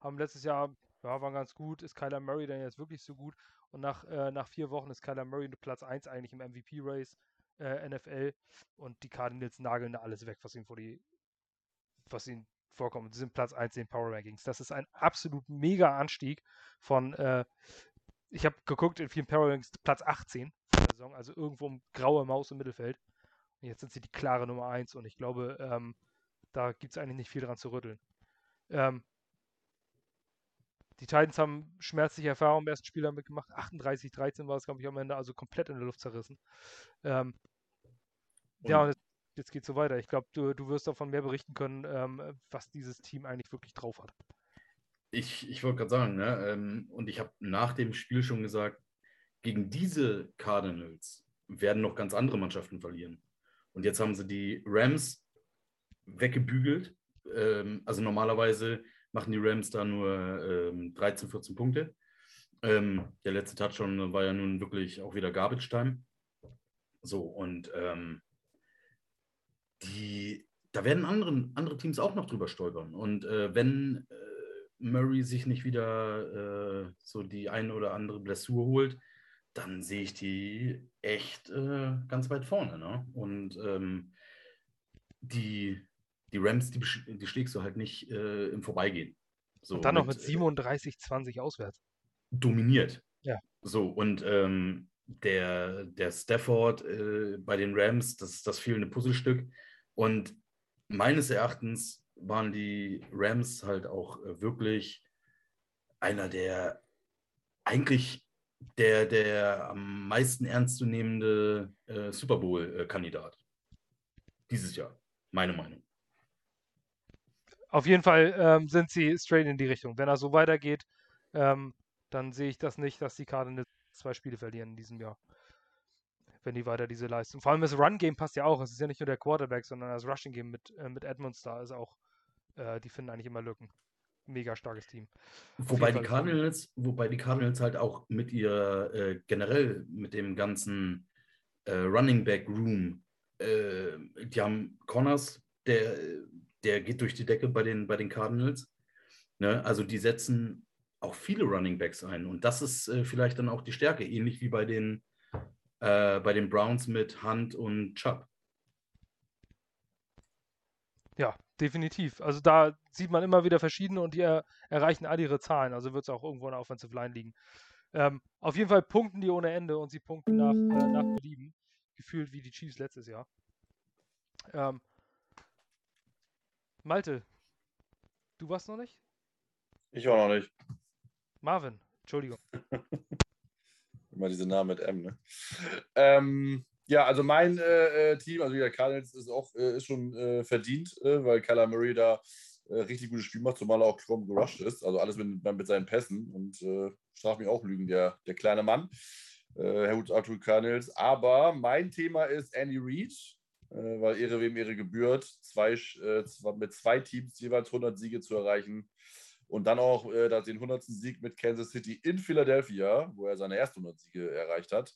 haben letztes Jahr, ja, waren ganz gut, ist Kyler Murray denn jetzt wirklich so gut? Und nach, äh, nach vier Wochen ist Kyler Murray Platz 1 eigentlich im MVP-Race äh, NFL. Und die Cardinals nageln da alles weg, was ihnen vor die, was ihnen vorkommt. Sie sind Platz 1 in den Power Rankings. Das ist ein absolut mega Anstieg von, äh, ich habe geguckt, in vielen Power Rankings Platz 18 der Saison, also irgendwo um graue Maus im Mittelfeld. Und jetzt sind sie die klare Nummer 1 und ich glaube, ähm, da gibt es eigentlich nicht viel dran zu rütteln. Ähm, die Titans haben schmerzliche Erfahrungen im ersten Spiel damit gemacht. 38-13 war es, glaube ich, am Ende, also komplett in der Luft zerrissen. Ähm, ja, und jetzt, jetzt geht es so weiter. Ich glaube, du, du wirst davon mehr berichten können, ähm, was dieses Team eigentlich wirklich drauf hat. Ich, ich wollte gerade sagen, ne, ähm, und ich habe nach dem Spiel schon gesagt, gegen diese Cardinals werden noch ganz andere Mannschaften verlieren. Und jetzt haben sie die Rams weggebügelt. Ähm, also normalerweise machen die Rams da nur ähm, 13, 14 Punkte. Ähm, der letzte Touchdown war ja nun wirklich auch wieder Garbage Time. So, und ähm, die, da werden anderen, andere Teams auch noch drüber stolpern. Und äh, wenn äh, Murray sich nicht wieder äh, so die eine oder andere Blessur holt, dann sehe ich die echt äh, ganz weit vorne. Ne? Und ähm, die, die Rams, die, die schlägst du halt nicht äh, im Vorbeigehen. So, und dann noch mit, mit 37-20 äh, auswärts. Dominiert. Ja. So, und ähm, der, der Stafford äh, bei den Rams, das ist das fehlende Puzzlestück. Und meines Erachtens waren die Rams halt auch äh, wirklich einer der eigentlich der, der am meisten ernstzunehmende äh, Super Bowl-Kandidat dieses Jahr, meine Meinung. Auf jeden Fall ähm, sind sie straight in die Richtung. Wenn er so weitergeht, ähm, dann sehe ich das nicht, dass die Cardinals zwei Spiele verlieren in diesem Jahr. Wenn die weiter diese Leistung. Vor allem das Run-Game passt ja auch. Es ist ja nicht nur der Quarterback, sondern das Rushing-Game mit, äh, mit Edmonds da ist auch, äh, die finden eigentlich immer Lücken mega starkes Team. Wobei die, Cardinals, wobei die Cardinals halt auch mit ihr äh, generell mit dem ganzen äh, Running Back Room, äh, die haben Connors, der, der geht durch die Decke bei den, bei den Cardinals. Ne? Also die setzen auch viele Running Backs ein und das ist äh, vielleicht dann auch die Stärke, ähnlich wie bei den, äh, bei den Browns mit Hunt und Chubb. Ja, definitiv. Also da sieht man immer wieder verschiedene und die er, erreichen all ihre Zahlen. Also wird es auch irgendwo in der Offensive Line liegen. Ähm, auf jeden Fall punkten die ohne Ende und sie punkten nach, äh, nach Belieben. Gefühlt wie die Chiefs letztes Jahr. Ähm, Malte, du warst noch nicht? Ich war noch nicht. Marvin, Entschuldigung. Immer diese Namen mit M, ne? Ähm, ja, also mein äh, äh, Team, also der Cardinals ist auch äh, ist schon äh, verdient, äh, weil Kyler Murray da äh, richtig gutes Spiel macht, zumal er auch kaum gerusht ist. Also alles mit, mit seinen Pässen und äh, straf mich auch lügen, der, der kleine Mann. Herr Hut Arthur Cardinals. Aber mein Thema ist Andy Reid, weil Ehre wem Ehre gebührt, zwei, mit zwei Teams jeweils 100 Siege zu erreichen. Und dann auch äh, den 100. Sieg mit Kansas City in Philadelphia, wo er seine ersten 100 Siege erreicht hat.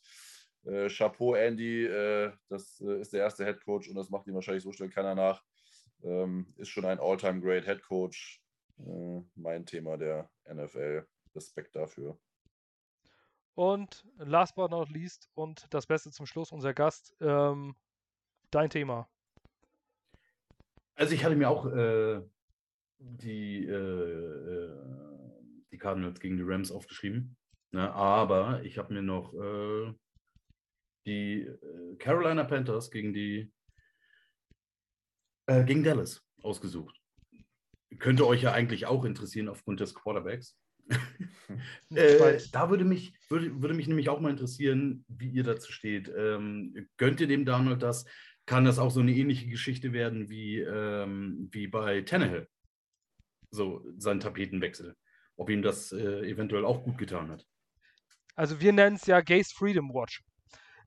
Äh, Chapeau, Andy, äh, das äh, ist der erste Head Coach und das macht ihm wahrscheinlich so schnell keiner nach. Ähm, ist schon ein All-Time Great Head Coach. Äh, mein Thema der NFL. Respekt dafür. Und last but not least und das Beste zum Schluss, unser Gast, ähm, dein Thema. Also ich hatte mir auch äh, die, äh, die Cardinals gegen die Rams aufgeschrieben. Ne? Aber ich habe mir noch die äh, Carolina Panthers gegen die äh, gegen Dallas ausgesucht. Könnte euch ja eigentlich auch interessieren aufgrund des Quarterbacks. äh, da würde mich, würde, würde mich nämlich auch mal interessieren, wie ihr dazu steht. Ähm, gönnt ihr dem Donald das? Kann das auch so eine ähnliche Geschichte werden wie, ähm, wie bei Tannehill? So sein Tapetenwechsel. Ob ihm das äh, eventuell auch gut getan hat. Also wir nennen es ja Gaze Freedom Watch.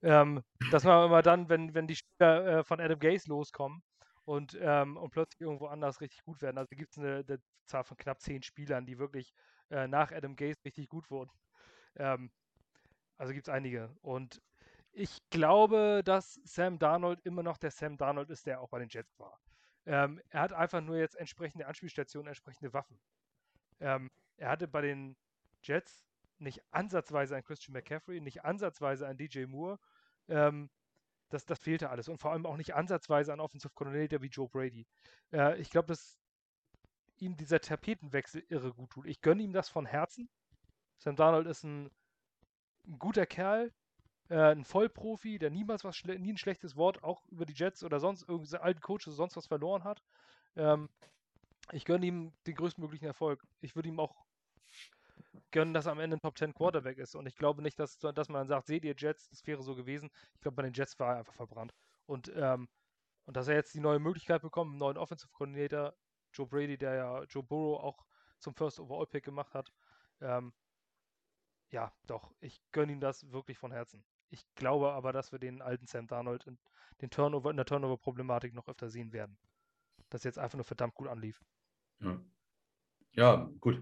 Ähm, dass man immer dann, wenn, wenn die Spieler äh, von Adam Gaze loskommen und, ähm, und plötzlich irgendwo anders richtig gut werden. Also gibt es eine, eine, Zahl von knapp zehn Spielern, die wirklich äh, nach Adam Gaze richtig gut wurden. Ähm, also gibt es einige. Und ich glaube, dass Sam Darnold immer noch der Sam Darnold ist, der auch bei den Jets war. Ähm, er hat einfach nur jetzt entsprechende Anspielstationen, entsprechende Waffen. Ähm, er hatte bei den Jets nicht ansatzweise ein Christian McCaffrey, nicht ansatzweise ein DJ Moore. Ähm, das, das fehlte alles. Und vor allem auch nicht ansatzweise ein Offensive Coordinator wie Joe Brady. Äh, ich glaube, dass ihm dieser Tapetenwechsel irre gut tut. Ich gönne ihm das von Herzen. Sam Darnold ist ein, ein guter Kerl, äh, ein Vollprofi, der niemals was nie ein schlechtes Wort auch über die Jets oder sonst irgendwelche alten Coaches sonst was verloren hat. Ähm, ich gönne ihm den größtmöglichen Erfolg. Ich würde ihm auch gönnen, dass er am Ende ein Top 10 Quarterback ist. Und ich glaube nicht, dass, dass man sagt, seht ihr Jets, das wäre so gewesen. Ich glaube, bei den Jets war er einfach verbrannt. Und, ähm, und dass er jetzt die neue Möglichkeit bekommt, einen neuen Offensive Coordinator, Joe Brady, der ja Joe Burrow auch zum First Overall Pick gemacht hat. Ähm, ja, doch, ich gönne ihm das wirklich von Herzen. Ich glaube aber, dass wir den alten Sam Darnold in, den Turnover, in der Turnover-Problematik noch öfter sehen werden. Das jetzt einfach nur verdammt gut anlief. Ja, ja gut.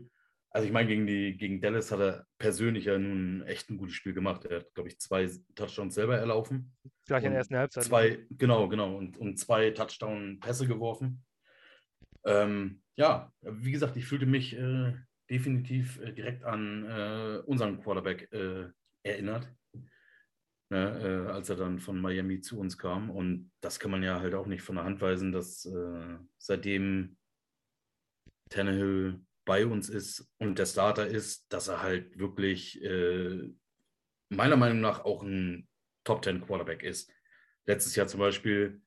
Also ich meine, gegen, die, gegen Dallas hat er persönlich ja nun echt ein gutes Spiel gemacht. Er hat, glaube ich, zwei Touchdowns selber erlaufen. Gleich in der ersten Halbzeit. Zwei, genau, genau. Und, und zwei Touchdown-Pässe geworfen. Ähm, ja, wie gesagt, ich fühlte mich äh, definitiv äh, direkt an äh, unseren Quarterback äh, erinnert. Ne, äh, als er dann von Miami zu uns kam. Und das kann man ja halt auch nicht von der Hand weisen, dass äh, seitdem Tannehill bei uns ist und der Starter ist, dass er halt wirklich äh, meiner Meinung nach auch ein Top 10 Quarterback ist. Letztes Jahr zum Beispiel,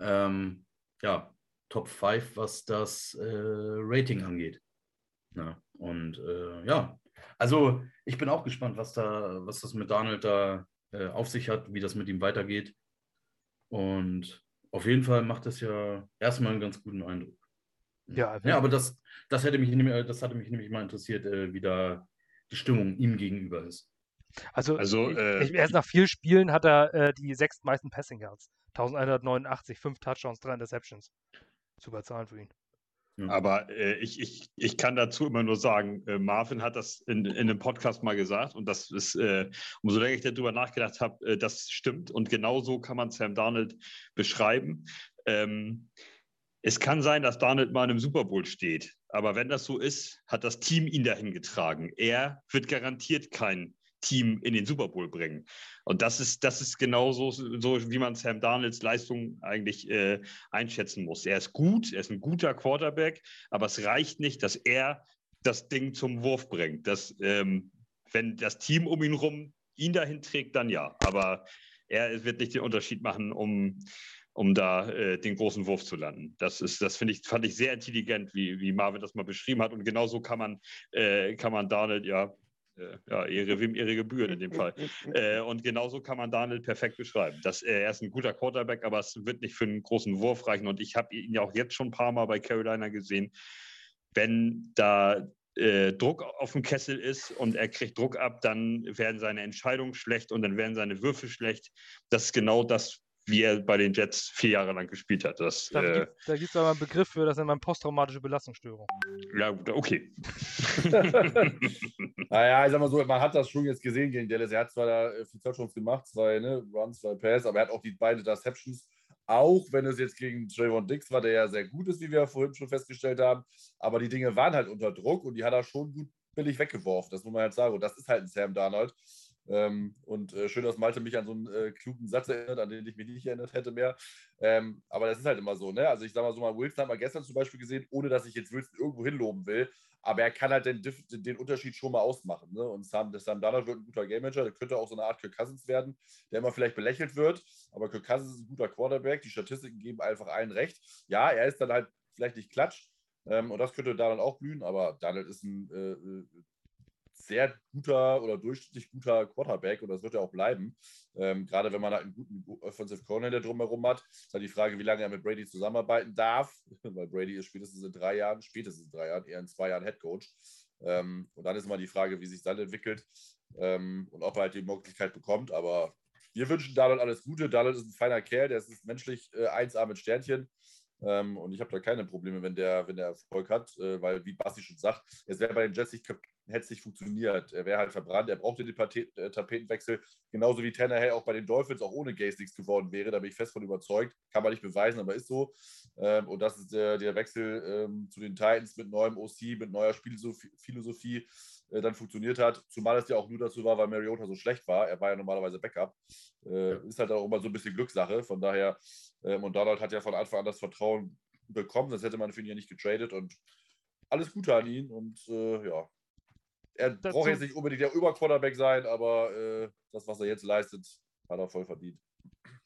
ähm, ja, Top 5, was das äh, Rating angeht. Ja, und äh, ja, also ich bin auch gespannt, was da, was das mit Daniel da äh, auf sich hat, wie das mit ihm weitergeht. Und auf jeden Fall macht das ja erstmal einen ganz guten Eindruck. Ja, ja aber das, das, hätte mich, das hatte mich nämlich mal interessiert, äh, wie da die Stimmung ihm gegenüber ist. Also, also äh, ich, erst nach vier Spielen hat er äh, die sechs meisten Passing Yards. 1189, fünf Touchdowns, drei Interceptions. Super Zahlen für ihn. Aber äh, ich, ich, ich kann dazu immer nur sagen, äh, Marvin hat das in, in einem Podcast mal gesagt und das ist, äh, umso länger ich darüber nachgedacht habe, äh, das stimmt und genau so kann man Sam Darnold beschreiben. Ähm, es kann sein, dass Darnold mal in einem Super Bowl steht. Aber wenn das so ist, hat das Team ihn dahin getragen. Er wird garantiert kein Team in den Super Bowl bringen. Und das ist, das ist genau so, wie man Sam Darnolds Leistung eigentlich äh, einschätzen muss. Er ist gut, er ist ein guter Quarterback, aber es reicht nicht, dass er das Ding zum Wurf bringt. Das, ähm, wenn das Team um ihn rum ihn dahin trägt, dann ja. Aber er wird nicht den Unterschied machen, um um da äh, den großen Wurf zu landen. Das ist, das finde ich, fand ich sehr intelligent, wie, wie Marvin das mal beschrieben hat. Und genauso kann man, äh, kann man Darnold, ja, ja, Ehre wem Ehre gebühren in dem Fall. äh, und genauso kann man Darnold perfekt beschreiben. Das, äh, er ist ein guter Quarterback, aber es wird nicht für einen großen Wurf reichen. Und ich habe ihn ja auch jetzt schon ein paar Mal bei Carolina gesehen. Wenn da äh, Druck auf dem Kessel ist und er kriegt Druck ab, dann werden seine Entscheidungen schlecht und dann werden seine Würfe schlecht. Das ist genau das, wie er bei den Jets vier Jahre lang gespielt hat. Das, da äh, gibt es aber einen Begriff für, das nennt man posttraumatische Belastungsstörung. Ja, okay. naja, ich sag mal so, man hat das schon jetzt gesehen gegen Dallas. Er hat zwar da äh, viel Touchdowns gemacht, zwei ne, Runs, zwei Pass, aber er hat auch die beiden Interceptions. Auch wenn es jetzt gegen Trayvon Dix war, der ja sehr gut ist, wie wir vorhin schon festgestellt haben. Aber die Dinge waren halt unter Druck und die hat er schon gut billig weggeworfen. Das muss man halt sagen. Und das ist halt ein Sam Darnold. Ähm, und äh, schön, dass Malte mich an so einen äh, klugen Satz erinnert, an den ich mich nicht erinnert hätte mehr. Ähm, aber das ist halt immer so, ne? Also ich sag mal so mal, Wilson hat man gestern zum Beispiel gesehen, ohne dass ich jetzt Wilson irgendwo hinloben will, aber er kann halt den, den Unterschied schon mal ausmachen. Ne? Und Sam, Sam Darnold wird ein guter Game Manager, der könnte auch so eine Art Kirk Cousins werden, der immer vielleicht belächelt wird, aber Kirk Cousins ist ein guter Quarterback, die Statistiken geben einfach allen recht. Ja, er ist dann halt vielleicht nicht klatsch, ähm, und das könnte Donald auch blühen, aber Donald ist ein äh, äh sehr guter oder durchschnittlich guter Quarterback und das wird er auch bleiben. Ähm, gerade wenn man halt einen guten Offensive Coordinator drumherum hat, ist halt die Frage, wie lange er mit Brady zusammenarbeiten darf, weil Brady ist spätestens in drei Jahren, spätestens in drei Jahren, eher in zwei Jahren Head Coach. Ähm, und dann ist mal die Frage, wie sich dann entwickelt ähm, und ob er halt die Möglichkeit bekommt. Aber wir wünschen Donald alles Gute. Donald ist ein feiner Kerl, der ist menschlich äh, 1A mit Sternchen. Ähm, und ich habe da keine Probleme, wenn der, wenn der Erfolg hat, äh, weil, wie Basti schon sagt, es wäre bei den Jets nicht hätte es nicht funktioniert. Er wäre halt verbrannt, er brauchte den äh, Tapetenwechsel, genauso wie Tannehill auch bei den Dolphins auch ohne Gaze nichts geworden wäre. Da bin ich fest von überzeugt. Kann man nicht beweisen, aber ist so. Ähm, und das ist der, der Wechsel ähm, zu den Titans mit neuem OC, mit neuer Spielphilosophie. äh, dann funktioniert hat. Zumal es ja auch nur dazu war, weil Mariota so schlecht war. Er war ja normalerweise Backup. Äh, ist halt auch immer so ein bisschen Glückssache. Von daher, ähm, und Donald hat ja von Anfang an das Vertrauen bekommen, sonst hätte man für ihn ja nicht getradet und alles Gute an ihn. Und äh, ja, er braucht jetzt nicht unbedingt der Überquarterback sein, aber äh, das, was er jetzt leistet, hat er voll verdient.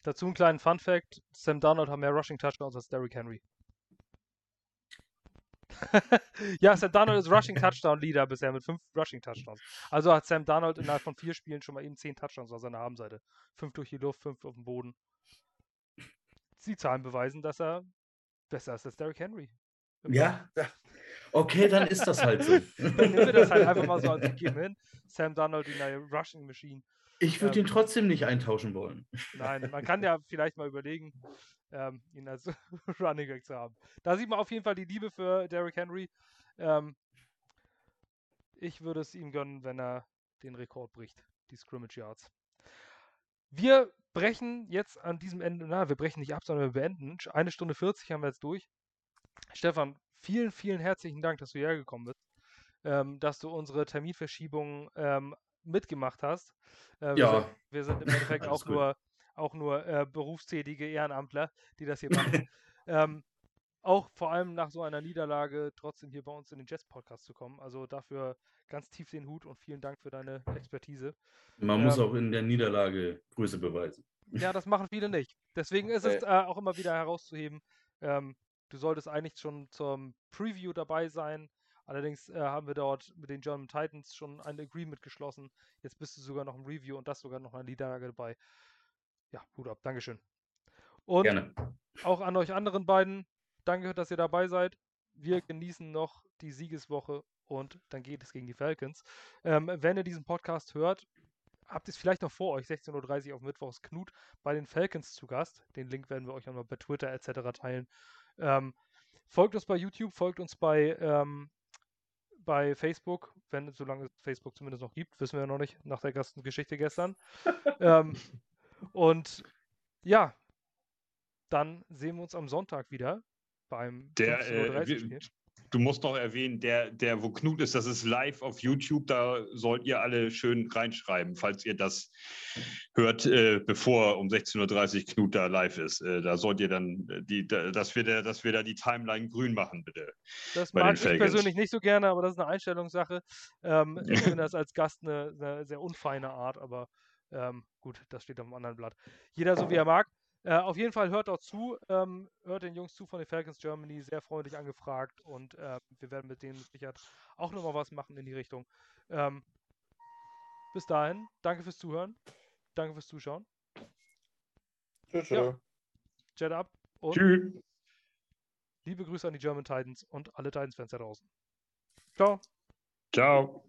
Dazu einen kleinen Fun Fact: Sam Darnold hat mehr Rushing Touchdowns als Derrick Henry. ja, Sam Darnold ist Rushing Touchdown Leader bisher mit fünf Rushing Touchdowns. Also hat Sam Darnold innerhalb von vier Spielen schon mal eben zehn Touchdowns auf seiner Habenseite. Fünf durch die Luft, fünf auf dem Boden. Die Zahlen beweisen, dass er besser ist als Derrick Henry. Ja. Okay, dann ist das halt so. Dann nehmen wir das halt einfach mal so als gegeben hin. Sam Darnold, die neue Rushing Machine. Ich würde Ähm, ihn trotzdem nicht eintauschen wollen. Nein, man kann ja vielleicht mal überlegen, ähm, ihn als Running Back zu haben. Da sieht man auf jeden Fall die Liebe für Derrick Henry. Ähm, ich würde es ihm gönnen, wenn er den Rekord bricht, die Scrimmage Yards. Wir brechen jetzt an diesem Ende, na, wir brechen nicht ab, sondern wir beenden. Eine Stunde 40 haben wir jetzt durch. Stefan, vielen, vielen herzlichen Dank, dass du hierher gekommen bist, ähm, dass du unsere Terminverschiebung ähm, mitgemacht hast. Äh, wir, Ja. sind, wir sind im Endeffekt auch nur, auch nur äh, berufstätige Ehrenamtler, die das hier machen. ähm, auch vor allem nach so einer Niederlage trotzdem hier bei uns in den Jazz-Podcast zu kommen. Also dafür ganz tief den Hut und vielen Dank für deine Expertise. Man muss Ähm, auch in der Niederlage Größe beweisen. Ja, das machen viele nicht. Deswegen ist es äh, auch immer wieder herauszuheben. Ähm, du solltest eigentlich schon zum Preview dabei sein. Allerdings äh, haben wir dort mit den German Titans schon ein Agreement geschlossen. Jetzt bist du sogar noch im Review und das sogar noch eine Niederlage dabei. Ja, Hut ab. Dankeschön. Und Gerne. auch an euch anderen beiden, danke, dass ihr dabei seid. Wir genießen noch die Siegeswoche und dann geht es gegen die Falcons. Ähm, wenn ihr diesen Podcast hört, habt ihr es vielleicht noch vor euch, 16.30 Uhr auf Mittwochs Knut bei den Falcons zu Gast. Den Link werden wir euch auch bei Twitter etc. teilen. Ähm, folgt uns bei YouTube, folgt uns bei, ähm, bei Facebook, wenn solange es Facebook zumindest noch gibt, wissen wir ja noch nicht, nach der ganzen Geschichte gestern. ähm, und ja, dann sehen wir uns am Sonntag wieder beim Der, 15.30 äh, Uhr wir- Spiel. Du musst noch erwähnen, der, der, wo Knut ist, das ist live auf YouTube. Da sollt ihr alle schön reinschreiben, falls ihr das hört, äh, bevor um 16.30 Uhr Knut da live ist. Äh, da sollt ihr dann, äh, die, da, dass, wir da, dass wir da die Timeline grün machen, bitte. Das mag ich Falcons. persönlich nicht so gerne, aber das ist eine Einstellungssache. Ähm, ich finde das als Gast eine, eine sehr unfeine Art, aber ähm, gut, das steht auf einem anderen Blatt. Jeder so wie er mag. Äh, auf jeden Fall hört dort zu, ähm, hört den Jungs zu von den Falcons Germany, sehr freundlich angefragt und äh, wir werden mit denen Sicherheit auch nochmal was machen in die Richtung. Ähm, bis dahin, danke fürs Zuhören, danke fürs Zuschauen, Tschüss. Ja. Jet up und Tschüss. liebe Grüße an die German Titans und alle Titans-Fans da draußen. Ciao. Ciao.